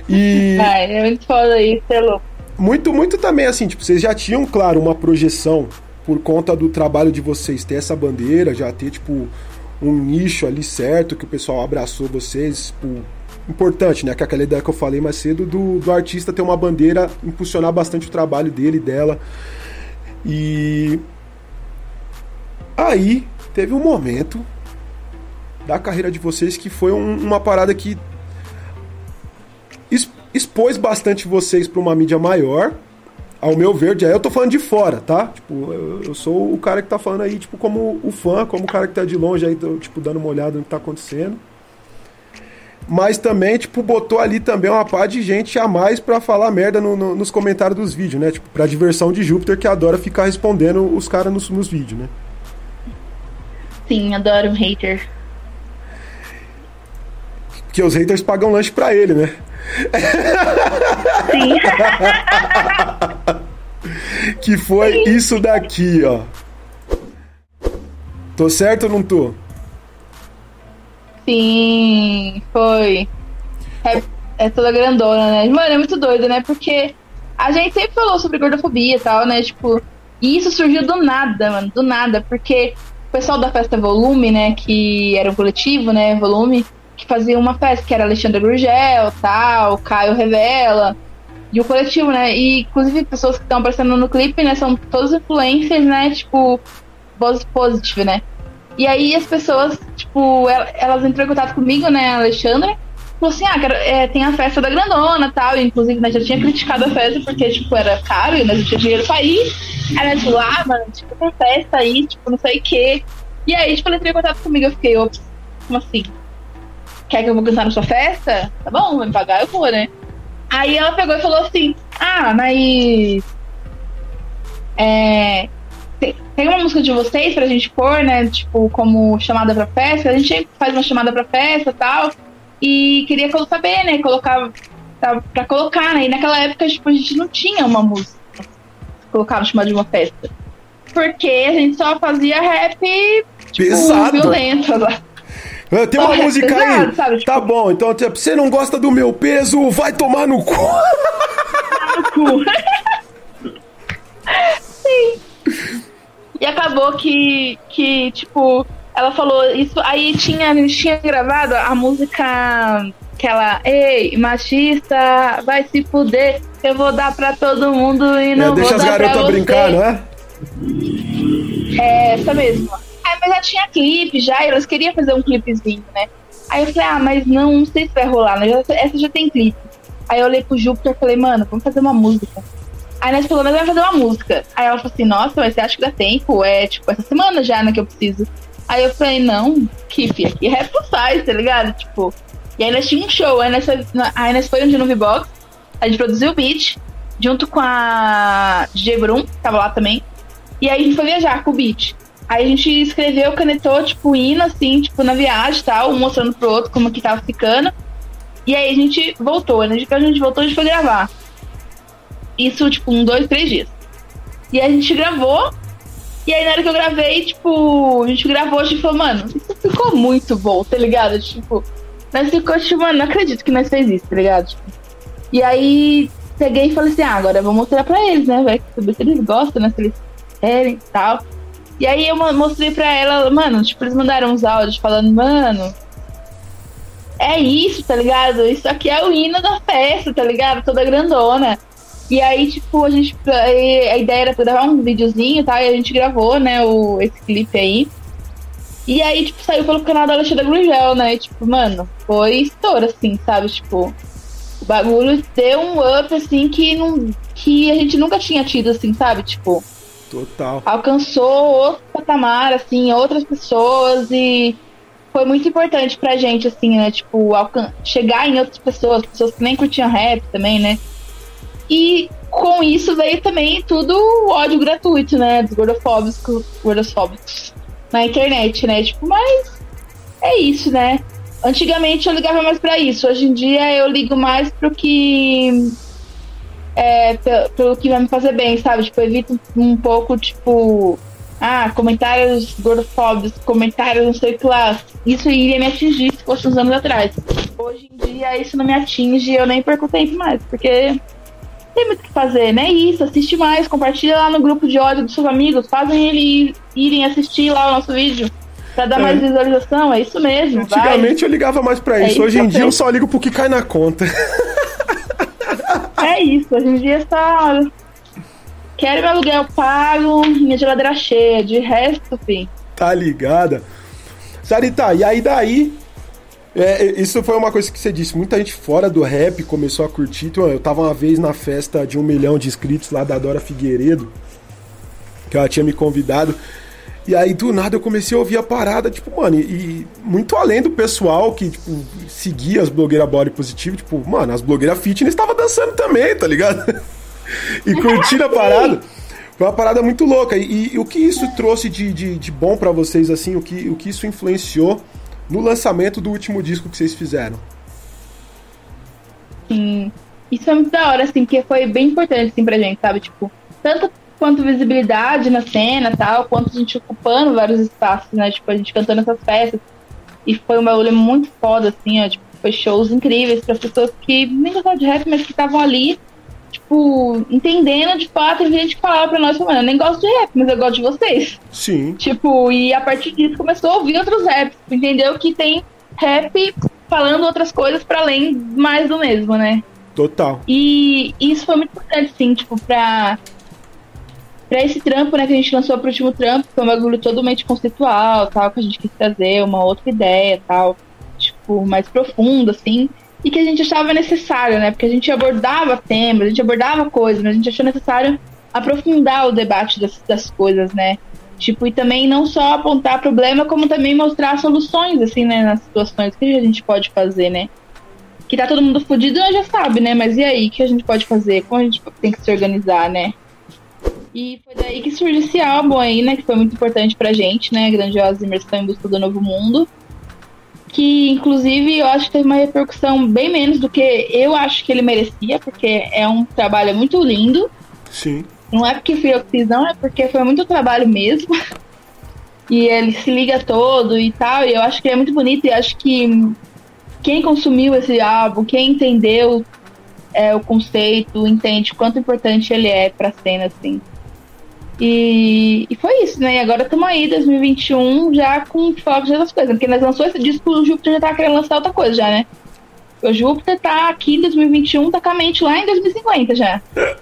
E. Ai, é muito foda isso, é louco. Muito, muito também, assim, tipo, vocês já tinham, claro, uma projeção por conta do trabalho de vocês ter essa bandeira, já ter, tipo, um nicho ali certo, que o pessoal abraçou vocês por, importante, né? Que é aquela ideia que eu falei mais cedo do, do artista ter uma bandeira, impulsionar bastante o trabalho dele, dela. E aí teve um momento da carreira de vocês que foi um, uma parada que expôs bastante vocês para uma mídia maior. Ao meu ver, aí eu tô falando de fora, tá? Tipo, eu, sou o cara que tá falando aí, tipo, como o fã, como o cara que tá de longe aí, tipo, dando uma olhada no que tá acontecendo mas também, tipo, botou ali também uma par de gente a mais para falar merda no, no, nos comentários dos vídeos, né? Tipo, pra diversão de Júpiter, que adora ficar respondendo os caras nos, nos vídeos, né? Sim, adoro um hater. Porque os haters pagam lanche pra ele, né? Sim. que foi Sim. isso daqui, ó. Tô certo ou não tô? Sim, foi. É, é toda grandona, né? Mano, é muito doido, né? Porque a gente sempre falou sobre gordofobia e tal, né? Tipo, e isso surgiu do nada, mano, do nada, porque pessoal da festa Volume, né, que era um coletivo, né, Volume, que fazia uma festa, que era Alexandre Gurgel, tal, Caio Revela, de um coletivo, né? E inclusive pessoas que estão aparecendo no clipe, né, são todos influencers, né? Tipo, voz positive, né? E aí as pessoas, tipo, elas entraram em contato comigo, né, Alexandra, falou assim, ah, é, tem a festa da grandona tal. E, inclusive, né, já tinha criticado a festa porque, tipo, era caro e nós não tinha dinheiro pra ir. Aí nós falou, ah, mano, tipo, tem festa aí, tipo, não sei o quê. E aí, tipo, ela entrou em contato comigo, eu fiquei, ops, como assim? Quer que eu vou cantar na sua festa? Tá bom, vai me pagar, eu vou, né? Aí ela pegou e falou assim, ah, mas. É, tem uma música de vocês pra gente pôr, né? Tipo, como chamada pra festa. A gente faz uma chamada pra festa e tal. E queria saber, né? Colocar. Pra, pra colocar, né? E naquela época, tipo, a gente não tinha uma música. Colocava chamada de uma festa. Porque a gente só fazia rap tipo, Pesado. violento lá. Tem uma música aí. Sabe, tipo... Tá bom, então tipo, você não gosta do meu peso, vai tomar no cu. No cu. Sim. E acabou que, que, tipo, ela falou isso. Aí tinha, a gente tinha gravado a música aquela, ei, machista, vai se fuder, eu vou dar pra todo mundo e não é, deixa vou as garotas brincar, não é? É, essa mesmo. Aí, mas já tinha clipe já, e elas queriam fazer um clipezinho, né? Aí eu falei, ah, mas não, não sei se vai rolar, né? Essa já tem clipe. Aí eu olhei pro Júpiter e falei, mano, vamos fazer uma música. Aí nós falou, mas vai fazer uma música. Aí ela falou assim, nossa, mas você acha que dá tempo? É tipo essa semana já, né, que eu preciso. Aí eu falei, não, Kiff, aqui é faz, tá ligado? Tipo. E aí nós tínhamos um show, aí nós, aí nós foi no V-Box, a gente produziu o beat, junto com a DJ Brum, que tava lá também. E aí a gente foi viajar com o beat. Aí a gente escreveu, canetou, tipo, hino, assim, tipo, na viagem e tal, um mostrando pro outro como que tava ficando. E aí a gente voltou, né? A gente voltou, a gente foi gravar. Isso, tipo, um, dois, três dias. E a gente gravou. E aí na hora que eu gravei, tipo, a gente gravou, a gente falou, mano, isso ficou muito bom, tá ligado? Tipo, nós ficou, tipo, mano, não acredito que nós fez isso, tá ligado? Tipo, e aí peguei e falei assim, ah, agora eu vou mostrar pra eles, né, velho? Saber se eles gostam, né? Se eles querem e tal. E aí eu mostrei pra ela, mano, tipo, eles mandaram uns áudios falando, mano, é isso, tá ligado? Isso aqui é o hino da festa, tá ligado? Toda grandona. E aí, tipo, a gente. A ideia era gravar um videozinho tá? E a gente gravou, né, o, esse clipe aí. E aí, tipo, saiu pelo canal da Alexandra Grugel, né? E, tipo, mano, foi estouro, assim, sabe? Tipo, o bagulho deu um up, assim, que, não, que a gente nunca tinha tido, assim, sabe? Tipo. Total. Alcançou outro patamar, assim, outras pessoas e foi muito importante pra gente, assim, né? Tipo, chegar em outras pessoas, pessoas que nem curtiam rap também, né? E com isso veio também tudo o ódio gratuito, né? Dos gordofóbicos, gordofóbicos na internet, né? Tipo, mas é isso, né? Antigamente eu ligava mais para isso. Hoje em dia eu ligo mais pro que. É, pelo que vai me fazer bem, sabe? Tipo, evito um pouco, tipo. Ah, comentários gordofóbicos, comentários não sei o que lá. Isso iria me atingir se fosse uns anos atrás. Hoje em dia isso não me atinge e eu nem perco tempo mais, porque tem muito o que fazer, né? Isso, assiste mais, compartilha lá no grupo de ódio dos seus amigos, fazem eles irem assistir lá o nosso vídeo. Pra dar é. mais visualização, é isso mesmo. Antigamente vai. eu ligava mais pra isso, é hoje em dia eu só ligo pro que cai na conta. É isso, hoje em dia está. Quero meu aluguel pago, minha geladeira cheia, de resto, fim. Tá ligada? Sarita, e aí daí é, isso foi uma coisa que você disse. Muita gente fora do rap começou a curtir. Então, eu tava uma vez na festa de um milhão de inscritos lá da Dora Figueiredo, que ela tinha me convidado. E aí, do nada, eu comecei a ouvir a parada, tipo, mano, e, e muito além do pessoal que, tipo, seguia as blogueiras body positivo, tipo, mano, as blogueiras fitness estavam dançando também, tá ligado? e curtindo a parada. Foi uma parada muito louca. E, e o que isso trouxe de, de, de bom para vocês, assim, o que, o que isso influenciou no lançamento do último disco que vocês fizeram. Sim. Isso é muito da hora, assim, porque foi bem importante, assim, pra gente, sabe? Tipo, tanto quanto visibilidade na cena tal, quanto a gente ocupando vários espaços, né? Tipo, a gente cantando essas festas. E foi um bagulho muito foda, assim, ó. Tipo, foi shows incríveis para pessoas que nem gostavam de rap, mas que estavam ali tipo, entendendo de fato, e gente que falava pra nós, mano, eu nem gosto de rap, mas eu gosto de vocês. Sim. Tipo, e a partir disso começou a ouvir outros raps, entendeu? Que tem rap falando outras coisas para além mais do mesmo, né? Total. E isso foi muito importante, sim, tipo, pra, pra esse trampo, né, que a gente lançou pro último trampo, foi um bagulho totalmente conceitual, tal, que a gente quis trazer uma outra ideia, tal, tipo, mais profundo, assim, e que a gente achava necessário, né, porque a gente abordava temas, a gente abordava coisas, mas a gente achou necessário aprofundar o debate das, das coisas, né, tipo, e também não só apontar problema, como também mostrar soluções, assim, né, nas situações que a gente pode fazer, né, que tá todo mundo fudido, já sabe, né? Mas e aí, o que a gente pode fazer? Como a gente tem que se organizar, né? E foi daí que surgiu esse álbum aí, né? Que foi muito importante pra gente, né? Grandiosa Imersão em Busca do Novo Mundo. Que, inclusive, eu acho que teve uma repercussão bem menos do que eu acho que ele merecia, porque é um trabalho muito lindo. Sim. Não é porque fui eu que fiz, não, é porque foi muito trabalho mesmo. E ele se liga todo e tal, e eu acho que é muito bonito, e acho que quem consumiu esse álbum, quem entendeu é, o conceito, entende quanto importante ele é pra cena, assim. E, e foi isso, né? E agora estamos aí, 2021, já com foco de outras coisas. Porque nós lançou esse disco, o Júpiter já tá querendo lançar outra coisa já, né? O Júpiter tá aqui em 2021, tá com a mente lá em 2050 já.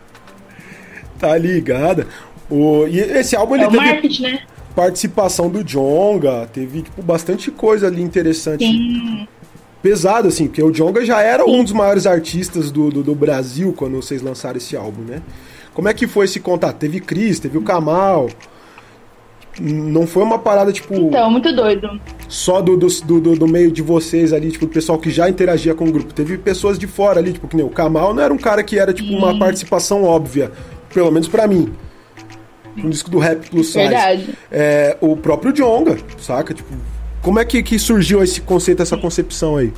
Tá ligada. O, e esse álbum ele é teve né? participação do Jonga, teve tipo, bastante coisa ali interessante. Sim. Pesado, assim, porque o Jonga já era um dos maiores artistas do, do, do Brasil quando vocês lançaram esse álbum, né? Como é que foi esse contato? Teve Cris, teve o Kamal. Não foi uma parada, tipo, Então, muito doido. só do, do, do, do meio de vocês ali, tipo, do pessoal que já interagia com o grupo. Teve pessoas de fora ali, tipo, que nem o Kamal não era um cara que era, tipo, uma participação óbvia. Pelo menos pra mim. Um disco do Rap Plus Size. Verdade. É, o próprio Jonga, saca? Tipo, como é que, que surgiu esse conceito, essa concepção aí?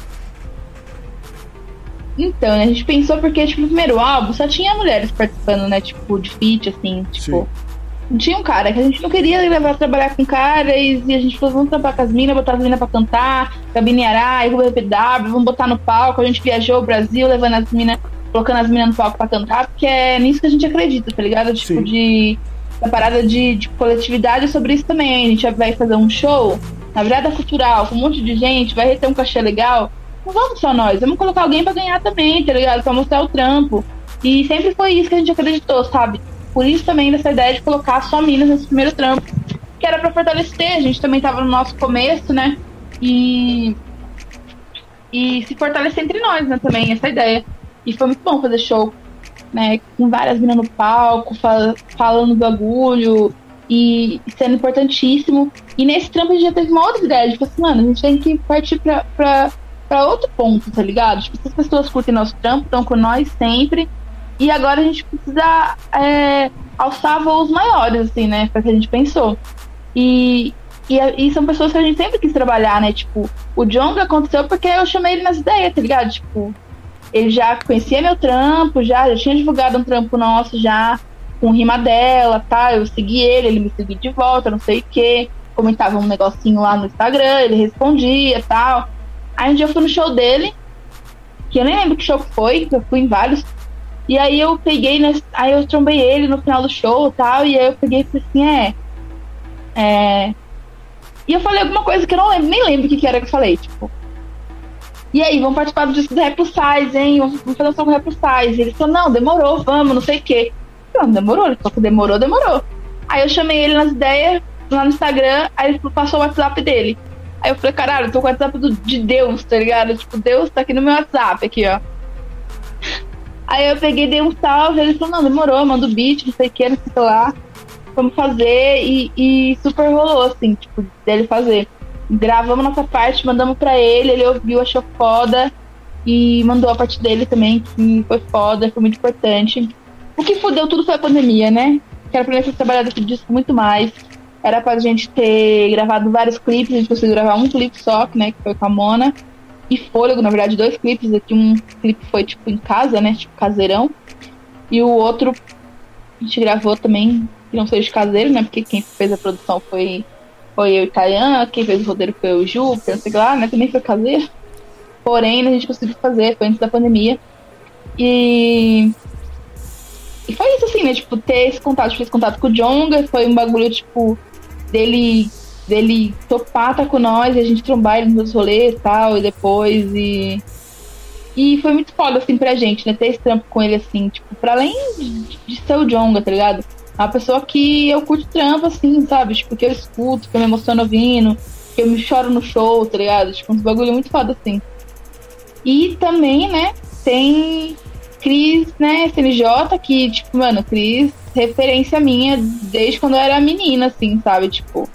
Então, né, a gente pensou porque, tipo, no primeiro álbum só tinha mulheres participando, né? Tipo, de feat, assim, tipo. Não tinha um cara, que a gente não queria levar trabalhar com caras e a gente falou, vamos trampar com as minas, botar as minas pra cantar, Cabine Arai, Rubem PW, vamos botar no palco. A gente viajou o Brasil levando as minas, colocando as minas no palco pra cantar, porque é nisso que a gente acredita, tá ligado? Tipo, Sim. de. Da parada de, de coletividade sobre isso também. A gente vai fazer um show na virada cultural com um monte de gente, vai ter um cachê legal. Não vamos só nós, vamos colocar alguém pra ganhar também, tá ligado? Pra mostrar o trampo. E sempre foi isso que a gente acreditou, sabe? Por isso também dessa ideia de colocar só minas nesse primeiro trampo. Que era pra fortalecer, a gente também tava no nosso começo, né? E. E se fortalecer entre nós, né? Também, essa ideia. E foi muito bom fazer show, né? Com várias minas no palco, fal- falando do bagulho e sendo importantíssimo. E nesse trampo a gente já teve uma outra ideia, tipo assim, mano, a gente tem que partir pra, pra, pra outro ponto, tá ligado? Tipo, se as pessoas curtem nosso trampo, estão com nós sempre. E agora a gente precisa é, alçar voos maiores, assim, né? Foi o que a gente pensou. E, e, e são pessoas que a gente sempre quis trabalhar, né? Tipo, o Jonga aconteceu porque eu chamei ele nas ideias, tá ligado? Tipo, ele já conhecia meu trampo, já, já tinha divulgado um trampo nosso já com rima dela, tá? Eu segui ele, ele me seguia de volta, não sei o quê. Comentava um negocinho lá no Instagram, ele respondia tal. Aí um dia eu fui no show dele, que eu nem lembro que show foi, que eu fui em vários. E aí eu peguei, né, aí eu trombei ele no final do show e tal, e aí eu peguei e falei assim, é. É. E eu falei alguma coisa que eu não lembro, nem lembro o que, que era que eu falei, tipo. E aí, vamos participar do disco do Rap Size, hein? Vamos fazer um som com o Size. Ele falou, não, demorou, vamos, não sei o quê. Eu, Não, demorou, ele falou que demorou, demorou. Aí eu chamei ele nas ideias, lá no Instagram, aí ele passou o WhatsApp dele. Aí eu falei, caralho, eu tô com o WhatsApp do, de Deus, tá ligado? Tipo, Deus tá aqui no meu WhatsApp, aqui, ó. Aí eu peguei, dei um salve, ele falou, não, demorou, manda o beat, não sei o que, não sei o que lá. Vamos fazer, e, e super rolou, assim, tipo, dele fazer. Gravamos nossa parte, mandamos pra ele, ele ouviu, achou foda, e mandou a parte dele também, que foi foda, foi muito importante. O que fudeu tudo foi a pandemia, né? Que era pra gente ter trabalhado esse disco muito mais. Era pra gente ter gravado vários clipes, a gente conseguiu gravar um clipe só, né? Que foi com a Mona. E Fôlego, na verdade, dois clipes. Aqui um clipe foi tipo em casa, né? Tipo caseirão. E o outro a gente gravou também, que não seja caseiro, né? Porque quem fez a produção foi, foi eu e Tayan, quem fez o roteiro foi o Ju, não sei lá, né? Também foi caseiro. Porém, a gente conseguiu fazer, foi antes da pandemia. E. E foi isso, assim, né? Tipo, ter esse contato, fiz contato com o Jonga, foi um bagulho, tipo, dele dele topar tá com nós e a gente trombar ele nos rolês e tal, e depois e. E foi muito foda, assim, pra gente, né? Ter esse trampo com ele, assim, tipo, pra além de, de ser o Jonga, tá ligado? É uma pessoa que eu curto trampo, assim, sabe? Tipo, que eu escuto, que eu me emociono ouvindo, que eu me choro no show, tá ligado? Tipo, uns bagulho muito foda, assim. E também, né, tem Cris, né, SNJ, que, tipo, mano, Cris, referência minha desde quando eu era menina, assim, sabe? Tipo,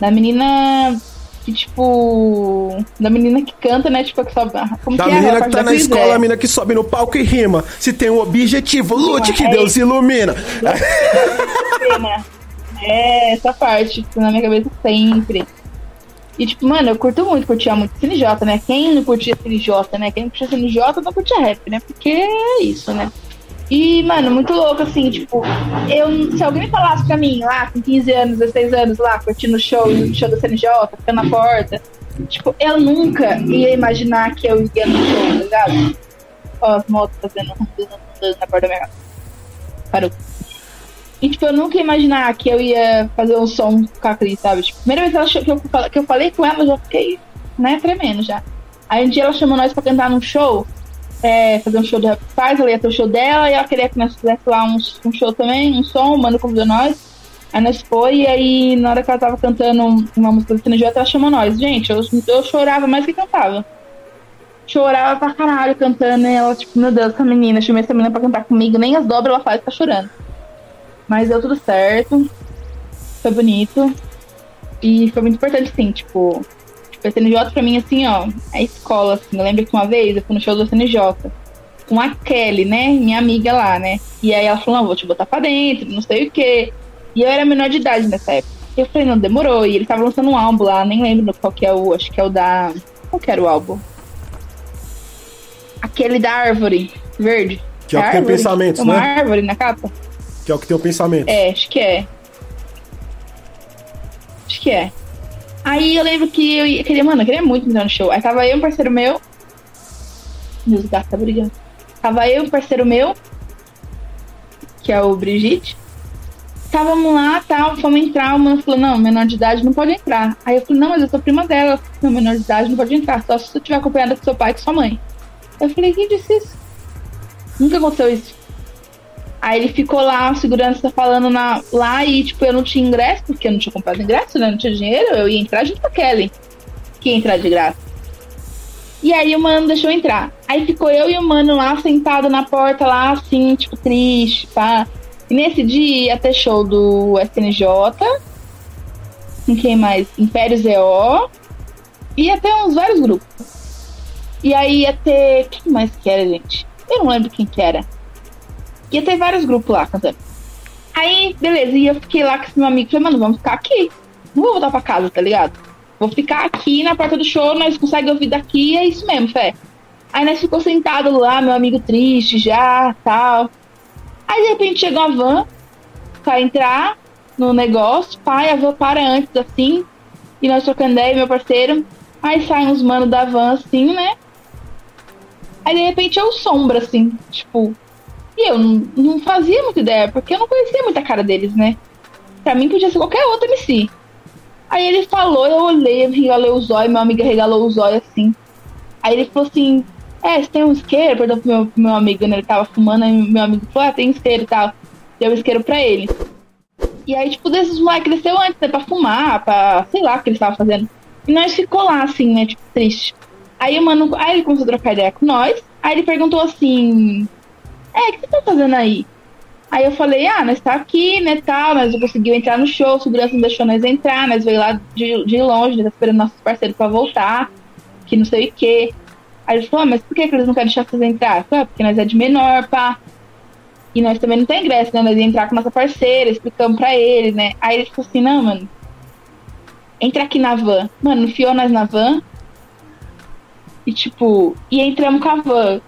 da menina que, tipo. Da menina que canta, né? Tipo, que sobe. Como Da que é? menina A que tá na escola, Cris, a é. menina que sobe no palco e rima. Se tem um objetivo, lute que É Deus ilumina. pena. É, essa parte, tipo, na minha cabeça sempre. E, tipo, mano, eu curto muito, curtia muito CNJ, né? Quem não curtia CNJ, né? Quem não curtia CNJ não curtia rap, né? Porque é isso, né? E, mano, muito louco, assim, tipo, eu, se alguém falasse pra mim, lá, com 15 anos, 16 anos, lá, curtindo o show, show da CNJ, ficando na porta, tipo, eu nunca ia imaginar que eu ia no show, tá ligado? Ó, as motos fazendo na porta da minha casa. Parou. E, tipo, eu nunca ia imaginar que eu ia fazer um som com a Cris, sabe? Tipo, primeira vez que, eu, que eu falei com ela, eu já fiquei, né, tremendo já. Aí um dia ela chamou nós pra cantar num show, é, fazer um show de Rap Stars, ela ia ter o show dela, e ela queria que nós fizéssemos lá um, um show também, um som, o mano convidou nós. Aí nós foi, e aí na hora que ela tava cantando uma música do CNJ, ela chamou nós. Gente, eu, eu chorava mais que cantava. Chorava pra caralho cantando, e ela, tipo, meu Deus, essa menina, chamei essa menina pra cantar comigo, nem as dobras ela faz, tá chorando. Mas deu tudo certo. Foi bonito. E foi muito importante, sim, tipo. Tipo, a CNJ pra mim, assim, ó, é escola, assim. Eu lembro que uma vez eu fui no show da CNJ com a Kelly, né? Minha amiga lá, né? E aí ela falou, não, vou te botar pra dentro, não sei o quê. E eu era menor de idade nessa época. E eu falei, não, demorou. E ele tava lançando um álbum lá, nem lembro qual que é o. Acho que é o da. Qual que era o álbum? Aquele da árvore verde. Que é o que tem pensamentos, uma né? árvore na capa? Que é o que tem o pensamento. É, acho que é. Acho que é. Aí eu lembro que eu ia- queria, mano, eu queria muito entrar no show. Aí tava eu um parceiro meu. Meus gatos tá brigando. Tava eu um parceiro meu, que é o Brigitte. Estávamos lá, tal, fomos entrar, o mano falou, não, menor de idade não pode entrar. Aí eu falei, não, mas eu sou prima dela. Não, menor de idade não pode entrar, só se você estiver acompanhada com seu pai e com sua mãe. Eu falei, quem disse isso? Nunca aconteceu isso. Aí ele ficou lá, o segurança falando na, lá e, tipo, eu não tinha ingresso, porque eu não tinha comprado ingresso, né? Não tinha dinheiro, eu ia entrar junto com a Kelly, que ia entrar de graça. E aí o mano deixou eu entrar. Aí ficou eu e o mano lá, sentado na porta lá, assim, tipo, triste, pá. E nesse dia ia ter show do SNJ, com quem mais? Império ZO, e ter uns vários grupos. E aí ia ter. Quem mais que era, gente? Eu não lembro quem que era. Ia ter vários grupos lá cantando. Aí, beleza, e eu fiquei lá com esse meu amigo. Falei, mano, vamos ficar aqui. Não vou voltar pra casa, tá ligado? Vou ficar aqui na porta do show, nós conseguimos ouvir daqui, é isso mesmo, fé. Aí nós ficou sentado lá, meu amigo triste já, tal. Aí de repente chegou a van pra entrar no negócio, pai, a van para antes assim, e nós trocando ideia, meu parceiro. Aí saem uns manos da van assim, né? Aí de repente é o sombra, assim, tipo. E eu não, não fazia muita ideia, porque eu não conhecia muita cara deles, né? Pra mim podia ser qualquer outro MC. Aí ele falou, eu olhei, eu regalei o zóio, meu amigo regalou o zóio assim. Aí ele falou assim, é, você tem um isqueiro? Perguntou pro meu, pro meu amigo, né? Ele tava fumando, aí meu amigo falou, ah, tem isqueiro e tal. Deu o isqueiro pra ele. E aí, tipo, desses moleques desceu antes, né? Pra fumar, pra sei lá o que eles estavam fazendo. E nós ficou lá, assim, né? Tipo, triste. Aí mano, aí ele começou a trocar ideia com nós. Aí ele perguntou assim: É, o que vocês estão fazendo aí? Aí eu falei, ah, nós tá aqui, né, tal, nós não conseguimos entrar no show, o segurança não deixou nós entrar, nós veio lá de, de longe, né, tá esperando nossos parceiros pra voltar, que não sei o quê. Aí ele falou, ah, mas por que, que eles não querem deixar vocês entrar? Eu falei, ah, porque nós é de menor, pá. E nós também não tem ingresso, né? Nós ia entrar com nossa parceira, explicamos pra ele, né? Aí ele falou assim, não, mano, entra aqui na van. Mano, enfiou nós na van. E tipo, e entramos com a van.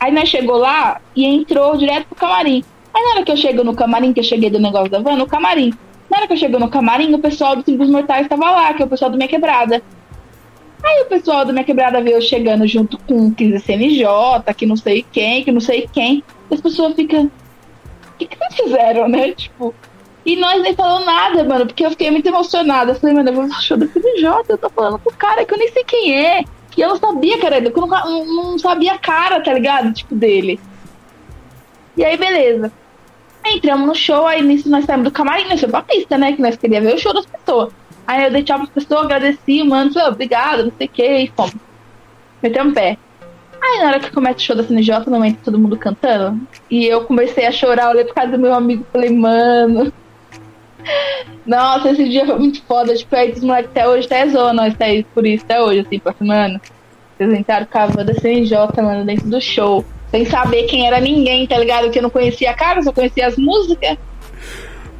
Aí nós chegou lá e entrou direto pro camarim. Aí na hora que eu chego no camarim, que eu cheguei do negócio da van, no camarim. Na hora que eu chego no camarim, o pessoal do Simples Mortais tava lá, que é o pessoal do Minha Quebrada. Aí o pessoal do Minha Quebrada veio chegando junto com o 15 CNJ, que não sei quem, que não sei quem. E as pessoas ficam. O que, que vocês fizeram, né? Tipo. E nós nem falamos nada, mano, porque eu fiquei muito emocionada. Eu falei, mano, eu vou no show do CNJ, eu tô falando com o cara que eu nem sei quem é. E eu não sabia que era ele, eu não, não sabia a cara, tá ligado? Tipo, dele. E aí, beleza. Entramos no show, aí nisso nós saímos do camarim, nós fomos pra pista, né? Que nós queríamos ver o show das pessoas. Aí eu dei tchau pras pessoas, agradeci, mano, falei, obrigado, não sei o que, e fomos. Metemos pé. Aí na hora que começa o show da CNJ, não entra todo mundo cantando. E eu comecei a chorar, olhei pro casa do meu amigo falei, mano. Nossa, esse dia foi muito foda. Tipo, aí os moleques até hoje até zoam nós tá aí por isso até hoje, assim, porque, mano. Vocês entraram com a CNJ, mano, dentro do show. Sem saber quem era ninguém, tá ligado? Que eu não conhecia a cara, só conhecia as músicas.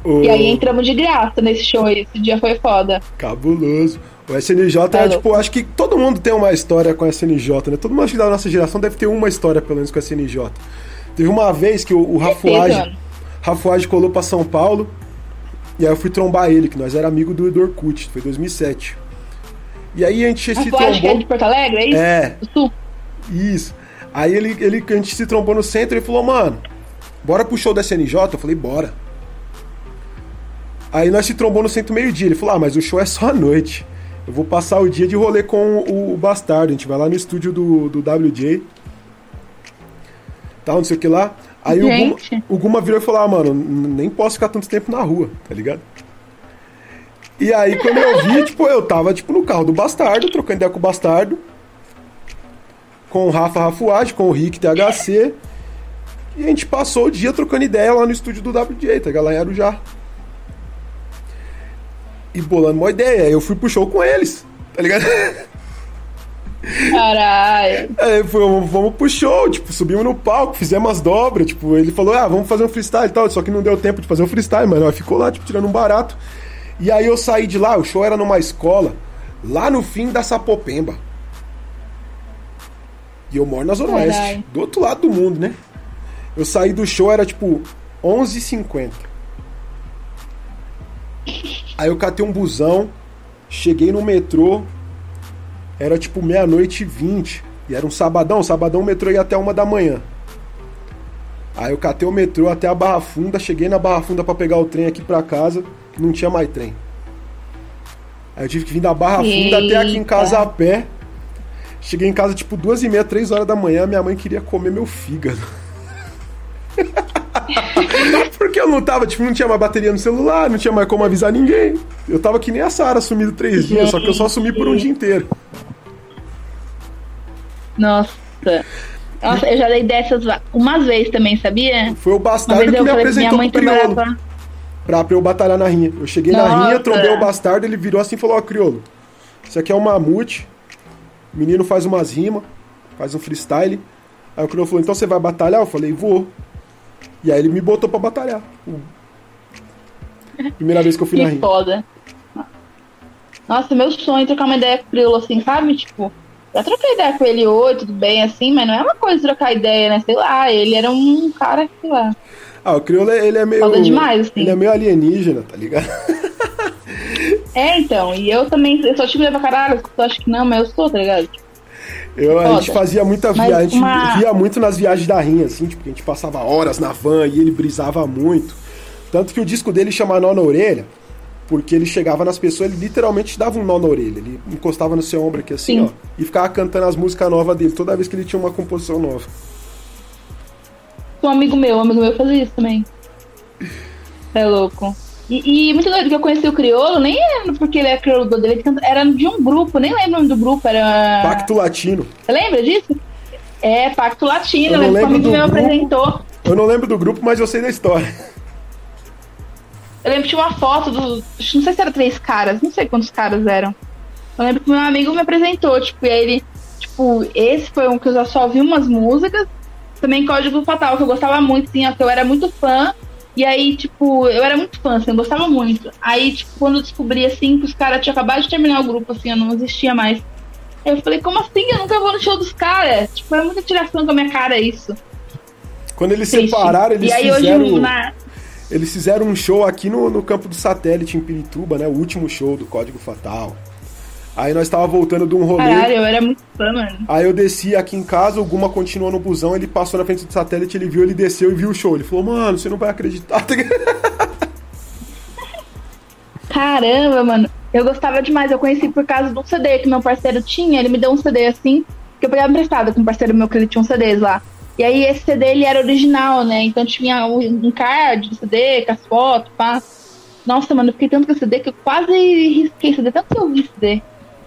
O... E aí entramos de graça nesse show aí. Esse dia foi foda. Cabuloso. O SNJ é louco. tipo, acho que todo mundo tem uma história com a SNJ, né? Todo mundo acho que da nossa geração deve ter uma história, pelo menos, com a SNJ. Teve uma vez que o, o Rafuage. Rafuage colou pra São Paulo e aí eu fui trombar ele, que nós era amigo do, do Orkut, foi 2007. E aí a gente se Fuad, que é de trombou. Porto Alegre, é isso? É, Sul? isso. Aí ele, ele, a gente se trombou no centro e ele falou, mano, bora pro show da SNJ? Eu falei, bora. Aí nós se trombou no centro meio-dia. Ele falou, ah, mas o show é só à noite. Eu vou passar o dia de rolê com o, o Bastardo. A gente vai lá no estúdio do, do WJ. Tal, não sei o que lá. Aí o Guma, o Guma virou e falou, ah, mano, nem posso ficar tanto tempo na rua, tá ligado? E aí quando eu vi, tipo, eu tava tipo no carro do Bastardo, trocando ideia com o Bastardo com o Rafa Rafuad, com o Rick THC. E a gente passou o dia trocando ideia lá no estúdio do WJ, tá ligado? Lá em Arujá. E bolando uma ideia. Eu fui pro show com eles, tá ligado? Caralho. Aí foi, vamos, vamos pro show, tipo, subimos no palco, fizemos as dobras, tipo, ele falou, ah, vamos fazer um freestyle e tal, só que não deu tempo de fazer um freestyle, mano, Aí ficou lá, tipo, tirando um barato. E aí eu saí de lá, o show era numa escola, lá no fim da Sapopemba. E eu moro na Zona Caralho. Oeste, do outro lado do mundo, né? Eu saí do show, era tipo 11h50. Aí eu catei um busão, cheguei no metrô, era tipo meia-noite e vinte. E era um sabadão, sabadão o metrô ia até uma da manhã. Aí eu catei o metrô até a Barra Funda, cheguei na Barra Funda pra pegar o trem aqui pra casa, não tinha mais trem. Aí eu tive que vir da Barra Funda até aqui em casa a pé. Cheguei em casa tipo duas e meia, três horas da manhã, minha mãe queria comer meu fígado. Porque eu não tava, tipo, não tinha mais bateria no celular, não tinha mais como avisar ninguém. Eu tava que nem a Sara, sumido três dias, só que eu só sumi por um dia inteiro. Nossa. Nossa, eu já dei dessas umas vezes também, sabia? Foi o bastardo que me apresentou pro crioulo. Pra, pra eu batalhar na rinha. Eu cheguei na Nossa. rinha, trombei o bastardo, ele virou assim e falou, ó, crioulo, isso aqui é um mamute, o menino faz umas rimas, faz um freestyle. Aí o crioulo falou, então você vai batalhar? Eu falei, vou. E aí ele me botou pra batalhar. Primeira vez que eu fui na Que rinha. foda. Nossa, meu sonho é trocar uma ideia com o Criolo, assim, sabe? Tipo, já troquei ideia com ele oi, tudo bem, assim, mas não é uma coisa trocar ideia, né? Sei lá, ele era um cara, sei lá. Ah, o crioulo, ele é meio... Foda demais, assim. Ele é meio alienígena, tá ligado? É, então, e eu também, eu sou tímida pra caralho, as pessoas acham que não, mas eu sou, tá ligado? Eu, a gente fazia muita viagem, a gente uma- via muito nas viagens da Rinha, assim, tipo, a gente passava horas na van e ele brisava muito. Tanto que o disco dele chama Nó na Orelha, porque ele chegava nas pessoas, ele literalmente dava um nó na orelha. Ele encostava no seu ombro aqui assim, Sim. ó, e ficava cantando as músicas novas dele, toda vez que ele tinha uma composição nova. Um amigo meu, um amigo meu fazia isso também. É louco. E, e muito doido que eu conheci o Criolo, nem era porque ele é crioulo dele, ele canta- era de um grupo, nem lembro o nome do grupo, era. Pacto Latino. Você lembra disso? É, Pacto Latino, Eu não lembro que lembro amigo do meu grupo. apresentou. Eu não lembro do grupo, mas eu sei da história. Eu lembro que tinha uma foto do. Não sei se era três caras, não sei quantos caras eram. Eu lembro que meu amigo me apresentou, tipo, e aí ele. Tipo, esse foi um que eu já só ouvi umas músicas. Também Código Fatal, que eu gostava muito, assim, ó, que eu era muito fã. E aí, tipo, eu era muito fã, assim, eu gostava muito. Aí, tipo, quando eu descobri, assim, que os caras tinham acabado de terminar o grupo, assim, eu não existia mais. Aí eu falei, como assim? Eu nunca vou no show dos caras. Tipo, é muita tiração com a minha cara isso. Quando eles Triste. separaram, eles e aí fizeram. hoje, na, Eles fizeram um show aqui no, no campo do satélite em Pirituba, né? O último show do Código Fatal. Aí nós tava voltando de um rolê. caralho, eu era muito fã, mano. Aí eu desci aqui em casa, o Guma continuou no busão, ele passou na frente do satélite, ele viu, ele desceu e viu o show. Ele falou, mano, você não vai acreditar. Caramba, mano. Eu gostava demais. Eu conheci por causa de um CD que meu parceiro tinha. Ele me deu um CD assim, que eu pegava emprestado com um parceiro meu que ele tinha um CDs lá. E aí esse CD ele era original, né? Então tinha um card do CD, com as fotos, pá. Nossa, mano, eu fiquei tanto com esse CD que eu quase risquei CD, tanto que eu vi CD.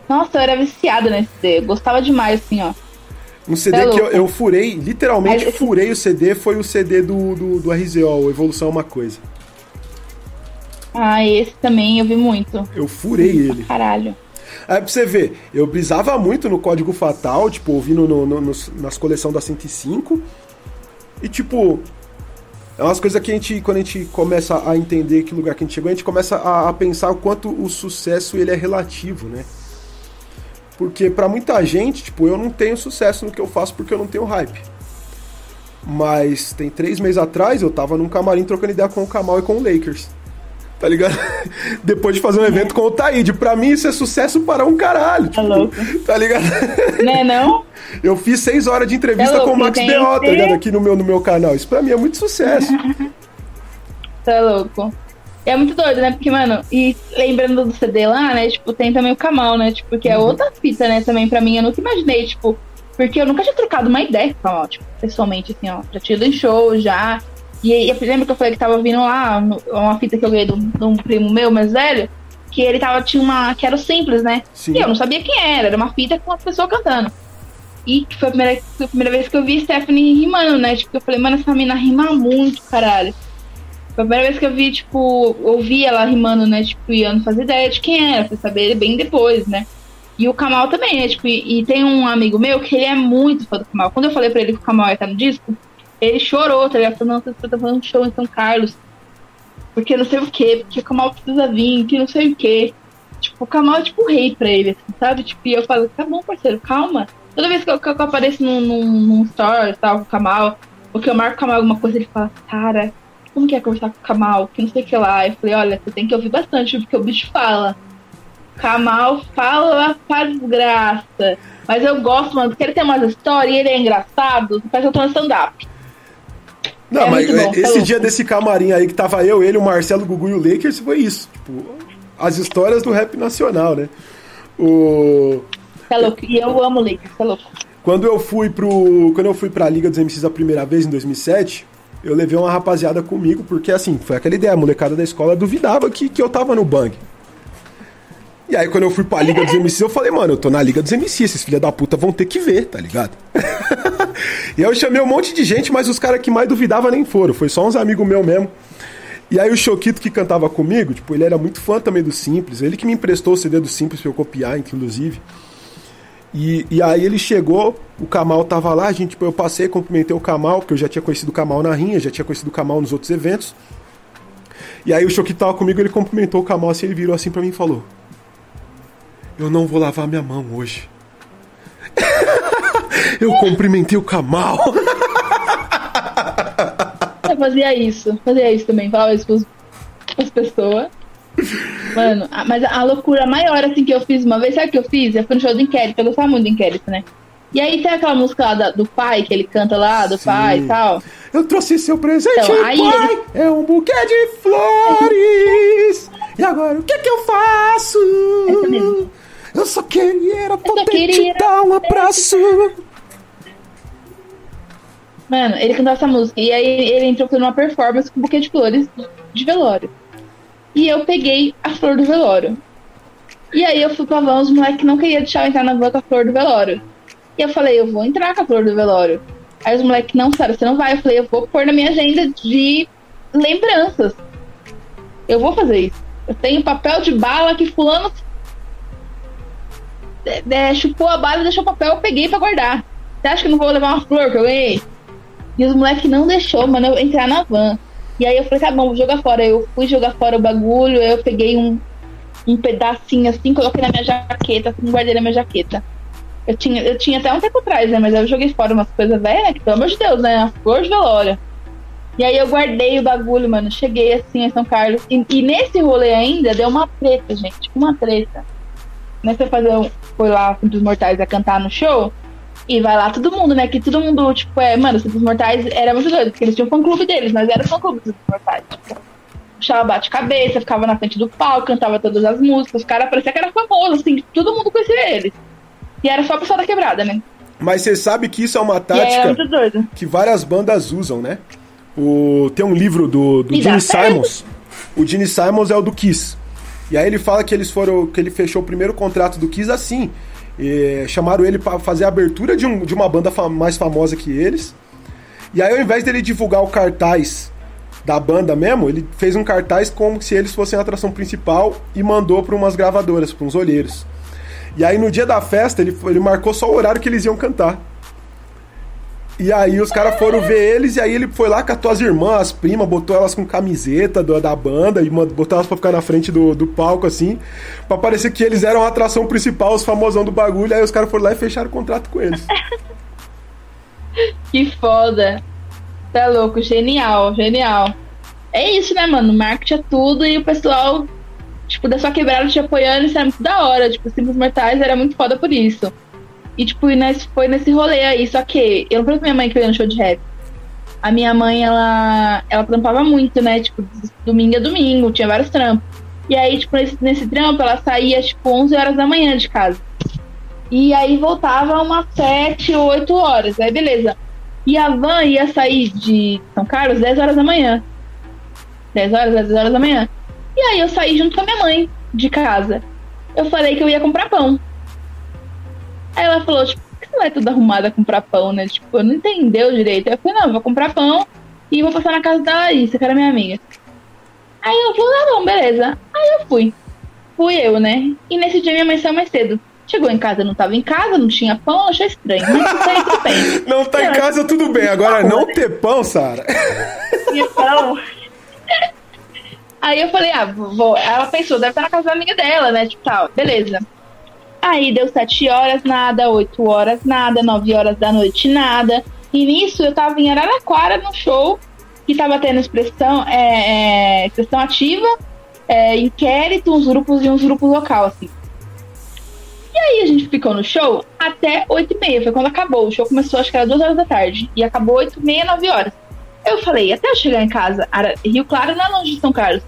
Nossa, eu era viciada nesse CD. Gostava demais, assim, ó. Um CD É que eu, eu furei, literalmente Mas furei o CD, foi o CD do, do, do RZO, o Evolução é uma Coisa. Ah, esse também eu vi muito. Eu furei ele. Caralho. Aí pra você ver, eu brisava muito no Código Fatal, tipo, ouvindo no, no- nos- nas coleções da 105. E tipo, é umas coisas que a gente, quando a gente começa a entender que lugar que a gente chegou, a gente começa a, a pensar o quanto o sucesso ele é relativo, né? Porque pra muita gente, tipo, eu não tenho sucesso no que eu faço porque eu não tenho hype. Mas tem três meses atrás eu tava num camarim trocando ideia com o Kamal e com o Lakers. Tá ligado? Depois de fazer um evento com o Taíde. Pra mim isso é sucesso para um caralho. Tipo, louco. Tá ligado? Né, não? Eu fiz seis horas de entrevista É louco, com o Max B.O., tá ligado? Aqui no meu, no meu canal. Isso pra mim é muito sucesso. Tá louco. É muito doido, né? Porque, mano, e lembrando do CD lá, né? Tipo, tem também o Kamal, né? Tipo, que é outra fita, né? Também pra mim. Eu nunca imaginei, tipo, porque eu nunca tinha trocado uma ideia com Kamal, tipo, pessoalmente, assim, ó. Já tinha ido em show, já. E eu lembro que eu falei que tava vindo lá, no- uma fita que eu ganhei de um, de um primo meu mais velho, que ele tava, tinha uma, que era o simples, né? Sim. E eu não sabia quem era, era uma fita com uma pessoa cantando. E foi a primeira, foi a primeira vez que eu vi Stephanie rimando, né? Tipo, eu falei, mano, essa mina rima muito, caralho. Foi a primeira vez que eu vi, tipo, ouvi ela rimando, né? Tipo, e eu não fazia ideia de quem era, fui saber bem depois, né? E o Kamal também, né? Tipo, e, e tem um amigo meu que ele é muito fã do Kamal. Quando eu falei pra ele que o Kamal ia estar no disco, ele chorou, tá ligado? Falou, não, você tá fazendo um show em São Carlos. Porque não sei o quê, porque o Kamal precisa vir, que não sei o quê. Tipo, o Kamal é tipo o rei pra ele, assim, sabe? Tipo, e eu falo, tá bom, parceiro, calma. Toda vez que eu, que eu apareço num, num, num story, tal, com o Kamal, ou que eu marco o Kamal alguma coisa, ele fala, cara, como que é conversar com o Kamal? Que não sei o que lá. Eu falei, olha, você tem que ouvir bastante, porque o bicho fala. Kamal fala pra desgraça. Mas eu gosto, mano, porque ele tem umas histórias e ele é engraçado. Parece que eu tô no stand-up. Não, É mas muito bom, esse tá dia desse camarim aí que tava eu, ele, o Marcelo, o Gugu e o Lakers, foi isso. Tipo, as histórias do rap nacional, né? O... Tá louco? E eu amo o Lakers, tá louco? Quando eu fui pro. Quando eu fui pra Liga dos MCs a primeira vez, em 2007, eu levei uma rapaziada comigo, porque assim, foi aquela ideia, a molecada da escola duvidava que, que eu tava no bang. E aí, quando eu fui pra Liga dos MCs, eu falei, mano, eu tô na Liga dos MCs, esses filha da puta vão ter que ver, tá ligado? e eu chamei um monte de gente, mas os caras que mais duvidavam nem foram, foi só uns amigos meus mesmo. E aí o Choquito que cantava comigo, tipo, ele era muito fã também do Simples, ele que me emprestou o CD do Simples pra eu copiar, inclusive. E, e aí ele chegou, o Kamal tava lá, a gente, eu passei, cumprimentei o Kamal, porque eu já tinha conhecido o Kamal na rinha, já tinha conhecido o Kamal nos outros eventos. E aí o Choquito tava comigo, ele cumprimentou o Kamal assim, ele virou assim pra mim e falou: Eu não vou lavar minha mão hoje. eu cumprimentei o Kamal. Eu fazia isso, fazia isso também, falava isso pros, pras pessoas. Mano, a- mas a loucura maior assim que eu fiz uma vez, sabe o que eu fiz? Eu fui no show do Inquérito, eu gostava muito do Inquérito, né? E aí tem aquela música lá da- do pai, que ele canta lá, do pai e tal. Eu trouxe seu presente, Então, aí pai, ele- é um buquê de flores. E agora, o que que eu faço? Mesmo. Eu só queria poder queria te dar um abraço. Mano, ele cantava essa música. E aí ele entrou numa performance com um buquê de flores de velório. E eu peguei a flor do velório. E aí eu fui pra van, os moleques não queriam deixar eu entrar na van com a flor do velório. E eu falei, eu vou entrar com a flor do velório. Aí os moleques, não, Sara, você não vai. Eu falei, eu vou pôr na minha agenda de lembranças. Eu vou fazer isso. Eu tenho papel de bala que fulano é, chupou a bala e deixou o papel, eu peguei pra guardar. Você acha que eu não vou levar uma flor que eu ganhei? E os moleques não deixou, mano, eu entrar na van. E aí eu falei, tá bom, vou jogar fora. Eu fui jogar fora o bagulho, eu peguei um, um pedacinho assim, coloquei na minha jaqueta, assim, guardei na minha jaqueta. Eu tinha, eu tinha até um tempo atrás, né? Mas eu joguei fora umas coisas velhas, né? Que pelo amor de Deus, né? A flor velório. E aí eu guardei o bagulho, mano. Cheguei assim em São Carlos. E, e nesse rolê ainda deu uma treta, gente. Uma treta. Né? Você fazer um, foi lá com os mortais a cantar no show. E vai lá todo mundo, né? Que todo mundo, tipo, é, mano, os Simples Mortais era muito doido, porque eles tinham um fã clube deles, mas era o fã clube dos Simples Mortais. Tipo, puxava bate-cabeça, ficava na frente do palco, cantava todas as músicas. Os caras parecia que era famoso, assim, todo mundo conhecia eles. E era só o pessoal da quebrada, né? Mas você sabe que isso é uma tática que várias bandas usam, né? O, tem um livro do, do Gene. Simons. O Gene Simons é o do Kiss. E aí ele fala que eles foram. que ele fechou o primeiro contrato do Kiss assim. E chamaram ele pra fazer a abertura de, um- de uma banda fa- mais famosa que eles. E aí, ao invés dele divulgar o cartaz da banda mesmo, ele fez um cartaz como se eles fossem a atração principal e mandou pra umas gravadoras, pra uns olheiros. E aí no dia da festa ele, ele marcou só o horário que eles iam cantar. E aí os caras foram ver eles, e aí ele foi lá, catou as irmãs, as primas, botou elas com camiseta do- da banda e botou elas pra ficar na frente do, do palco, assim, pra parecer que eles eram a atração principal, os famosão do bagulho, aí os caras foram lá e fecharam o contrato com eles. Que foda. Tá louco, genial, genial. É isso, né, mano? Marketing é tudo e o pessoal, tipo, da sua quebrada te apoiando, isso é muito da hora. Tipo, Simples Mortais era muito foda por isso. E, tipo, e nós, foi nesse rolê aí. Só que eu não falei pra minha mãe que eu ia no show de rap. A minha mãe, ela, ela trampava muito, né? Tipo, domingo a domingo, tinha vários trampos. E aí, tipo, nesse, nesse trampo, ela saía, tipo, 11 horas da manhã de casa. E aí voltava umas 7, 8 horas. Aí, beleza. E a van ia sair de São Carlos 10 horas da manhã. 10 horas, 10 horas da manhã. E aí eu saí junto com a minha mãe de casa. Eu falei que eu ia comprar pão. Aí ela falou, tipo, por que você vai toda arrumada comprar pão, né? Tipo, não entendeu direito. Aí eu falei, não, eu vou comprar pão e vou passar na casa da Larissa, que era minha amiga. Aí eu falei, ah, bom, beleza. Aí eu fui. Fui eu, né? E nesse dia minha mãe saiu mais cedo. Chegou em casa, não tava em casa, não tinha pão, achou estranho. Mas isso aí tudo bem. Não tá em casa, tudo bem. Agora, não ter pão, Sara. Então. Aí eu falei, ah, vou. Ela pensou, deve estar na casa da amiga dela, né? Tipo, tal, beleza. Aí deu sete horas, nada, oito horas, nada, nove horas da noite, nada. E nisso eu tava em Araraquara no show, que tava tendo expressão, é, é, expressão ativa, é, inquérito, uns grupos e uns grupos local, assim. E aí a gente ficou no show até oito e meia, foi quando acabou. O show começou, acho que era duas horas da tarde. E acabou oito e meia, nove horas. Eu falei, até eu chegar em casa, Rio Claro não é longe de São Carlos,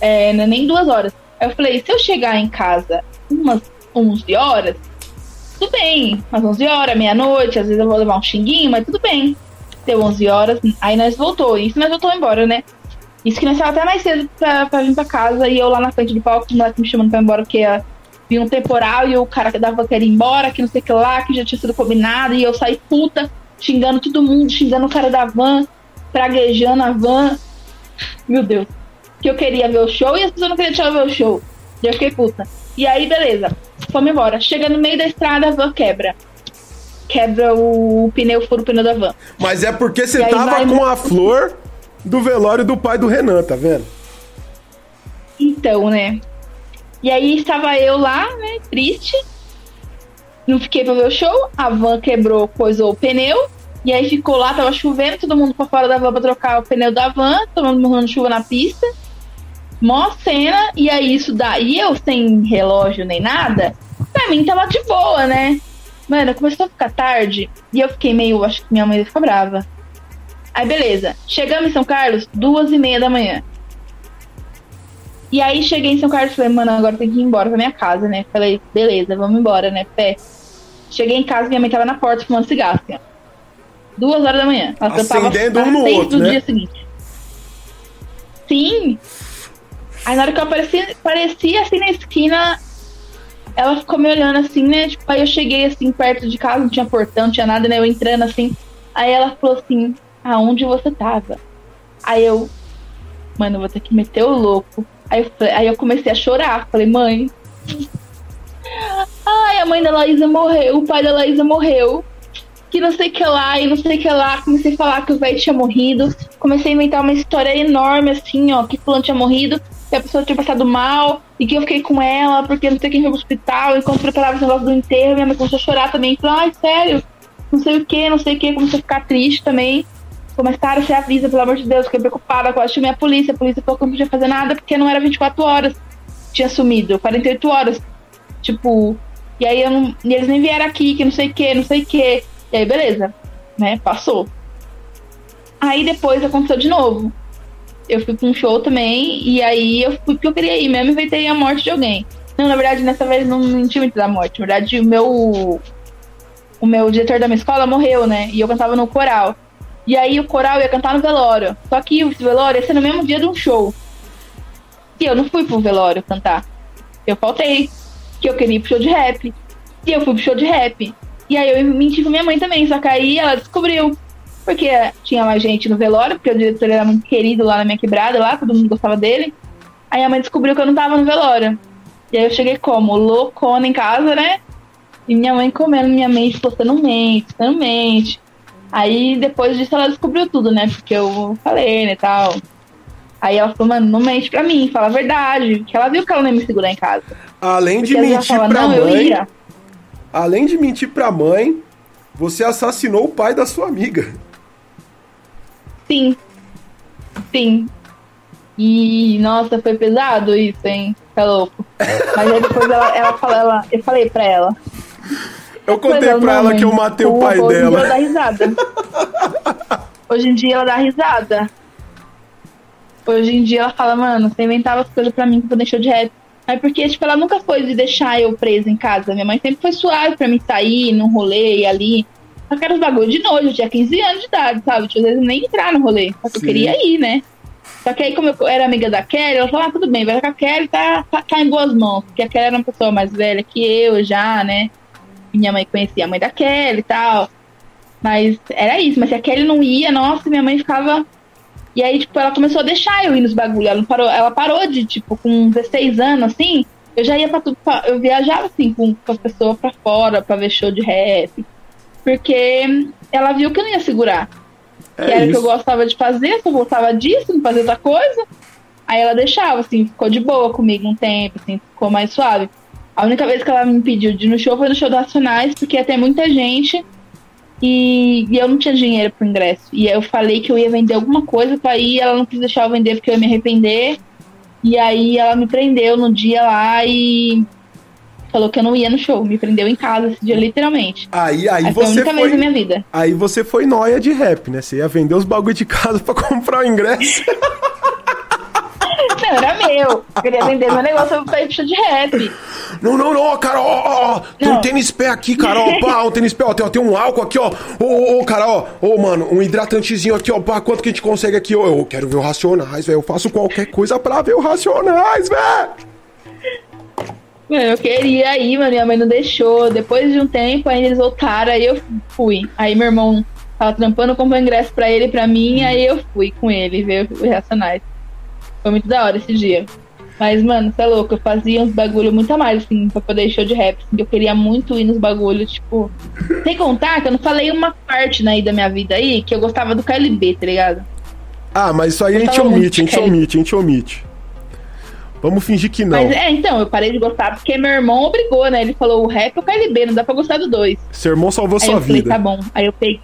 é, é nem duas horas. Eu falei, se eu chegar em casa umas 11 horas, tudo bem, umas 11 horas, meia-noite, às vezes eu vou levar um xinguinho, mas tudo bem. Deu 11 horas, aí nós voltou, isso nós voltou embora, né? Isso que nós estávamos até mais cedo pra, pra vir pra casa e eu lá na frente do palco, o moleque me chamando pra ir embora, porque ia vir um temporal e o cara que dava que era ir embora, que não sei o que lá, que já tinha sido combinado, e eu saí puta, xingando todo mundo, xingando o cara da van, praguejando a van. Meu Deus. Que eu queria ver o show e as pessoas não queriam deixar ver o show. E eu fiquei puta. E aí, beleza. Fomos embora. Chega no meio da estrada, a van quebra. Quebra o pneu, fura o pneu da van. Mas é porque você tava vai- com a flor do velório do pai do Renan, tá vendo? Então, né? E aí estava eu lá, né, triste. Não fiquei pra ver o show. A van quebrou, coisou o pneu. E aí ficou lá, tava chovendo, todo mundo pra fora da van pra trocar o pneu da van, tomando morrendo chuva na pista. Mó cena, e aí isso daí, eu sem relógio nem nada, pra mim tava de boa, né? Mano, começou a ficar tarde e eu fiquei meio, acho que minha mãe ficar brava. Aí beleza, chegamos em São Carlos, duas e meia da manhã. E aí cheguei em São Carlos e falei, mano, agora tem que ir embora pra minha casa, né? Falei, beleza, vamos embora, né? Pé. Cheguei em casa, minha mãe tava na porta fumando cigarro, assim, ó. Duas horas da manhã. Ela Acendendo um no outro, do né? dia seguinte. Sim. Aí na hora que eu apareci, parecia assim na esquina, ela ficou me olhando assim, né? Tipo, aí eu cheguei assim perto de casa, não tinha portão, não tinha nada, né? Eu entrando assim. Aí ela falou assim, aonde você tava? Aí eu, mano, vou ter que meter o louco. Aí eu, falei- aí eu comecei a chorar. Falei, mãe. Ai, a mãe da Laísa morreu, o pai da Laísa morreu. Que não sei o que lá, e não sei o que lá. Comecei a falar que o velho tinha morrido. Comecei a inventar uma história enorme, assim, ó, que fulano tinha morrido, que a pessoa tinha passado mal, e que eu fiquei com ela, porque não sei quem foi pro hospital, enquanto preparava esse negócio do enterro, minha mãe começou a chorar também. Falou, ai, sério, não sei o que, não sei o que, comecei a ficar triste também. Começaram, você avisa, pelo amor de Deus, fiquei preocupada, quase chamei a polícia, a polícia falou que eu não podia fazer nada porque não era 24 horas. Tinha sumido, 48 horas. Tipo, e aí eu não, e eles nem vieram aqui, que não sei o que, não sei o que. E aí, beleza, né? Passou. Aí depois aconteceu de novo. Eu fui pra um show também, e aí eu fui porque eu queria ir mesmo, inventei a morte de alguém. Não, na verdade, nessa vez não, tinha muito da morte. Na verdade, o meu. O meu diretor da minha escola morreu, né? E eu cantava no coral. E aí o coral ia cantar no velório. Só que o velório ia ser no mesmo dia de um show. E eu não fui pro velório cantar. Eu faltei. Que eu queria ir pro show de rap. E eu fui pro show de rap. E aí eu menti com minha mãe também. Só que aí ela descobriu. Porque tinha mais gente no velório, porque o diretor era muito querido lá na minha quebrada, lá, todo mundo gostava dele. Aí a mãe descobriu que eu não tava no velório. E aí eu cheguei como? Loucona em casa, né? E minha mãe comendo minha mente, postando mente, postando mente. Aí depois disso ela descobriu tudo, né? Porque eu falei, né, tal. Aí ela falou, mano, não mente pra mim, fala a verdade. Porque ela viu que ela não ia me segurar em casa. Além de Porque ela mentir fala, pra mãe, além de mentir pra mãe, você assassinou o pai da sua amiga. Sim. Sim. E, nossa, foi pesado isso, hein? Tá louco. Mas aí depois ela, ela falou, ela, eu falei pra ela. Eu contei pra ela que eu matei o pai hoje em dia ela dá dela. risada. Hoje em dia ela dá risada. Hoje em dia ela fala, mano, você inventava as coisas pra mim que eu deixou de rap. Aí porque, tipo, ela nunca foi de deixar eu presa em casa. Minha mãe sempre foi suave pra mim sair num rolê e ali. Só que era os bagulho de noite, eu tinha 15 anos de idade, sabe? Tipo, às vezes nem entrar no rolê. Só que eu queria ir, né? Só que aí, como eu era amiga da Kelly, ela falou, ah, tudo bem, vai com a Kelly, tá, tá, tá em boas mãos. Porque a Kelly era uma pessoa mais velha que eu já, né? Minha mãe conhecia a mãe da Kelly e tal. Mas era isso, mas se a Kelly não ia, nossa, minha mãe ficava. E aí, tipo, ela começou a deixar eu ir nos bagulho. Ela parou, ela parou de, tipo, com 16 anos, assim, eu já ia pra tudo. pra- eu viajava assim com, com as pessoas pra fora pra ver show de rap. Porque ela viu que eu não ia segurar. que É era o que eu gostava de fazer, se eu gostava disso, não fazia outra coisa. Aí ela deixava, assim, ficou de boa comigo um tempo, assim, ficou mais suave. A única vez que ela me impediu de ir no show foi no show do Racionais, porque ia ter muita gente e, e eu não tinha dinheiro pro ingresso. E aí eu falei que eu ia vender alguma coisa pra ir, ela não quis deixar eu vender porque eu ia me arrepender. E aí ela me prendeu no dia lá e falou que eu não ia no show. Me prendeu em casa esse dia, literalmente. Aí, aí Essa foi a você vez na minha vida. Aí você foi noia de rap, né? Você ia vender os bagulho de casa pra comprar o ingresso. Não, era meu. Eu queria vender meu negócio pra ir pro show de rap. Não, não, não, cara, ó, ó, tem um Não. tênis pé aqui, cara, ó, pá, um tênis pé, ó, tem, tem um álcool aqui, ó, ô, ô, ô, cara, ó, ô, mano, um hidratantezinho aqui, ó, pá, quanto que a gente consegue aqui, ó, eu quero ver o Racionais, velho, eu faço qualquer coisa pra ver o Racionais, velho. Mano, eu queria ir, mas minha mãe não deixou. Depois de um tempo, aí eles voltaram, aí eu fui. Aí meu irmão tava trampando, comprou ingresso pra ele e pra mim, aí eu fui com ele ver os Racionais. Foi muito da hora esse dia. Mas, mano, você é louco, eu fazia uns bagulho muito a mais, assim, pra poder ir show de rap. Assim, eu queria muito ir nos bagulhos, tipo. Sem contar que eu não falei uma parte né, da minha vida aí, que eu gostava do KLB, tá ligado? Ah, mas isso aí a gente omite, a gente omite, a gente omite. Vamos fingir que não. Mas é, então, eu parei de gostar porque meu irmão obrigou, né? Ele falou: o rap é o KLB, não dá pra gostar do dois. Seu irmão salvou Aí sua eu falei, vida. tá bom. Aí eu peguei.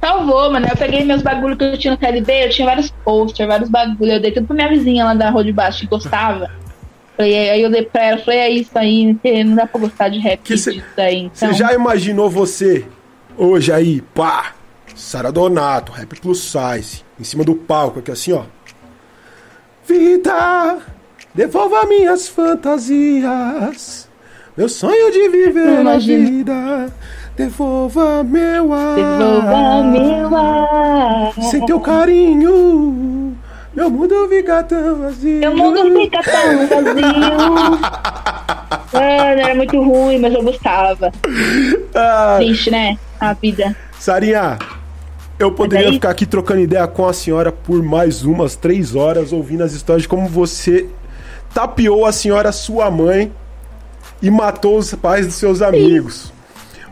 Salvou, mano. Eu peguei meus bagulhos que eu tinha no KLB, eu tinha vários posters, vários bagulhos. Eu dei tudo pra minha vizinha lá da rua de baixo que gostava. Falei, aí eu dei pra ela, falei, é isso aí, não dá pra gostar de rap Que cê- daí. Você Então, já imaginou você hoje aí, pá, Sara Donato, Rap Plus Size, em cima do palco, aqui assim, ó. Vida, devolva minhas fantasias, meu sonho de viver Não a imagino. vida, devolva meu ar. Devolva meu ar. Sem teu carinho, meu mundo fica tão vazio. Meu mundo fica tão vazio. Mano, era muito ruim, mas eu gostava. Ah, Triste, né? A vida. Sarinha, eu poderia ficar aqui trocando ideia com a senhora por mais umas três horas, ouvindo as histórias de como você tapeou a senhora, sua mãe, e matou os pais dos seus amigos.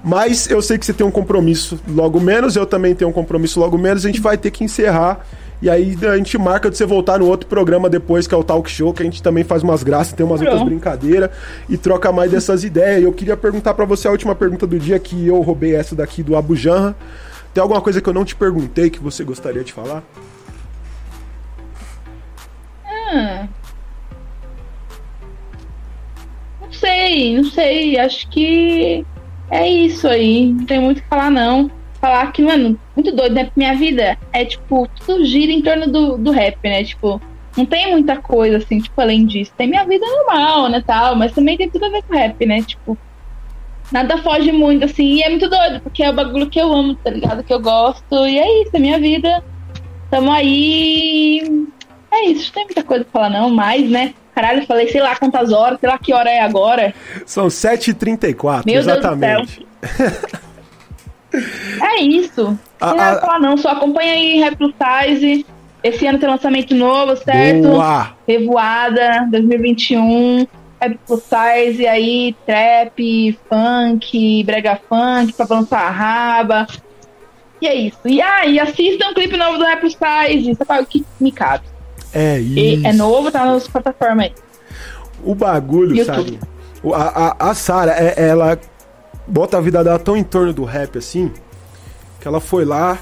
Mas eu sei que você tem um compromisso logo menos, eu também tenho um compromisso logo menos, a gente vai ter que encerrar. E aí a gente marca de você voltar no outro programa depois, que é o Talk Show, que a gente também faz umas graças, tem umas outras Pronto. brincadeiras e troca mais dessas ideias. E eu queria perguntar pra você a última pergunta do dia, que eu roubei essa daqui do Abu Janra. Tem alguma coisa que eu não te perguntei que você gostaria de falar? Ah. Não sei, não sei. Acho que é isso aí. Não tem muito o que falar, não. falar que, mano, muito doido, né? Minha vida é, tipo, tudo gira em torno do, do rap, né? Tipo, não tem muita coisa, assim, tipo, além disso. Tem minha vida normal, né, tal, mas também tem tudo a ver com rap, né? Tipo, nada foge muito, assim, e é muito doido, porque é o bagulho que eu amo, tá ligado? Que eu gosto, e é isso, é minha vida. Tamo aí. É isso, não tem muita coisa pra falar, não, mas, né? Caralho, falei, sei lá quantas horas, sei lá que hora é agora. São 7h34, Meu Deus do exatamente. É isso. A- Não nada a- falar, não. Só acompanha aí Plus Size. Esse ano tem lançamento novo, certo? Boa! Revoada 2021. Rap Plus Size aí, trap, funk, brega funk, pra balançar a raba. E é isso. E aí, assistam o clipe novo do Plus Size. É o que me cabe. É E isso. é novo, tá nas plataformas aí. O bagulho, YouTube. sabe? A, a, a Sarah, é- ela bota a vida dela tão em torno do rap assim, que ela foi lá,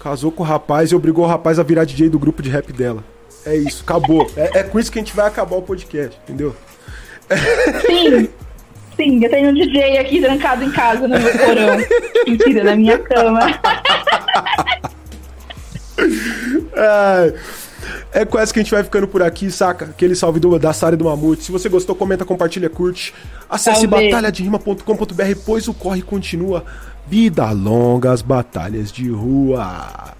casou com o rapaz e obrigou o rapaz a virar DJ do grupo de rap dela. É isso, acabou. é, é com isso que a gente vai acabar o podcast, entendeu? Sim. Sim, eu tenho um DJ aqui trancado em casa no meu porão. Mentira, na minha cama. É, é com essa que a gente vai ficando por aqui, saca? Aquele salve do, da Sara do Mamute. Se você gostou, comenta, compartilha, curte. Acesse batalhaderima.com.br, pois o corre continua. Vida longa as batalhas de rua.